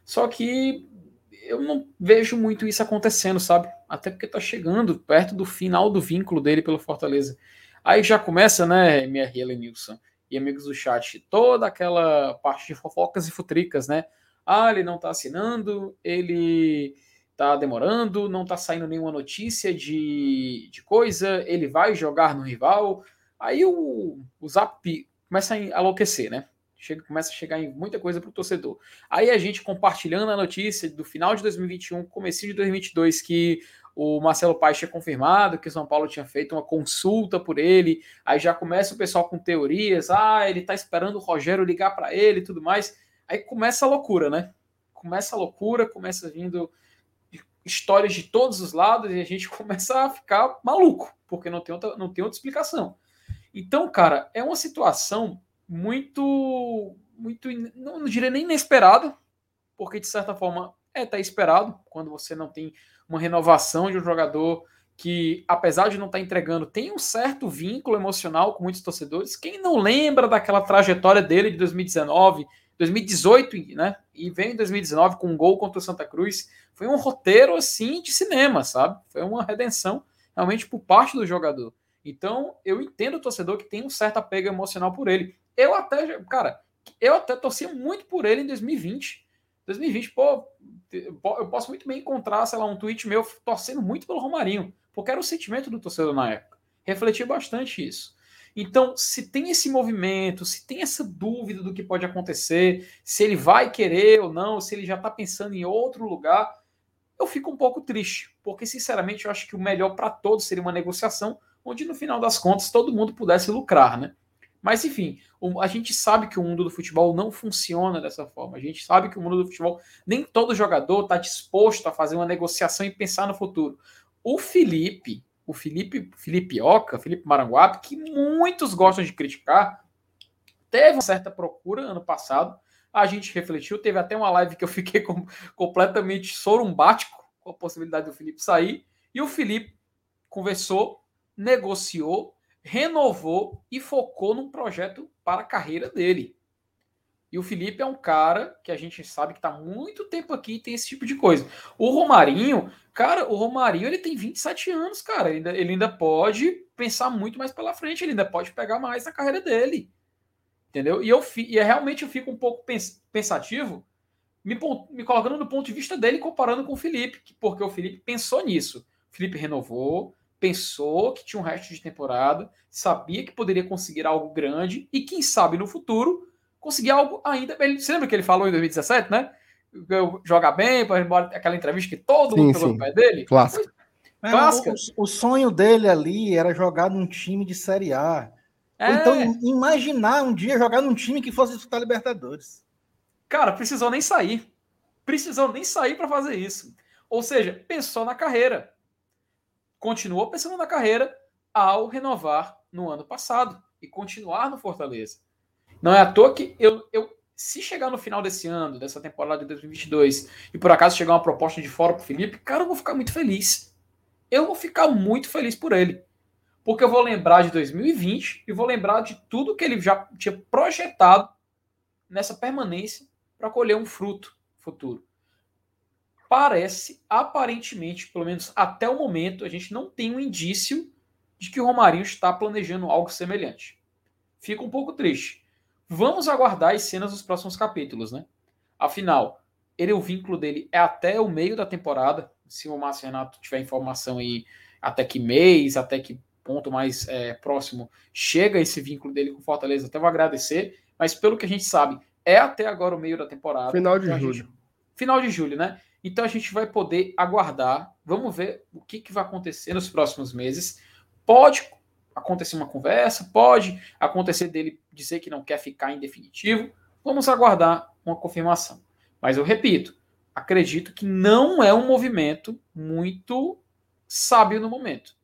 Só que eu não vejo muito isso acontecendo, sabe? Até porque tá chegando perto do final do vínculo dele pelo Fortaleza. Aí já começa, né, MR Elenilson e amigos do chat, toda aquela parte de fofocas e futricas, né? Ah, ele não tá assinando, ele tá demorando, não tá saindo nenhuma notícia de, de coisa, ele vai jogar no rival, Aí o, o Zap começa a enlouquecer, né? Chega, começa a chegar em muita coisa para o torcedor. Aí a gente compartilhando a notícia do final de 2021, começo de 2022, que o Marcelo Paes tinha confirmado que o São Paulo tinha feito uma consulta por ele. Aí já começa o pessoal com teorias. Ah, ele tá esperando o Rogério ligar para ele e tudo mais. Aí começa a loucura, né? Começa a loucura, começa vindo histórias de todos os lados e a gente começa a ficar maluco, porque não tem outra, não tem outra explicação. Então, cara, é uma situação muito, muito, não, não diria nem inesperada, porque de certa forma é até esperado quando você não tem uma renovação de um jogador que, apesar de não estar tá entregando, tem um certo vínculo emocional com muitos torcedores. Quem não lembra daquela trajetória dele de 2019, 2018, né? E vem em 2019 com um gol contra o Santa Cruz. Foi um roteiro assim de cinema, sabe? Foi uma redenção realmente por parte do jogador. Então, eu entendo o torcedor que tem um certo apego emocional por ele. Eu até, cara, eu até torcia muito por ele em 2020. 2020, pô, eu posso muito bem encontrar, sei lá, um tweet meu torcendo muito pelo Romarinho, porque era o sentimento do torcedor na época. Refleti bastante isso. Então, se tem esse movimento, se tem essa dúvida do que pode acontecer, se ele vai querer ou não, se ele já está pensando em outro lugar, eu fico um pouco triste, porque sinceramente eu acho que o melhor para todos seria uma negociação onde no final das contas todo mundo pudesse lucrar, né? Mas enfim, a gente sabe que o mundo do futebol não funciona dessa forma. A gente sabe que o mundo do futebol, nem todo jogador está disposto a fazer uma negociação e pensar no futuro. O Felipe, o Felipe, Felipe Oca, Felipe Maranguape, que muitos gostam de criticar, teve uma certa procura ano passado. A gente refletiu, teve até uma live que eu fiquei com, completamente sorumbático com a possibilidade do Felipe sair. E o Felipe conversou negociou, renovou e focou num projeto para a carreira dele. E o Felipe é um cara que a gente sabe que está muito tempo aqui e tem esse tipo de coisa. O Romarinho, cara, o Romarinho ele tem 27 anos, cara. Ele ainda, ele ainda pode pensar muito mais pela frente, ele ainda pode pegar mais na carreira dele. Entendeu? E, eu, e é, realmente eu fico um pouco pensativo, me, me colocando do ponto de vista dele, comparando com o Felipe, porque o Felipe pensou nisso. O Felipe renovou, pensou que tinha um resto de temporada, sabia que poderia conseguir algo grande e quem sabe no futuro conseguir algo ainda. Ele, você lembra que ele falou em 2017, né? Jogar bem, para embora aquela entrevista que todo mundo pegou no pé dele. Clássico. É, o, o, sonho dele ali era jogar num time de Série A. É. Ou então imaginar um dia jogar num time que fosse disputar Libertadores. Cara, precisou nem sair. Precisou nem sair para fazer isso. Ou seja, pensou na carreira continuou pensando na carreira ao renovar no ano passado e continuar no Fortaleza. Não é à toa que eu, eu se chegar no final desse ano, dessa temporada de 2022, e por acaso chegar uma proposta de fora pro Felipe, cara, eu vou ficar muito feliz. Eu vou ficar muito feliz por ele. Porque eu vou lembrar de 2020 e vou lembrar de tudo que ele já tinha projetado nessa permanência para colher um fruto. futuro. Parece, aparentemente, pelo menos até o momento, a gente não tem um indício de que o Romarinho está planejando algo semelhante. Fica um pouco triste. Vamos aguardar as cenas dos próximos capítulos, né? Afinal, ele, o vínculo dele é até o meio da temporada. Se o Márcio Renato tiver informação aí até que mês, até que ponto mais é, próximo chega esse vínculo dele com o Fortaleza, até vou agradecer. Mas pelo que a gente sabe, é até agora o meio da temporada. Final de então, julho. Gente, final de julho, né? Então a gente vai poder aguardar. Vamos ver o que, que vai acontecer nos próximos meses. Pode acontecer uma conversa, pode acontecer dele dizer que não quer ficar em definitivo. Vamos aguardar uma confirmação. Mas eu repito, acredito que não é um movimento muito sábio no momento.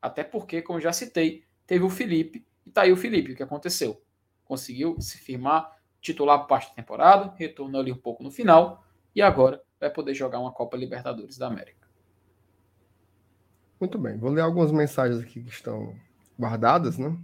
Até porque, como já citei, teve o Felipe e tá aí o Felipe. O que aconteceu? Conseguiu se firmar titular parte da temporada, retornou ali um pouco no final e agora vai poder jogar uma Copa Libertadores da América. Muito bem, vou ler algumas mensagens aqui que estão guardadas, né?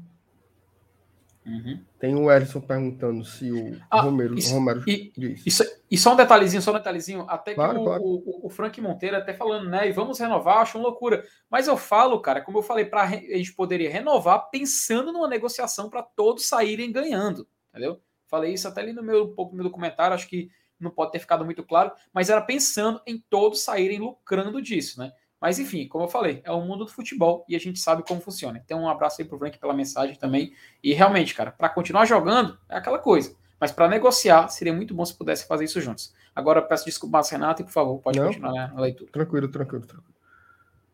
Uhum. Tem o Erison perguntando se o ah, Romero, isso, Romero e, diz. Isso, e só um detalhezinho, só um detalhezinho, até que claro, o, claro. O, o, Frank Monteiro até falando, né? E vamos renovar, acho uma loucura. Mas eu falo, cara, como eu falei, para a gente poderia renovar pensando numa negociação para todos saírem ganhando, entendeu? Falei isso até ali no meu, um pouco no meu documentário, acho que não pode ter ficado muito claro, mas era pensando em todos saírem lucrando disso, né? Mas enfim, como eu falei, é o mundo do futebol e a gente sabe como funciona. Então, um abraço aí pro Frank pela mensagem também. E realmente, cara, para continuar jogando é aquela coisa. Mas para negociar, seria muito bom se pudesse fazer isso juntos. Agora, peço desculpas, Renato, e por favor, pode Não, continuar a leitura. Tranquilo, tranquilo, tranquilo.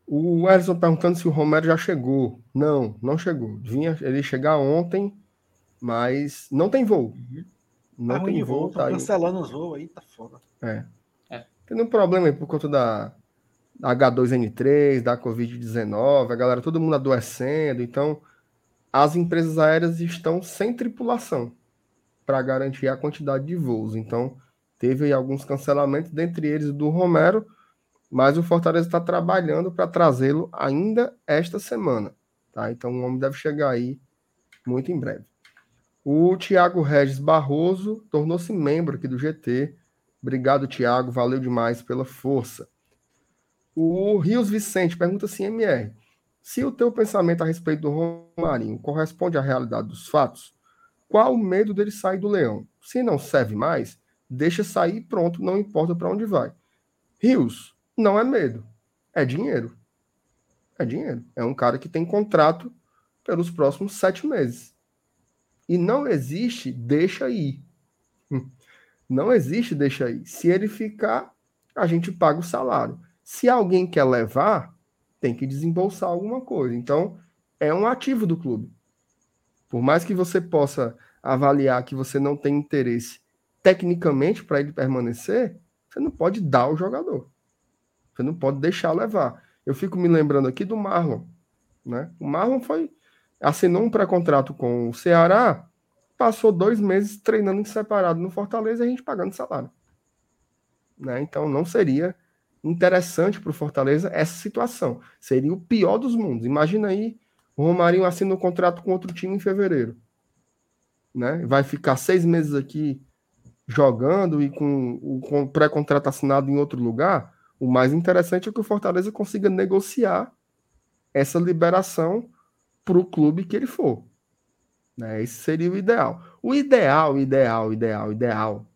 O Ellison perguntando se o Romero já chegou. Não, não chegou. Vinha ele chegar ontem, mas não tem voo. Uhum. Não tá tem voo. Tá cancelando os voos aí, tá foda. É. é. Tem um problema aí por conta da H2N3, da Covid-19, a galera, todo mundo adoecendo. Então, as empresas aéreas estão sem tripulação para garantir a quantidade de voos. Então, teve alguns cancelamentos, dentre eles do Romero, mas o Fortaleza está trabalhando para trazê-lo ainda esta semana. Tá? Então, o homem deve chegar aí muito em breve. O Tiago Regis Barroso tornou-se membro aqui do GT. Obrigado, Tiago. Valeu demais pela força. O Rios Vicente pergunta assim, MR, se o teu pensamento a respeito do Romarinho corresponde à realidade dos fatos, qual o medo dele sair do leão? Se não serve mais, deixa sair pronto, não importa para onde vai. Rios, não é medo, é dinheiro. É dinheiro. É um cara que tem contrato pelos próximos sete meses. E não existe deixa ir. Não existe deixa ir. Se ele ficar, a gente paga o salário. Se alguém quer levar, tem que desembolsar alguma coisa. Então, é um ativo do clube. Por mais que você possa avaliar que você não tem interesse tecnicamente para ele permanecer, você não pode dar ao jogador. Você não pode deixar levar. Eu fico me lembrando aqui do Marlon. Né? O Marlon foi assinou um pré-contrato com o Ceará, passou dois meses treinando em separado no Fortaleza e a gente pagando salário. Né? Então não seria interessante para o Fortaleza essa situação. Seria o pior dos mundos. Imagina aí o Romarinho assina um contrato com outro time em fevereiro. Né? Vai ficar seis meses aqui jogando e com o pré-contrato assinado em outro lugar. O mais interessante é que o Fortaleza consiga negociar essa liberação para o clube que ele for. Né? Esse seria o ideal. O ideal, ideal, ideal, ideal,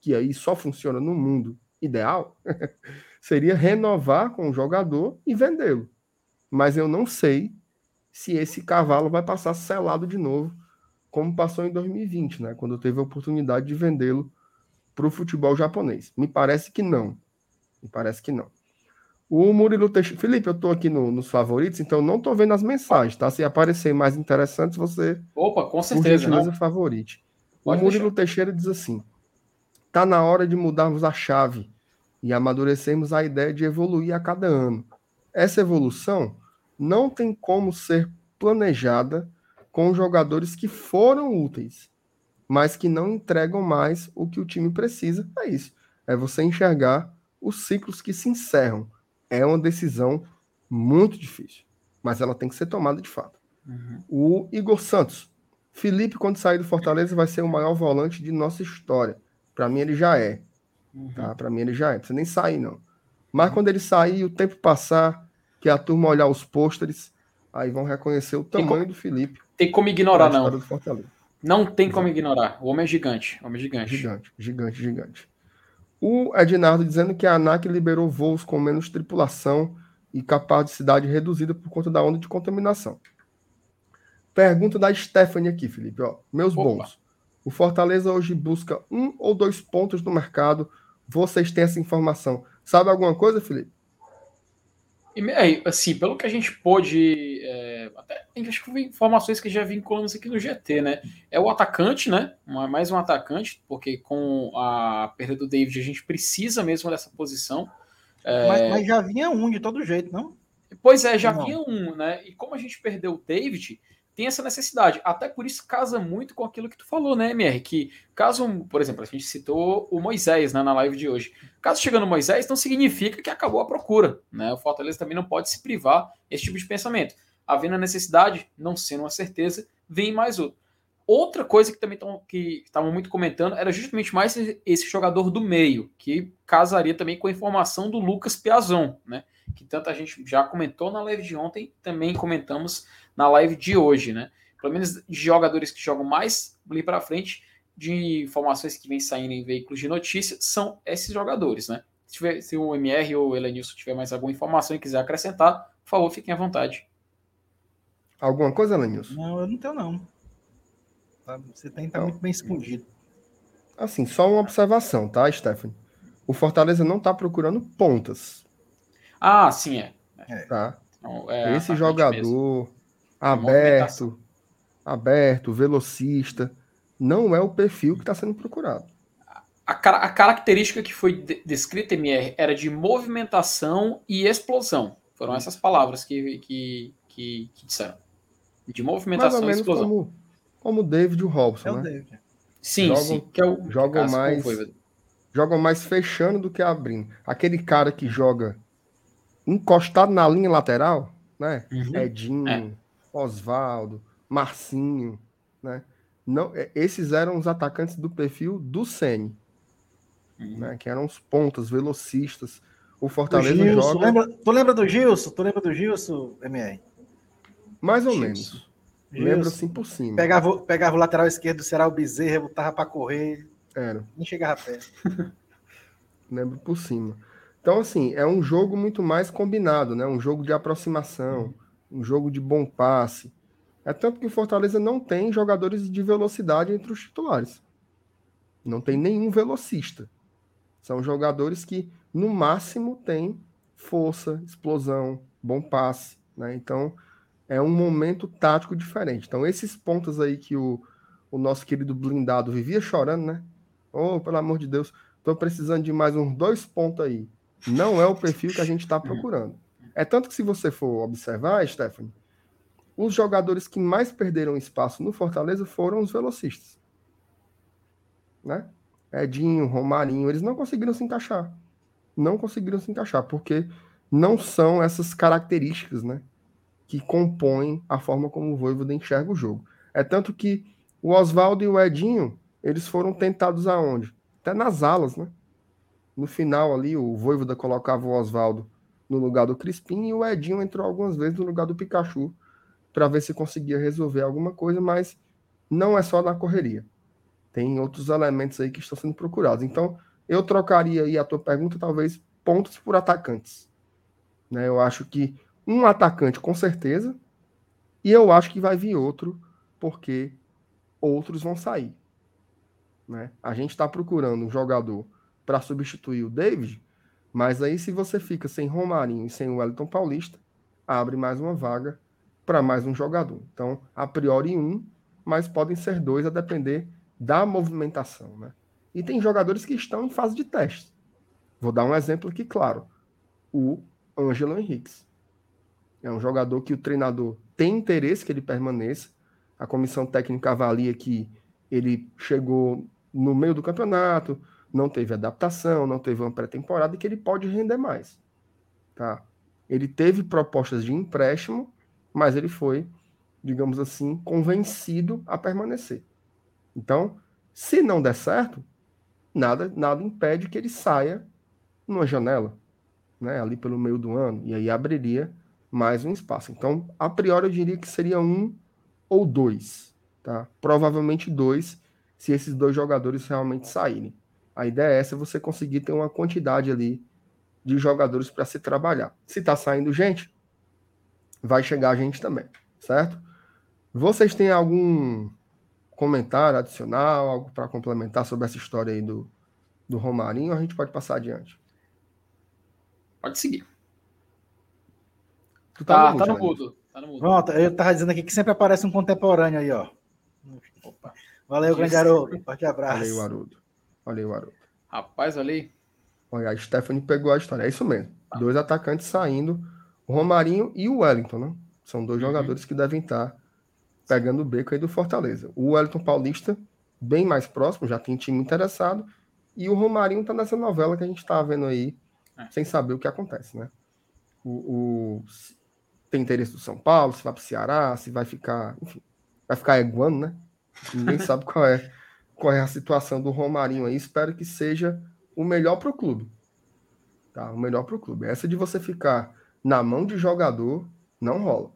que aí só funciona no mundo ideal, seria renovar com o jogador e vendê-lo. Mas eu não sei se esse cavalo vai passar selado de novo, como passou em 2020, né? Quando teve a oportunidade de vendê-lo para o futebol japonês. Me parece que não. Me parece que não. O Murilo Teixeira. Felipe, eu estou aqui no, nos favoritos, então não estou vendo as mensagens, tá? Se aparecer mais interessantes, você. Opa, com certeza. Por favorite. o Murilo deixar. Teixeira diz assim: tá na hora de mudarmos a chave e amadurecemos a ideia de evoluir a cada ano. Essa evolução não tem como ser planejada com jogadores que foram úteis, mas que não entregam mais o que o time precisa. É isso. É você enxergar os ciclos que se encerram. É uma decisão muito difícil, mas ela tem que ser tomada de fato. Uhum. O Igor Santos. Felipe, quando sair do Fortaleza, vai ser o maior volante de nossa história. Para mim, ele já é. Uhum. Tá? Para mim ele já é, não precisa nem sair, não. Mas uhum. quando ele sair, o tempo passar, que a turma olhar os pôsteres, aí vão reconhecer o tamanho do Felipe. Tem como ignorar, não. Não tem como ignorar. O homem é gigante. O homem é gigante. Gigante, gigante, gigante. O Ednardo dizendo que a ANAC liberou voos com menos tripulação e capacidade reduzida por conta da onda de contaminação. Pergunta da Stephanie aqui, Felipe. Ó, meus Opa. bons. O Fortaleza hoje busca um ou dois pontos no mercado. Vocês têm essa informação. Sabe alguma coisa, Felipe? assim, pelo que a gente pôde. É, até acho que informações que já vinculamos aqui no GT, né? É o atacante, né? Mais um atacante, porque com a perda do David a gente precisa mesmo dessa posição. É... Mas, mas, já vinha um de todo jeito, não? Pois é, já não. vinha um, né? E como a gente perdeu o David, tem essa necessidade. Até por isso casa muito com aquilo que tu falou, né, MR? Que caso, por exemplo, a gente citou o Moisés né, na live de hoje. Caso chegando Moisés, não significa que acabou a procura. Né? O Fortaleza também não pode se privar esse tipo de pensamento. Havendo a necessidade, não sendo uma certeza, vem mais outro. Outra coisa que também estavam muito comentando era justamente mais esse jogador do meio, que casaria também com a informação do Lucas Piazon, né? Que tanta gente já comentou na live de ontem, também comentamos na live de hoje, né? Pelo menos de jogadores que jogam mais ali para frente, de informações que vêm saindo em veículos de notícia, são esses jogadores, né? Se, tiver, se o MR ou o Elenilson tiver mais alguma informação e quiser acrescentar, por favor, fiquem à vontade. Alguma coisa, Elenilson? Não, eu não tenho, não. Tá, você tem que estar tá muito bem escondido. Assim, só uma observação, tá, Stephanie? O Fortaleza não está procurando pontas. Ah, sim, é. é. Tá. Então, é Esse jogador, mesmo aberto, aberto, velocista, não é o perfil que está sendo procurado. A, a, característica que foi descrita, MR, era de movimentação e explosão. Foram essas palavras que, que, que, que disseram. De movimentação Mais ou e explosão. Como, como o David Robson, é né? David. Sim, jogam, sim. Que é o jogam mais, jogam mais fechando do que abrindo. Aquele cara que joga encostado na linha lateral, né? Uhum. Edinho, é. Oswaldo, Marcinho, né? Não, é, esses eram os atacantes do perfil do Sene, uhum. né? Que eram os pontas, velocistas. O Fortaleza Gilson, joga. Lembra, tu lembra do Gilson? Tu lembra do Gilson, MR? Mais ou Gilson. menos. Lembro assim por cima. Pegava, pegava o lateral esquerdo, será o Bezerra, botava para correr. Era. Nem chegava perto. Lembro por cima. Então, assim, é um jogo muito mais combinado, né? Um jogo de aproximação. Uhum um jogo de bom passe. É tanto que o Fortaleza não tem jogadores de velocidade entre os titulares. Não tem nenhum velocista. São jogadores que, no máximo, têm força, explosão, bom passe. Né? Então, é um momento tático diferente. Então, esses pontos aí que o, o nosso querido blindado vivia chorando, né? Oh, pelo amor de Deus, estou precisando de mais uns dois pontos aí. Não é o perfil que a gente está procurando. É tanto que se você for observar, Stephanie, os jogadores que mais perderam espaço no Fortaleza foram os velocistas. Né? Edinho, Romarinho, eles não conseguiram se encaixar. Não conseguiram se encaixar, porque não são essas características, né? Que compõem a forma como o Voivoda enxerga o jogo. É tanto que o Oswaldo e o Edinho, eles foram tentados aonde? Até nas alas, né? No final ali, o Voivoda colocava o Oswaldo no lugar do Crispim e o Edinho entrou algumas vezes no lugar do Pikachu para ver se conseguia resolver alguma coisa, mas não é só na correria. Tem outros elementos aí que estão sendo procurados. Então, eu trocaria aí a tua pergunta, talvez, pontos por atacantes. Né? Eu acho que um atacante, com certeza, e eu acho que vai vir outro, porque outros vão sair. Né? A gente está procurando um jogador para substituir o David, mas aí, se você fica sem Romarinho e sem o Wellington Paulista, abre mais uma vaga para mais um jogador. Então, a priori um, mas podem ser dois a depender da movimentação. Né? E tem jogadores que estão em fase de teste. Vou dar um exemplo aqui, claro. O Ângelo Henriques. É um jogador que o treinador tem interesse que ele permaneça. A comissão técnica avalia que ele chegou no meio do campeonato, não teve adaptação, não teve uma pré-temporada e que ele pode render mais. Tá? Ele teve propostas de empréstimo, mas ele foi, digamos assim, convencido a permanecer. Então, se não der certo, nada, nada impede que ele saia numa janela, né, ali pelo meio do ano, e aí abriria mais um espaço. Então, a priori, eu diria que seria um ou dois, tá? Provavelmente dois, se esses dois jogadores realmente saírem. A ideia é essa, você conseguir ter uma quantidade ali de jogadores para se trabalhar. Se está saindo gente, vai chegar gente também, certo? Vocês têm algum comentário adicional, algo para complementar sobre essa história aí do, do Romarinho, a gente pode passar adiante. Pode seguir. Tu tá, tá, no, tá no mudo. Tá no mudo. Pronto, eu tava dizendo aqui que sempre aparece um contemporâneo aí, ó. Opa. Valeu, grande Haroldo. Forte abraço. Valeu, Haroldo. Valeu, Haroldo. Rapaz, olha aí. Olha, a Stephanie pegou a história. É isso mesmo. Tá. Dois atacantes saindo. O Romarinho e o Wellington, né? São dois uhum. jogadores que devem estar pegando o beco aí do Fortaleza. O Wellington Paulista, bem mais próximo, já tem time interessado. E o Romarinho tá nessa novela que a gente tá vendo aí, é. sem saber o que acontece, né? O, o, tem interesse do São Paulo, se vai para o Ceará, se vai ficar, enfim, vai ficar eguando, né? Ninguém sabe qual é, qual é a situação do Romarinho aí. Espero que seja o melhor para o clube. Tá? O melhor para o clube. Essa de você ficar na mão de jogador não rola.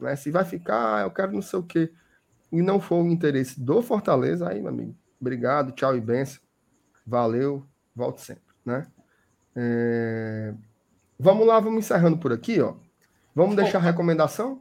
Né? Se vai ficar, ah, eu quero não sei o quê, e não for o interesse do Fortaleza, aí, meu amigo, obrigado, tchau e benção. Valeu, volte sempre, né? É... Vamos lá, vamos encerrando por aqui, ó. Vamos deixar a recomendação?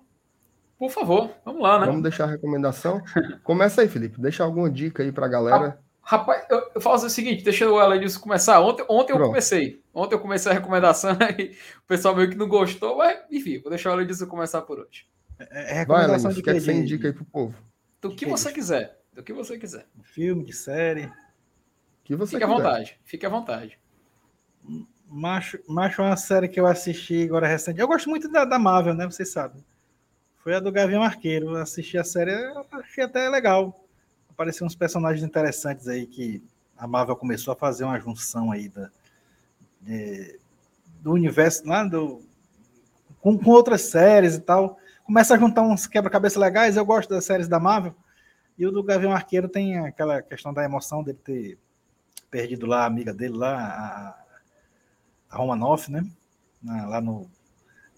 Por favor, vamos lá, né? Vamos deixar a recomendação. Começa aí, Felipe. Deixa alguma dica aí pra galera. Rapaz, eu, eu faço o seguinte, deixa o Elenilson começar. Ontem, ontem eu comecei. Ontem eu comecei a recomendação e o pessoal meio que não gostou, mas enfim, vou deixar o Elenilson começar por hoje. É, é recomendação Vai, de que, que você indica aí pro povo? Do que, que você é quiser. Do que você quiser. Filme, de série. Que você Fique quiser. à vontade. Fique à vontade. Macho, Macho é uma série que eu assisti agora recente. Eu gosto muito da, da Marvel, né? Vocês sabem. Foi a do Gavião Arqueiro. Assisti a série, achei até legal. Apareceram uns personagens interessantes aí que a Marvel começou a fazer uma junção aí da, de, do universo lá do, com, com outras séries e tal. Começa a juntar uns quebra-cabeça legais. Eu gosto das séries da Marvel. E o do Gavião Arqueiro tem aquela questão da emoção dele ter perdido lá a amiga dele lá, a, a Romanoff, né? Na, lá no,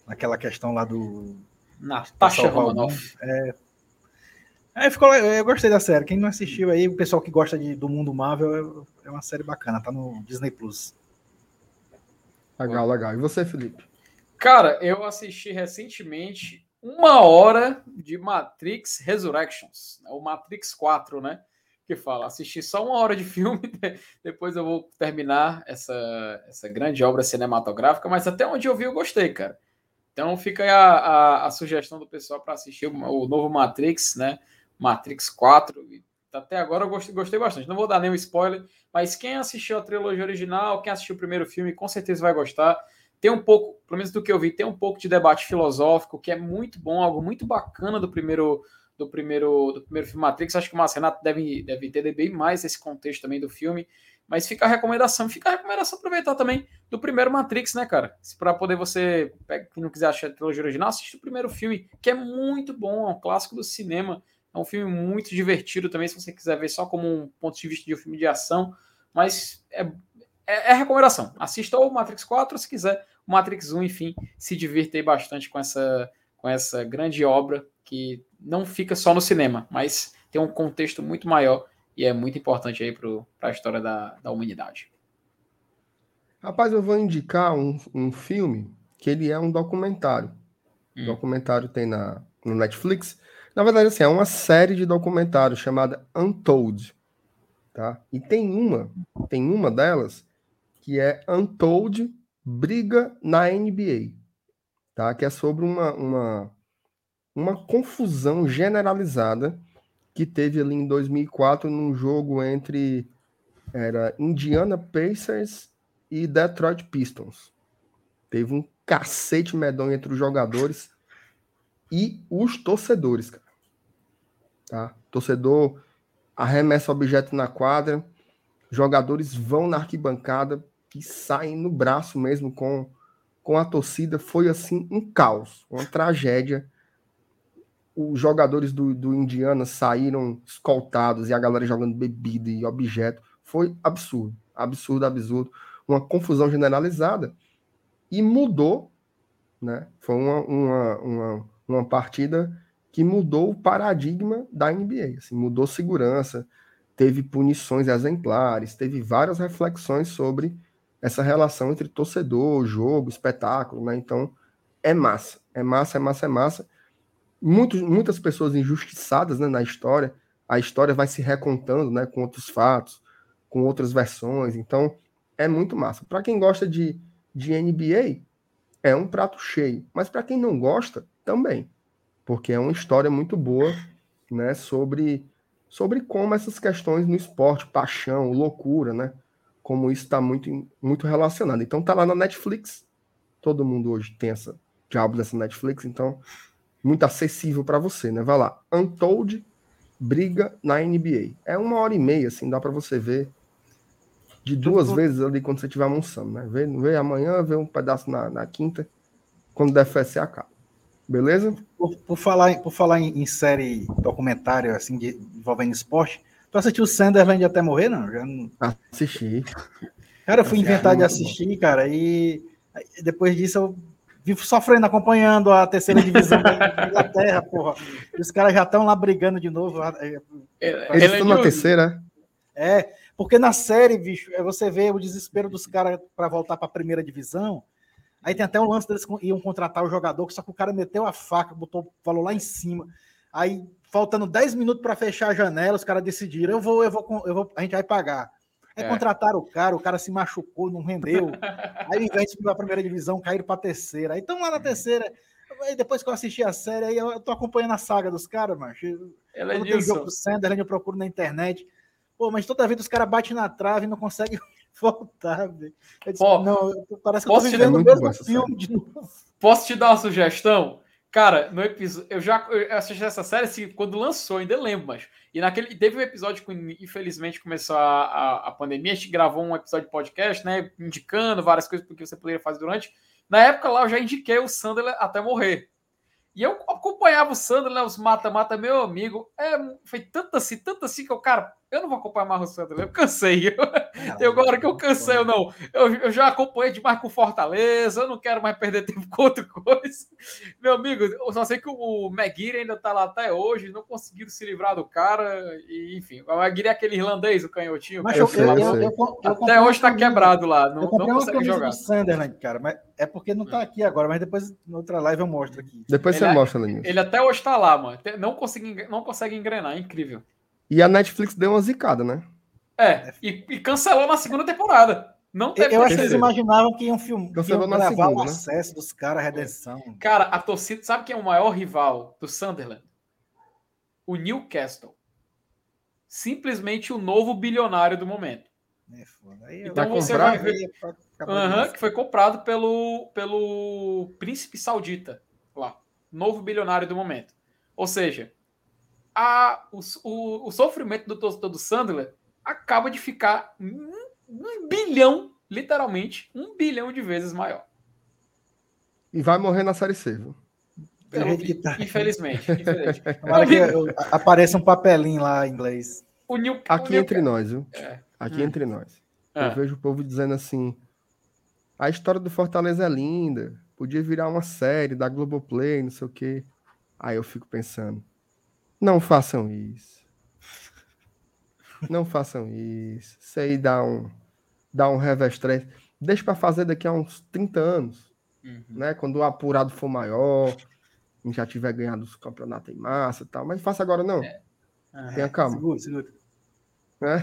naquela questão lá do. Natasha Romanoff. É, aí ficou, eu gostei da série. Quem não assistiu aí, o pessoal que gosta de, do mundo Marvel, é, é uma série bacana, tá no Disney Plus. Legal, legal. E você, Felipe? Cara, eu assisti recentemente uma hora de Matrix Resurrections, o Matrix 4, né? que fala, assistir só uma hora de filme, depois eu vou terminar essa, essa grande obra cinematográfica, mas até onde eu vi eu gostei, cara. Então fica aí a, a, a sugestão do pessoal para assistir o, o, novo Matrix, né? Matrix 4. Até agora eu gostei, gostei bastante. Não vou dar nenhum spoiler, mas quem assistiu a trilogia original, quem assistiu o primeiro filme, com certeza vai gostar. Tem um pouco, pelo menos do que eu vi, tem um pouco de debate filosófico, que é muito bom, algo muito bacana do primeiro do primeiro, do primeiro filme Matrix. Acho que o Márcio Renato deve, deve entender bem mais esse contexto também do filme. Mas fica a recomendação, fica a recomendação aproveitar também do primeiro Matrix, né, cara? Para poder você, que não quiser achar a trilogia original, assiste o primeiro filme, que é muito bom, é um clássico do cinema. É um filme muito divertido também, se você quiser ver só como um ponto de vista de um filme de ação. Mas é, é, é recomendação. Assista o Matrix 4, se quiser, o Matrix 1, enfim, se divirta aí bastante com essa, com essa grande obra que não fica só no cinema, mas tem um contexto muito maior e é muito importante aí para a história da, da humanidade. Rapaz, eu vou indicar um, um filme que ele é um documentário. Hum. documentário tem na, no Netflix. Na verdade, assim, é uma série de documentários chamada Untold. Tá? E tem uma, tem uma delas que é Untold Briga na NBA. Tá? Que é sobre uma, uma uma confusão generalizada que teve ali em 2004 num jogo entre era Indiana Pacers e Detroit Pistons. Teve um cacete medonho entre os jogadores e os torcedores, cara. Tá? Torcedor arremessa objeto na quadra, jogadores vão na arquibancada e saem no braço mesmo com, com a torcida. Foi assim um caos, uma tragédia os jogadores do, do Indiana saíram escoltados e a galera jogando bebida e objeto. foi absurdo, absurdo, absurdo, uma confusão generalizada e mudou, né? Foi uma, uma, uma, uma partida que mudou o paradigma da NBA, assim, mudou segurança, teve punições exemplares, teve várias reflexões sobre essa relação entre torcedor, jogo, espetáculo, né? Então, é massa, é massa, é massa, é massa. Muitos, muitas pessoas injustiçadas né, na história, a história vai se recontando, né, com outros fatos, com outras versões. Então, é muito massa. Para quem gosta de, de NBA, é um prato cheio. Mas para quem não gosta, também. Porque é uma história muito boa, né, sobre sobre como essas questões no esporte, paixão, loucura, né? Como isso está muito, muito relacionado. Então tá lá na Netflix. Todo mundo hoje tem essa diabo dessa Netflix, então muito acessível para você, né? Vai lá. Untold briga na NBA. É uma hora e meia, assim, dá para você ver de duas vezes ali quando você estiver almoçando, né? Vê, vê amanhã, vê um pedaço na, na quinta, quando der fé, você acaba. Beleza? Por, por, falar, por falar em, em, série documentário, assim, de, envolvendo esporte, tu assistiu Sunderland até morrer, não? Já não... Assisti. Cara, eu fui inventar de assistir, cara, e depois disso eu vivo sofrendo, acompanhando a terceira divisão da Inglaterra, porra. Os caras já estão lá brigando de novo. É, Eles estão na terceira? É, porque na série, bicho, é, você vê o desespero dos caras para voltar para a primeira divisão. Aí tem até um lance deles iam contratar o jogador, só que o cara meteu a faca, botou, falou lá em cima. Aí, faltando 10 minutos para fechar a janela, os caras decidiram: eu vou, eu vou, eu vou, a gente vai pagar. Aí é. contrataram o cara, o cara se machucou, não rendeu. Aí, ao invés de subir a primeira divisão, caíram para a terceira. Aí estão lá na terceira. Aí, depois que eu assisti a série, aí eu tô acompanhando a saga dos caras, macho. Ela Quando tem jogo do Sunderland, eu procuro na internet. Pô, mas toda vez os caras batem na trave e não conseguem voltar, velho. Não, parece que eu tô vivendo o mesmo filme de novo. Posso te dar uma sugestão? Cara, no episódio. Eu já eu assisti essa série assim, quando lançou, ainda lembro, mas. E naquele. Teve um episódio que, infelizmente, começou a, a, a, pandemia. A gente gravou um episódio de podcast, né? Indicando várias coisas que você poderia fazer durante. Na época lá, eu já indiquei o Sandler até morrer. E eu acompanhava o Sandro, né, os mata-mata, meu amigo. É, foi tanto assim, tanto assim que eu, cara, eu não vou acompanhar mais o Sandro, eu cansei. Eu, tem agora que eu cansei, eu não. Eu, eu já acompanhei demais com Fortaleza, eu não quero mais perder tempo com outra coisa. Meu amigo, eu só sei que o Maguire ainda tá lá até hoje, não conseguiram se livrar do cara. E, enfim, o Maguire é aquele irlandês, o canhotinho. Mas eu, eu, eu, eu até hoje tá quebrado lá, não, não consegue jogar. Sunderland, cara, mas é porque não tá aqui agora, mas depois, na outra live eu mostro aqui. Depois ele, você mostra, Lenilson. Ele até hoje tá lá, mano. Não consegue, não consegue engrenar, é incrível. E a Netflix deu uma zicada, né? É, e, e cancelou na segunda temporada. Não teve Eu acho que eles imaginavam que iam filmar, cancelou na segunda, o né? acesso né? dos caras, a redenção. Cara, a torcida, sabe quem é o maior rival do Sunderland? O Newcastle. Simplesmente o novo bilionário do momento. É, então você vai ver uhum, que foi comprado pelo, pelo príncipe saudita lá, novo bilionário do momento. Ou seja, a, o, o, o sofrimento do torcedor do Sandler acaba de ficar um, um, bilhão, literalmente, um bilhão de vezes maior. E vai morrer na Série C, viu? Tá. Infelizmente. infelizmente. Aparece um papelinho lá em inglês. O New, Aqui o entre New... nós, viu? É. Aqui hum. entre nós. É. Eu vejo o povo dizendo assim: a história do Fortaleza é linda, podia virar uma série da Globoplay, não sei o quê. Aí eu fico pensando: não façam isso. Não façam isso. Isso aí dá um, dá um revestrez. Deixa para fazer daqui a uns 30 anos, uhum. né? Quando o apurado for maior, já tiver ganhado os campeonatos em massa e tal. Mas faça agora não. É. Tenha calma. Segura, segura. É?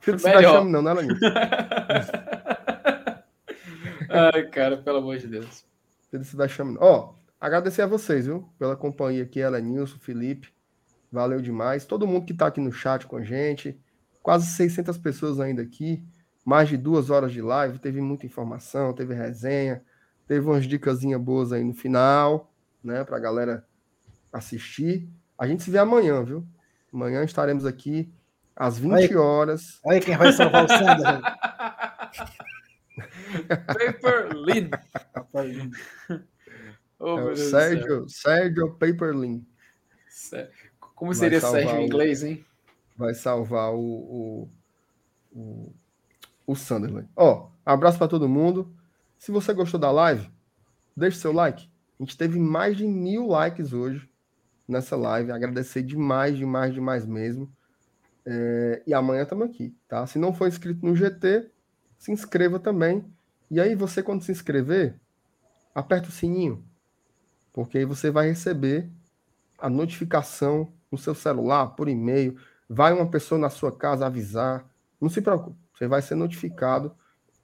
Filho se vai não, né, Laninho? Ai, cara, pelo amor de Deus. Se vai chamando. Ó, agradecer a vocês, viu? Pela companhia aqui, ela, Nilson, Felipe. Valeu demais. Todo mundo que está aqui no chat com a gente. Quase 600 pessoas ainda aqui. Mais de duas horas de live. Teve muita informação, teve resenha. Teve umas dicas boas aí no final, né? Para a galera assistir. A gente se vê amanhã, viu? Amanhã estaremos aqui às 20 aí, horas. Aí quem vai salvar o Sandro. Paperlin. oh, é Sérgio, Sérgio Paperlin. Como seria Sérgio em inglês, hein? Vai salvar o, o, o, o Sunderland. Ó, abraço para todo mundo. Se você gostou da live, deixe seu like. A gente teve mais de mil likes hoje nessa live. Agradecer demais, demais, demais mesmo. É, e amanhã estamos aqui, tá? Se não for inscrito no GT, se inscreva também. E aí você, quando se inscrever, aperta o sininho, porque aí você vai receber a notificação no seu celular, por e-mail. Vai uma pessoa na sua casa avisar. Não se preocupe, você vai ser notificado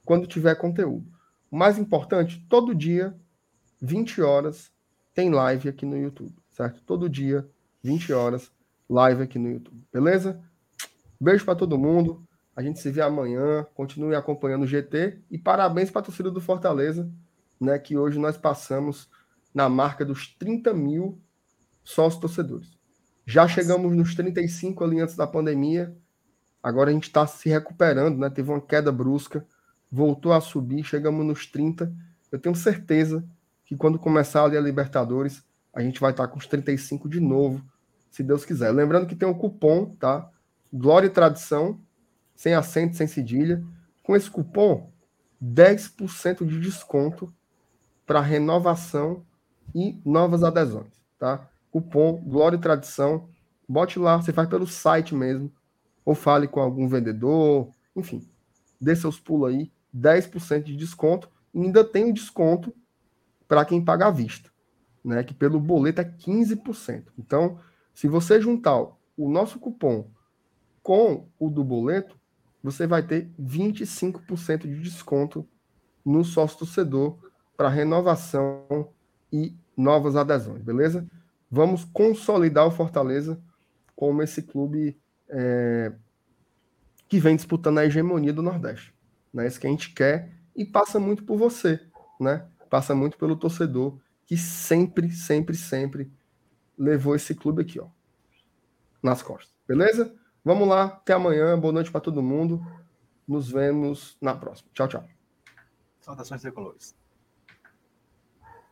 quando tiver conteúdo. O mais importante, todo dia, 20 horas, tem live aqui no YouTube, certo? Todo dia, 20 horas, live aqui no YouTube, beleza? Beijo para todo mundo. A gente se vê amanhã. Continue acompanhando o GT e parabéns para a torcida do Fortaleza, né? Que hoje nós passamos na marca dos 30 mil sócios torcedores. Já chegamos nos 35 ali antes da pandemia. Agora a gente está se recuperando, né? Teve uma queda brusca, voltou a subir, chegamos nos 30. Eu tenho certeza que quando começar ali a Libertadores, a gente vai estar tá com os 35 de novo, se Deus quiser. Lembrando que tem um cupom, tá? Glória e Tradição, sem acento, sem cedilha. Com esse cupom, 10% de desconto para renovação e novas adesões, tá? Cupom Glória e Tradição. Bote lá, você faz pelo site mesmo, ou fale com algum vendedor, enfim. Dê seus pulos aí, 10% de desconto. E ainda tem um desconto para quem paga à vista, né? Que pelo boleto é 15%. Então, se você juntar o nosso cupom com o do boleto, você vai ter 25% de desconto no sócio torcedor para renovação e novas adesões, beleza? Vamos consolidar o Fortaleza como esse clube é, que vem disputando a hegemonia do Nordeste. Né? Isso que a gente quer e passa muito por você, né? Passa muito pelo torcedor que sempre, sempre, sempre levou esse clube aqui, ó, nas costas. Beleza? Vamos lá, até amanhã. Boa noite para todo mundo. Nos vemos na próxima. Tchau, tchau. Saudações tricolores.